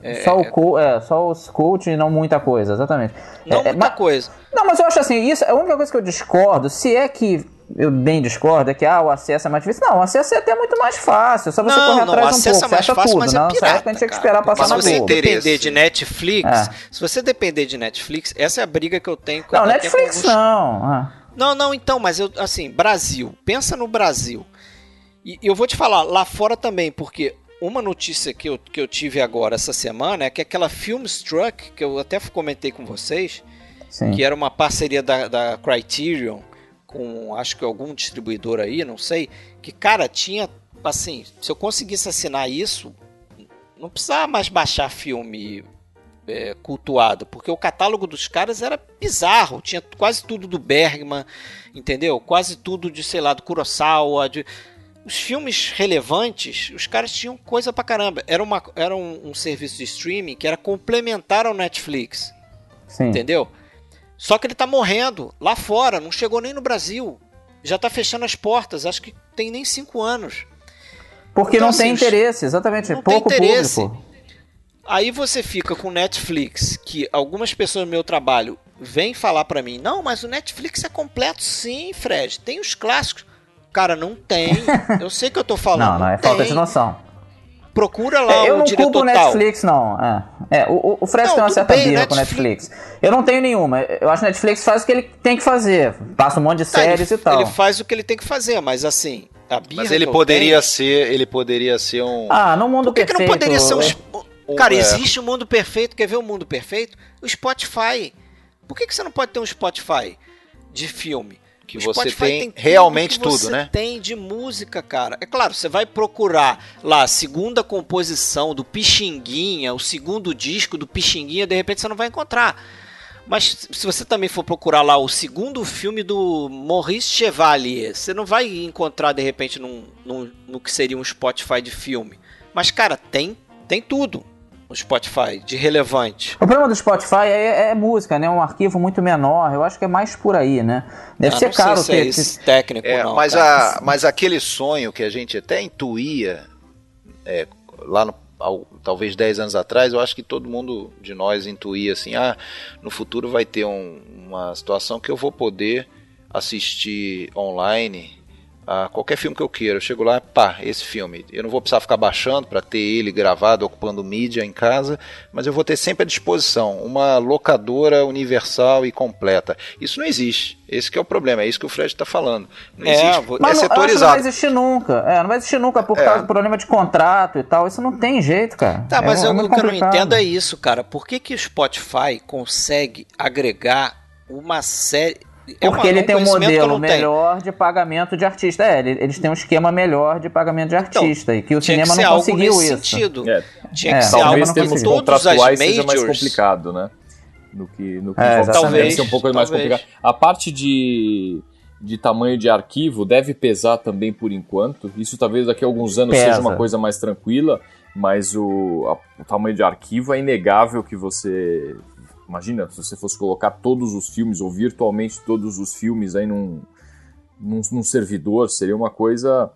É, só, o é, só os cult e não muita coisa, exatamente. Não é, muita mas, coisa. Não, mas eu acho assim, isso, a única coisa que eu discordo, se é que eu bem discordo é que ah, o acesso é mais difícil. Não, o acesso é até muito mais fácil. Só você não, correr atrás um pouco. É mais fácil, tudo. Mas é pirata, época a gente tinha que esperar passar mas na se você depender de Netflix, é. se você depender de Netflix, essa é a briga que eu tenho com Não, Netflix com não. Ah. Não, não, então, mas eu assim, Brasil, pensa no Brasil. E eu vou te falar, lá fora também, porque uma notícia que eu, que eu tive agora essa semana é que aquela Filmstruck, que eu até comentei com vocês, Sim. que era uma parceria da, da Criterion com acho que algum distribuidor aí, não sei, que cara tinha assim, se eu conseguisse assinar isso, não precisava mais baixar filme é, cultuado, porque o catálogo dos caras era bizarro, tinha quase tudo do Bergman, entendeu? Quase tudo de, sei lá, do Kurosawa, de... os filmes relevantes, os caras tinham coisa pra caramba. Era, uma, era um, um serviço de streaming que era complementar ao Netflix, Sim. entendeu? Só que ele tá morrendo lá fora, não chegou nem no Brasil. Já tá fechando as portas, acho que tem nem cinco anos. Porque então, não tem assim, interesse, exatamente. Não pouco tem interesse. Público. Aí você fica com Netflix, que algumas pessoas do meu trabalho vêm falar para mim: não, mas o Netflix é completo, sim, Fred. Tem os clássicos. Cara, não tem. Eu sei que eu tô falando. não, não, é tem. falta de noção. Procura lá é, eu o diretor culpo o Netflix, não. É, é o, o Fred não, tem uma certa bem, birra com o Netflix. Eu não tenho nenhuma. Eu acho que o Netflix faz o que ele tem que fazer. Passa um monte de tá, séries ele, e tal. Ele faz o que ele tem que fazer, mas assim. mas ele poderia tenho... ser. Ele poderia ser um. Ah, no mundo Por que perfeito. Que não poderia ser um. Cara, é. existe um mundo perfeito. Quer ver o um mundo perfeito? O Spotify. Por que, que você não pode ter um Spotify de filme? Que você tem, tem realmente tudo, você né? tem de música, cara. É claro, você vai procurar lá a segunda composição do Pixinguinha, o segundo disco do Pixinguinha, de repente você não vai encontrar. Mas se você também for procurar lá o segundo filme do Maurice Chevalier, você não vai encontrar de repente num, num, no que seria um Spotify de filme. Mas, cara, tem, tem tudo no Spotify de relevante? O problema do Spotify é, é, música, né? Um arquivo muito menor. Eu acho que é mais por aí, né? Deve ah, ser caro se ter. É técnico, é, não, mas, a, mas aquele sonho que a gente até intuía é, lá no ao, talvez 10 anos atrás, eu acho que todo mundo de nós intuía assim, ah, no futuro vai ter um, uma situação que eu vou poder assistir online a qualquer filme que eu queira. Eu chego lá, pá, esse filme. Eu não vou precisar ficar baixando para ter ele gravado, ocupando mídia em casa, mas eu vou ter sempre à disposição uma locadora universal e completa. Isso não existe. Esse é o problema, é isso que o Fred está falando. Não é, existe. Mas é setorizado. Não vai existir nunca. É, não vai existir nunca por é. causa do problema de contrato e tal. Isso não tem jeito, cara. Tá, mas é, eu, o que eu não entendo é isso, cara. Por que, que o Spotify consegue agregar uma série é Porque ele tem um modelo melhor de pagamento de artista. É, eles têm um esquema melhor de pagamento de então, artista. Então, e que o cinema que não conseguiu isso. Sentido. É. Tinha é, que ser algo termos todos as majors. seja mais complicado, né? No que, no que é, talvez ser um pouco talvez. mais complicado. A parte de, de tamanho de arquivo deve pesar também por enquanto. Isso talvez daqui a alguns anos Pesa. seja uma coisa mais tranquila, mas o, a, o tamanho de arquivo é inegável que você Imagina se você fosse colocar todos os filmes, ou virtualmente todos os filmes aí num, num, num servidor, seria uma coisa.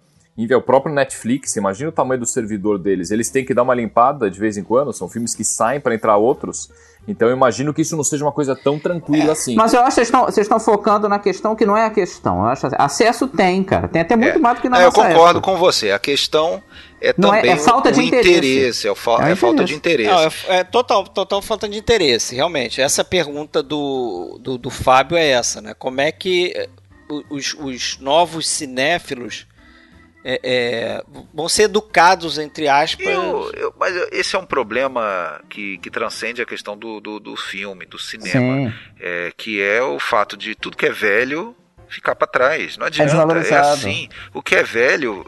O próprio Netflix, imagina o tamanho do servidor deles. Eles têm que dar uma limpada de vez em quando, são filmes que saem para entrar outros. Então eu imagino que isso não seja uma coisa tão tranquila é, assim. Mas eu acho que vocês estão, focando na questão que não é a questão. Eu acho, acesso tem, cara. Tem até muito é, mais do que na é, Eu concordo época. com você. A questão é não também é, é falta o, de interesse. interesse é, fa é, é falta de interesse. Não, é, é, total, total falta de interesse, realmente. Essa pergunta do, do, do Fábio é essa, né? Como é que eh, os, os novos cinéfilos é, é, vão ser educados, entre aspas. Eu, eu, mas esse é um problema que, que transcende a questão do, do, do filme, do cinema, é, que é o fato de tudo que é velho ficar para trás. Não adianta, é, é assim. O que é velho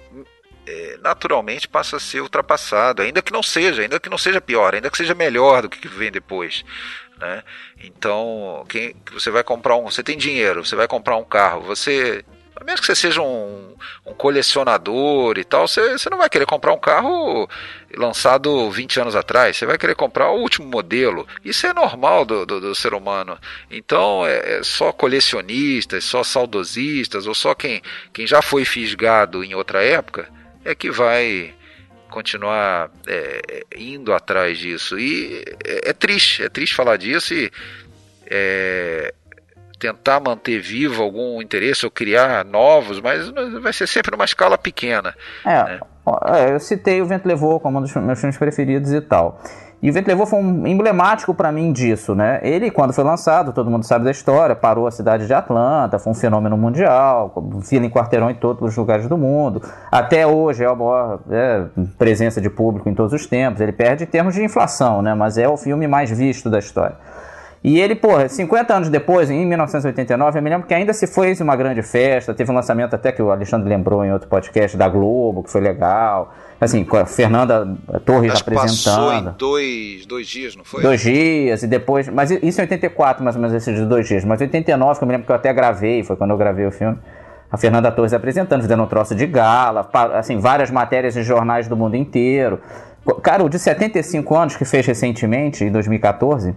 é, naturalmente passa a ser ultrapassado, ainda que não seja, ainda que não seja pior, ainda que seja melhor do que vem depois. Né? Então, quem, você vai comprar um. Você tem dinheiro, você vai comprar um carro, você. Menos que você seja um, um colecionador e tal, você, você não vai querer comprar um carro lançado 20 anos atrás, você vai querer comprar o último modelo. Isso é normal do, do, do ser humano. Então, é, é, só colecionistas, só saudosistas, ou só quem, quem já foi fisgado em outra época é que vai continuar é, indo atrás disso. E é, é, triste, é triste falar disso e é, tentar manter vivo algum interesse ou criar novos, mas vai ser sempre numa escala pequena. É, né? eu citei O Vento Levou como um dos meus filmes preferidos e tal. E o Vento Levou foi um emblemático para mim disso, né? Ele, quando foi lançado, todo mundo sabe da história, parou a cidade de Atlanta, foi um fenômeno mundial, fila em quarteirão em todos os lugares do mundo. Até hoje é a maior é, presença de público em todos os tempos. Ele perde em termos de inflação, né? Mas é o filme mais visto da história. E ele, porra, 50 anos depois, em 1989, eu me lembro que ainda se foi uma grande festa, teve um lançamento até que o Alexandre lembrou em outro podcast da Globo, que foi legal. Assim, com a Fernanda Torres apresentando. Passou em dois, dois dias, não foi? Dois dias, e depois. Mas isso em 84, mais ou menos, esses dois dias. Mas 89, que eu me lembro que eu até gravei, foi quando eu gravei o filme. A Fernanda Torres apresentando, fazendo um troço de gala, assim, várias matérias em jornais do mundo inteiro. Cara, o de 75 anos que fez recentemente, em 2014,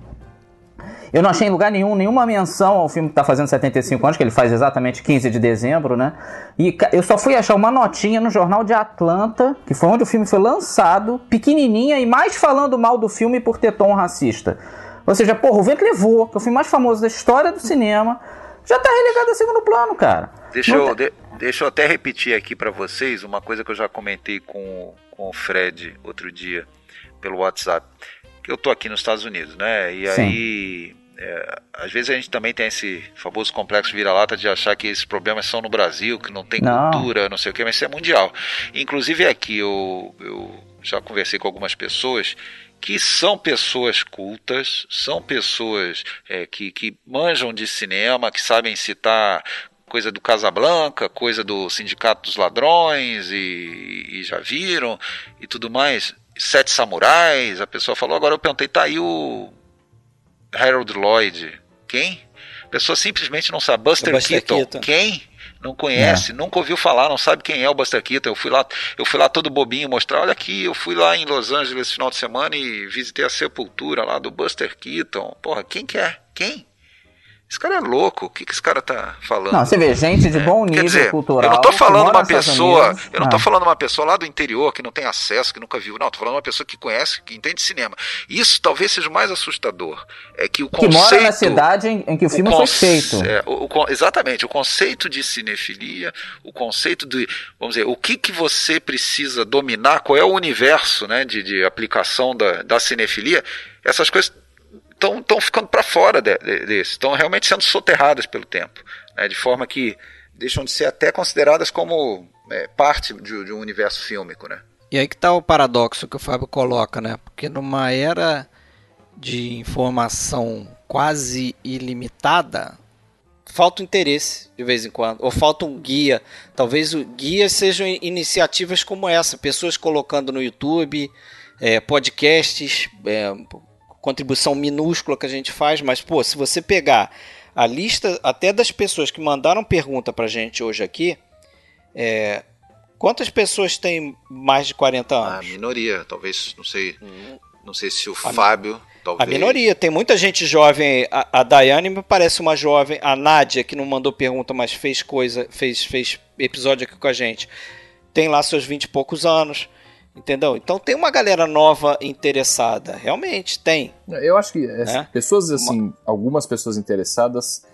Eu não achei em lugar nenhum nenhuma menção ao filme que está fazendo 75 anos, que ele faz exatamente 15 de dezembro, né? E eu só fui achar uma notinha no jornal de Atlanta, que foi onde o filme foi lançado, pequenininha e mais falando mal do filme por ter tom racista. Ou seja, porra, o vento levou, que é o filme mais famoso da história do cinema, já tá relegado a segundo plano, cara. Deixa eu, de, deixa eu até repetir aqui para vocês uma coisa que eu já comentei com, com o Fred outro dia pelo WhatsApp. Que eu tô aqui nos Estados Unidos, né? E Sim. aí. É, às vezes a gente também tem esse famoso complexo vira-lata de achar que esses problemas são no Brasil, que não tem não. cultura, não sei o que, mas isso é mundial. Inclusive aqui eu, eu já conversei com algumas pessoas que são pessoas cultas, são pessoas é, que, que manjam de cinema, que sabem citar coisa do Casablanca, coisa do Sindicato dos Ladrões e, e, já viram e tudo mais. Sete Samurais, a pessoa falou, agora eu perguntei, tá aí o Harold Lloyd. Quem? A pessoa simplesmente não sabe. Buster, Buster Keaton. Keaton. Quem? não conhece, é. nunca ouviu falar, não sabe quem é o Buster Keaton. Eu fui lá, eu fui lá todo bobinho mostrar, olha aqui, eu fui lá em Los Angeles esse final de semana e visitei a sepultura lá do Buster Keaton. Porra, quem que é? Quem? Esse cara é louco, o que, que esse cara tá falando? Não, você vê, gente de bom nível dizer, cultural. Eu não tô falando uma pessoa. Unidos, eu não ah. tô falando uma pessoa lá do interior que não tem acesso, que nunca viu. Não, tô falando uma pessoa que conhece, que entende cinema. Isso talvez seja o mais assustador. É que o conceito. Que mora na cidade em, em que o filme o foi feito. É, o, o, exatamente, o conceito de cinefilia, o conceito de. Vamos dizer, o que, que você precisa dominar, qual é o universo né, de, de aplicação da, da cinefilia, essas coisas estão ficando para fora de, de, desse, estão realmente sendo soterradas pelo tempo, né, de forma que deixam de ser até consideradas como é, parte de, de, um universo fílmico, né? E aí que está o paradoxo que o Fábio coloca, né? Porque numa era de informação quase ilimitada, falta um interesse de vez em quando, ou falta um guia. Talvez o guia sejam iniciativas como essa, pessoas colocando no YouTube, é, podcasts, é, contribuição minúscula que a gente faz, mas pô, se você pegar a lista até das pessoas que mandaram pergunta pra gente hoje aqui, é, quantas pessoas têm mais de 40 anos? A minoria, talvez, não sei, hum. não sei se o a Fábio, talvez. A minoria, tem muita gente jovem, a, a Daiane me parece uma jovem, a Nádia que não mandou pergunta, mas fez coisa, fez fez episódio aqui com a gente. Tem lá seus 20 e poucos anos. Entendeu? Então tem uma galera nova interessada. Realmente tem. Eu acho que é. pessoas assim, uma... algumas pessoas interessadas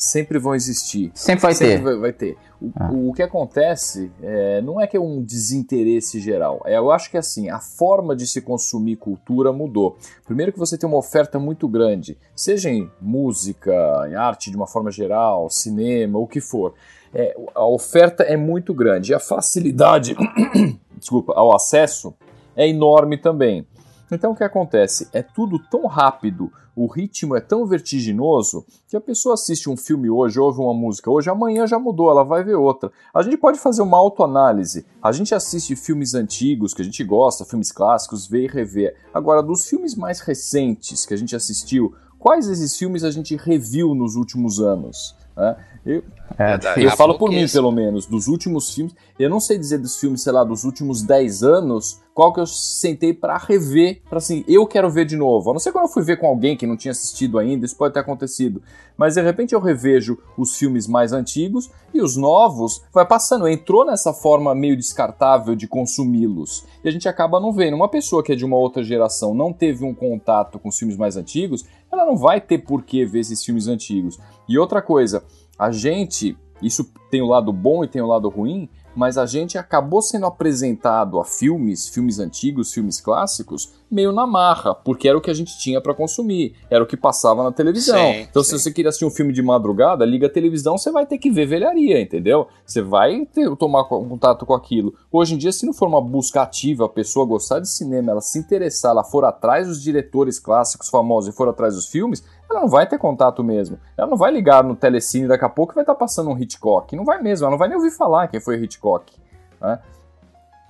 sempre vão existir. Sempre vai sempre ter. Vai, vai ter. O, ah. o, que acontece é, não é que é um desinteresse geral. É, eu acho que assim, a forma de se consumir cultura mudou. Primeiro que você tem uma oferta muito grande, seja em música, em arte de uma forma geral, cinema, o que for. É, a oferta é muito grande. E a facilidade desculpa, ao acesso é enorme também. Então o que acontece? É tudo tão rápido, o ritmo é tão vertiginoso que a pessoa assiste um filme hoje, ouve uma música hoje, amanhã já mudou, ela vai ver outra. A gente pode fazer uma autoanálise. A gente assiste filmes antigos que a gente gosta, filmes clássicos, vê e revê. Agora, dos filmes mais recentes que a gente assistiu, quais esses filmes a gente reviu nos últimos anos? Né? Eu, é, eu falo por mim, pelo menos, dos últimos filmes. Eu não sei dizer dos filmes, sei lá, dos últimos 10 anos, qual que eu sentei para rever, para assim, eu quero ver de novo. A não ser quando eu fui ver com alguém que não tinha assistido ainda, isso pode ter acontecido. Mas de repente eu revejo os filmes mais antigos e os novos vai passando. Entrou nessa forma meio descartável de consumi-los. E a gente acaba não vendo. Uma pessoa que é de uma outra geração não teve um contato com os filmes mais antigos, ela não vai ter por que ver esses filmes antigos. E outra coisa, a gente, isso tem o um lado bom e tem o um lado ruim, mas a gente acabou sendo apresentado a filmes, filmes antigos, filmes clássicos, meio na marra, porque era o que a gente tinha para consumir, era o que passava na televisão. Sim, então, sim. se você queria assistir um filme de madrugada, liga a televisão, você vai ter que ver velharia, entendeu? Você vai ter, tomar contato com aquilo. Hoje em dia, se não for uma busca ativa, a pessoa gostar de cinema, ela se interessar, ela for atrás dos diretores clássicos famosos e for atrás dos filmes, ela não vai ter contato mesmo. Ela não vai ligar no telecine daqui a pouco e vai estar tá passando um Hitchcock. Não vai mesmo, ela não vai nem ouvir falar quem foi Hitchcock. Né?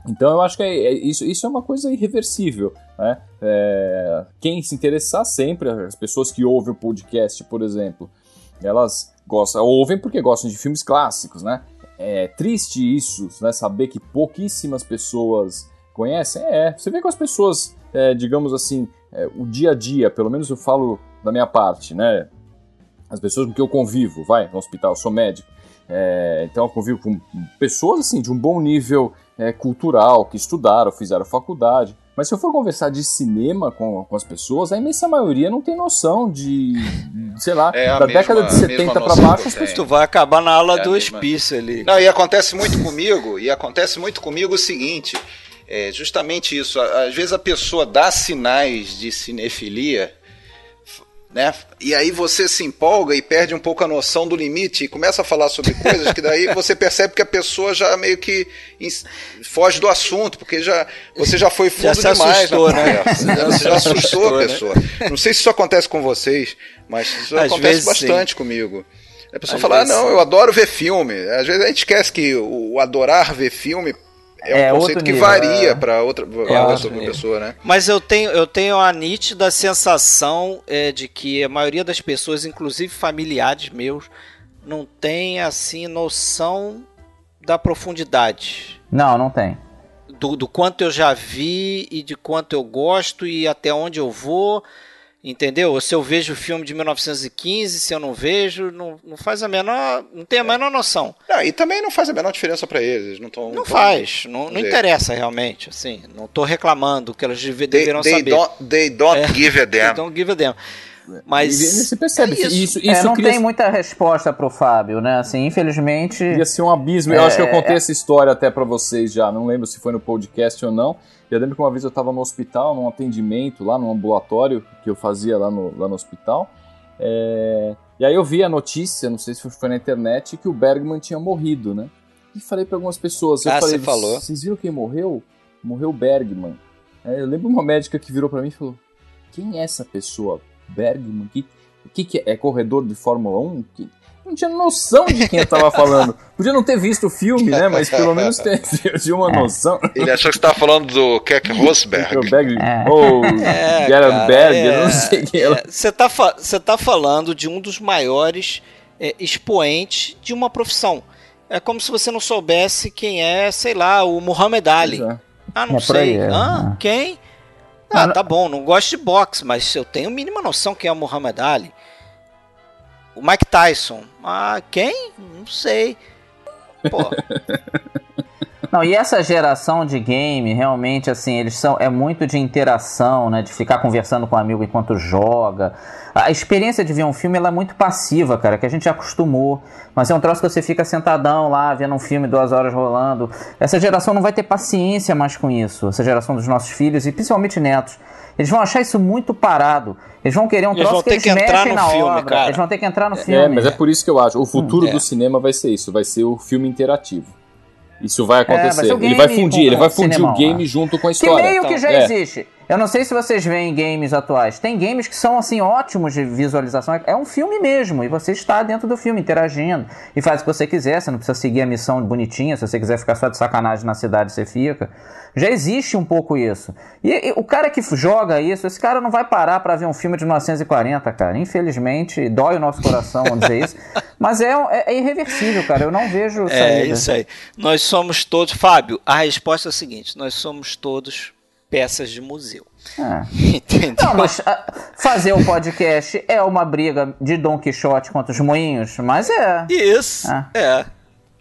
Então eu acho que é, é, isso, isso é uma coisa irreversível. Né? É, quem se interessar sempre, as pessoas que ouvem o podcast, por exemplo, elas gostam, ouvem porque gostam de filmes clássicos, né? É triste isso, né? Saber que pouquíssimas pessoas conhecem. É, você vê com as pessoas, é, digamos assim, é, o dia a dia, pelo menos eu falo da minha parte, né? As pessoas com que eu convivo, vai, no hospital, eu sou médico. É, então eu convivo com pessoas assim de um bom nível é, cultural, que estudaram, fizeram faculdade. Mas se eu for conversar de cinema com, com as pessoas, a imensa maioria não tem noção de, sei lá, É da mesma- década de a 70 mesma para baixo. Tu vai acabar na aula É do hospício ali. Não, e acontece muito comigo, e acontece muito comigo o seguinte, é justamente isso, a- às vezes a pessoa dá sinais de cinefilia, né? E aí você se empolga e perde um pouco a noção do limite e começa a falar sobre coisas que daí você percebe que a pessoa já meio que foge do assunto, porque já você já foi fundo Já se demais assustou, na né? conversa. Já Você já assustou a né? pessoa. Não sei se isso acontece com vocês, mas isso Às acontece bastante sim. comigo. A pessoa Às fala, ah, não, sim. eu adoro ver filme. Às vezes a gente esquece que o, o adorar ver filme é um É conceito outro que nível, varia é. para outra, outra pessoa, né? Mas eu tenho, eu tenho a nítida sensação é, de que a maioria das pessoas, inclusive familiares meus, não tem assim noção da profundidade. Não, não tem. Do, do quanto eu já vi e de quanto eu gosto e até onde eu vou. Entendeu? Se eu vejo o filme de 1915, se eu não vejo, não, não faz a menor. não tem a menor noção. Não, e também não faz a menor diferença para eles. Não, tão, Não tão- faz, não, não interessa realmente, assim, não tô reclamando que elas deve- They, deverão they saber. don't, they don't É. give a damn. They don't give a damn. Mas E você percebe, é isso. isso, É, isso não cria- tem muita resposta pro Fábio, né? Assim, infelizmente. Ia ser um abismo. Eu É, acho que eu contei é. essa história até pra vocês já. Não lembro se foi no podcast ou não. Eu lembro que uma vez eu tava no hospital, num atendimento lá, num ambulatório que eu fazia lá no, lá no hospital. É, E aí eu vi a notícia, não sei se foi na internet, que o Bergman tinha morrido, né? E falei pra algumas pessoas. Eu Ah, falei, você falou. Vocês viram quem morreu? Morreu o Bergman. É, eu lembro uma médica que virou pra mim e falou: Quem é essa pessoa? Bergman? Que, o que, que é? É corredor de Fórmula 1? Que, não tinha noção de quem eu tava falando. Podia não ter visto o filme, né? Mas pelo menos ter, tinha uma noção. Ele achou que você estava falando do Keck Rosberg. Berg, É. ou É, Gerard cara, Berg, é, eu não sei quem ela. Você tá, fa- tá falando de um dos maiores é, expoentes de uma profissão. É como se você não soubesse quem é, sei lá, o Muhammad Ali. É. Ah, não É sei. aí, é. Hã? Quem? Ah, tá bom, não gosto de boxe, mas eu tenho a mínima noção quem é o Muhammad Ali. O Mike Tyson. Ah, quem? Não sei. Pô, Não, e essa geração de game, realmente, assim, eles são. É muito de interação, né? De ficar conversando com o amigo enquanto joga. A experiência de ver um filme ela é muito passiva, cara, que a gente já acostumou. Mas é um troço que você fica sentadão lá, vendo um filme duas horas rolando. Essa geração não vai ter paciência mais com isso. Essa geração dos nossos filhos e principalmente netos. Eles vão achar isso muito parado. Eles vão querer um Eles troço vão que eles que entrar mexem no na filme, obra. cara. Eles vão ter que entrar no filme. É, mas é por isso que eu acho. O futuro É. do cinema vai ser isso, vai ser o filme interativo. Isso vai vai acontecer. ser o ele vai fundir, ele vai fundir cinemão, o game é. junto com a Que história. meio que já É. existe. Eu não sei se vocês veem games atuais. Tem games que são assim ótimos de visualização. É um filme mesmo e você está dentro do filme interagindo e faz o que você quiser. Você não precisa seguir a missão bonitinha. Se você quiser ficar só de sacanagem na cidade, você fica. Já existe um pouco isso. E, e o cara que joga isso, esse cara não vai parar para ver um filme de 1940, cara. Infelizmente, dói o nosso coração, dizer isso. Mas é, é, é irreversível, cara. Eu não vejo É saída. isso aí. Nós somos todos. Fábio, a resposta é a seguinte: nós somos todos peças de museu. É. Entendeu? Não, mas ah, fazer o podcast é uma briga de Dom Quixote contra os moinhos, mas é. Isso. Ah. É.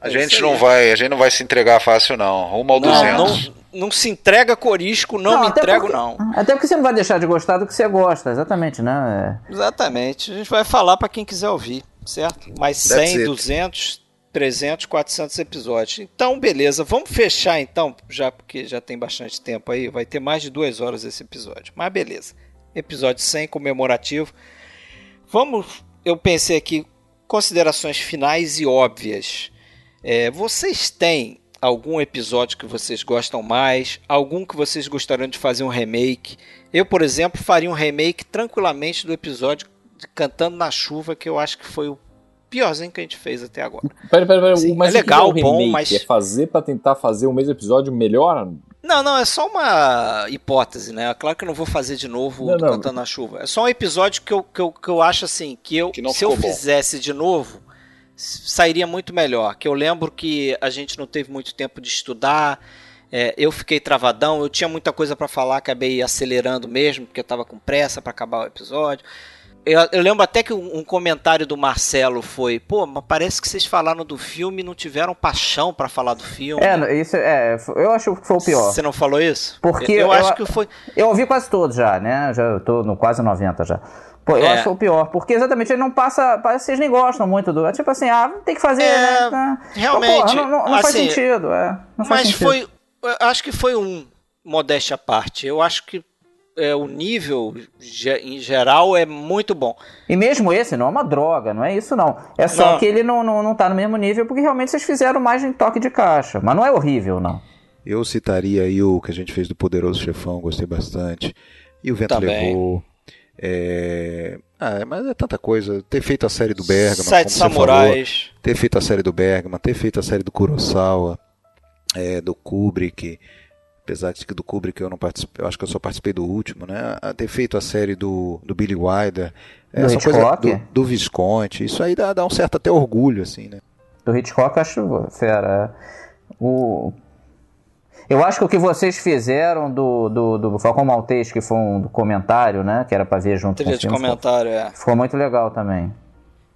A É gente isso não vai, a gente não vai se entregar fácil não. Rumo ao Não, 200. não, não se entrega corisco, não, me até entrego, porque- não. Até porque você não vai deixar de gostar do que você gosta, exatamente, né? Exatamente. A gente vai falar para quem quiser ouvir, certo? Mais That's 100, it. 200, 300, 400 episódios. Então, beleza. Vamos fechar então, já porque já tem bastante tempo aí. Vai ter mais de duas horas esse episódio. Mas beleza. Episódio 100 comemorativo. Vamos. Eu pensei aqui considerações finais e óbvias. É, vocês têm algum episódio que vocês gostam mais? Algum que vocês gostariam de fazer um remake? Eu, por exemplo, faria um remake tranquilamente do episódio de Cantando na Chuva, que eu acho que foi o piorzinho que a gente fez até agora. Pera, pera, pera. Sim, mas é que é legal, o bom, mas- É fazer pra tentar fazer o mesmo episódio melhor? Não, não, é só uma hipótese, né? Claro que eu não vou fazer de novo Não, do não. Cantando na Chuva. É só um episódio que eu, que eu, que eu acho assim, que eu, não se eu bom. fizesse de novo, sairia muito melhor. Que eu lembro que a gente não teve muito tempo de estudar, é, eu fiquei travadão, eu tinha muita coisa pra falar, acabei acelerando mesmo, porque eu tava com pressa pra acabar o episódio. Eu, eu, lembro até que um, um, comentário do Marcelo foi: pô, mas parece que vocês falaram do filme e não tiveram paixão para falar do filme. É, isso é. Eu acho que foi o pior. Você não falou isso? Porque eu, eu acho que foi. Eu ouvi quase todos já, né? Já tô no quase 90 já. Pô, eu é. acho o pior, porque exatamente ele não passa. Parece vocês nem gostam muito do. É tipo assim, ah, tem que fazer, é, né? Tá. Realmente. Então, não, não, não assim, faz sentido, é. Não mas sentido. foi. Acho que foi um modéstia à parte. Eu acho que é, o nível em geral é muito bom. E mesmo esse não é uma droga, não é isso não. É só não. que ele não, não, não tá no mesmo nível porque realmente vocês fizeram mais em toque de caixa. Mas não é horrível, não. Eu citaria aí o que a gente fez do Poderoso Chefão, gostei bastante. E o Vento Também. Levou. É... Ah, mas é tanta coisa. Ter feito a série do Bergman. Sete Samurais. Falou, ter feito a série do Bergman, ter feito a série do Kurosawa, é, do Kubrick apesar de que do Kubrick eu não participei, eu acho que eu só participei do último, né? A ter feito a série do, do Billy Wilder, do essa Hitchcock? coisa do, do, Visconti, isso aí dá, dá um certo até orgulho, assim, né? Do Hitchcock eu acho, fera, o... Eu acho que o que vocês fizeram do, do, do Falcão Maltês, que foi um comentário, né? Que era pra ver junto Trilha com o filme, de comentário, ficou, é. Ficou muito legal também.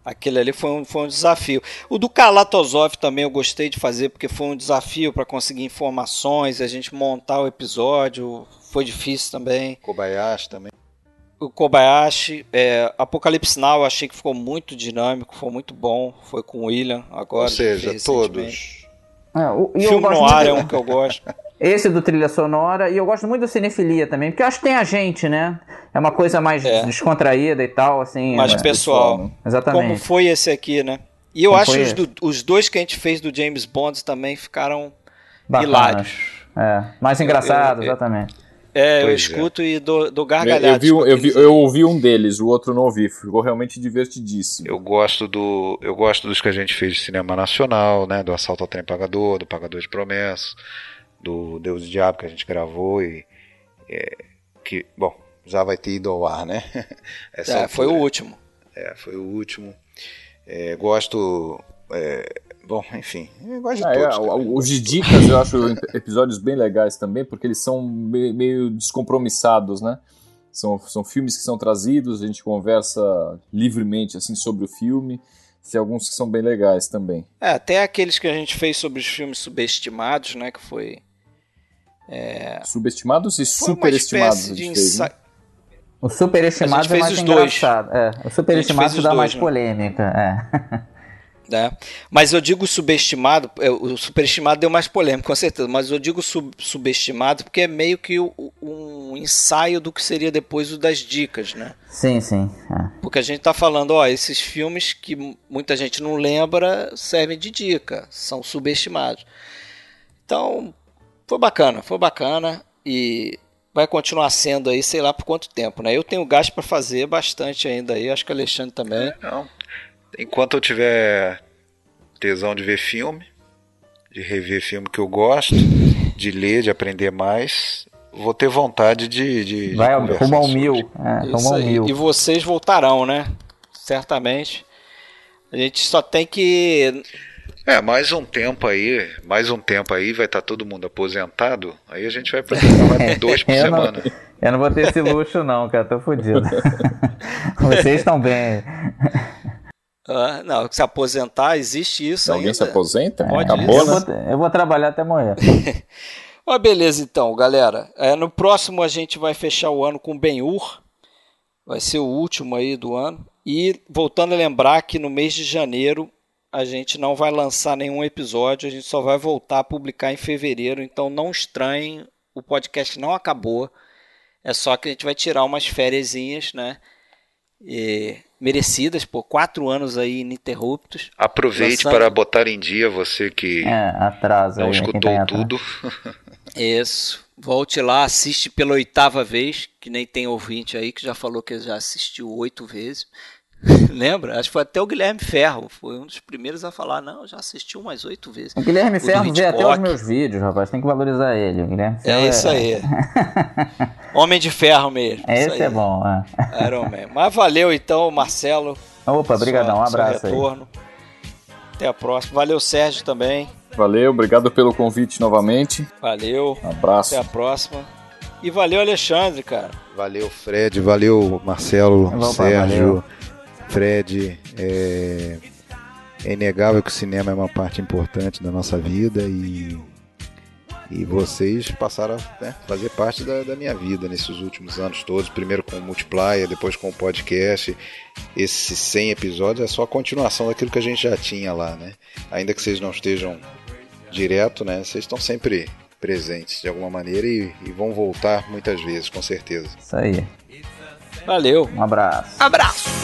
Aquele ali foi um, foi um desafio. O do Kalatozov também eu gostei de fazer, porque foi um desafio para conseguir informações, a gente montar o episódio. Foi difícil também. Kobayashi também. O Kobayashi, é, Apocalipse Now eu achei que ficou muito dinâmico, foi muito bom. Foi com o William agora. Ou seja, todos. É, o, Filme no ar é um que eu gosto. Esse do trilha sonora, e eu gosto muito do Cinefilia também, porque eu acho que tem a gente, né? É uma coisa mais é. descontraída e tal, assim. Mais pessoal. pessoal. Exatamente. Como foi esse aqui, né? E eu Como acho que os, do, os, dois que a gente fez do James Bond também ficaram Bacanas. hilários. É, mais engraçado, eu, eu, exatamente. É, eu pois é. escuto é. e dou, dou gargalhadas. Eu, vi, eu, vi, eu ouvi um deles, o outro não ouvi. Ficou realmente divertidíssimo. Eu gosto do, eu gosto dos que a gente fez de cinema nacional, né? Do Assalto ao Trem Pagador, do Pagador de Promessas do Deus e Diabo que a gente gravou e é, que, bom, já vai ter ido ao ar, né? é, foi o último. É, foi o último. É, gosto. É, bom, enfim, gosto de é, todos. os de dicas eu acho episódios bem legais também, porque eles são meio descompromissados, né? São, são filmes que são trazidos, a gente conversa livremente assim sobre o filme. Tem alguns que são bem legais também. É, até aqueles que a gente fez sobre os filmes subestimados, né? Que foi é... Subestimados e superestimados. Né? O superestimado é mais engraçado. É, o superestimado dá dois, mais né? polêmica. É. Né? Mas eu digo subestimado, é, o superestimado deu mais polêmica, com certeza, mas eu digo sub, subestimado porque é meio que um ensaio do que seria depois o das dicas, né? Sim, sim. É. Porque a gente está falando, ó, esses filmes que muita gente não lembra servem de dica, são subestimados. Então, foi bacana, foi bacana e vai continuar sendo aí, sei lá por quanto tempo, né? Eu tenho gasto para fazer bastante ainda aí, acho que o Alexandre também. É, não. Enquanto eu tiver tesão de ver filme, de rever filme que eu gosto, de ler, de aprender mais, vou ter vontade de. de vai rumo ao mil. É, rumo ao mil. E vocês voltarão, né? Certamente. A gente só tem que é, mais um tempo aí, mais um tempo aí, vai estar tá todo mundo aposentado, aí a gente vai precisar mais dois por semana. Não, eu não vou ter esse luxo não, cara, tô fodido. Vocês estão bem. Ah, não, se aposentar, existe isso Alguém ainda. se aposenta? Pode Acabou, eu, vou, eu vou trabalhar até morrer. Mas beleza então, galera. É, no próximo a gente vai fechar o ano com Ben-Hur. Vai ser o último aí do ano. E voltando a lembrar que no mês de janeiro a gente não vai lançar nenhum episódio, a gente só vai voltar a publicar em fevereiro, então não estranhem, o podcast não acabou. É só que a gente vai tirar umas férias, né? E merecidas por quatro anos aí ininterruptos. Aproveite lançando... para botar em dia você que é, atrasa não aí, escutou tá tudo. Isso. Volte lá, assiste pela oitava vez, que nem tem ouvinte aí que já falou que já assistiu oito vezes. Lembra? Acho que foi até o Guilherme Ferro. Foi um dos primeiros a falar. Não, já assistiu umas oito vezes. O Guilherme o Ferro vê até os meus vídeos, rapaz. Tem que valorizar ele. O Guilherme Ferro é isso é... aí. Homem de ferro mesmo. É, esse é bom. É. Iron Man. Mas valeu então, Marcelo. Opa, brigadão. Um abraço retorno. Aí. Até a próxima. Valeu, Sérgio, também. Valeu, obrigado pelo convite novamente. Valeu. Um abraço. Até a próxima. E valeu, Alexandre, cara. Valeu, Fred. Valeu, Marcelo, Opa, Sérgio, valeu. Fred. É... é inegável que o cinema é uma parte importante da nossa vida e, e vocês passaram a né, fazer parte da, da minha vida nesses últimos anos todos. Primeiro com o Multiplier, depois com o podcast. Esses 100 episódios é só a continuação daquilo que a gente já tinha lá, né? Ainda que vocês não estejam direto, né? Vocês estão sempre presentes de alguma maneira e, e vão voltar muitas vezes, com certeza. Isso aí. Valeu. Um abraço. Abraço.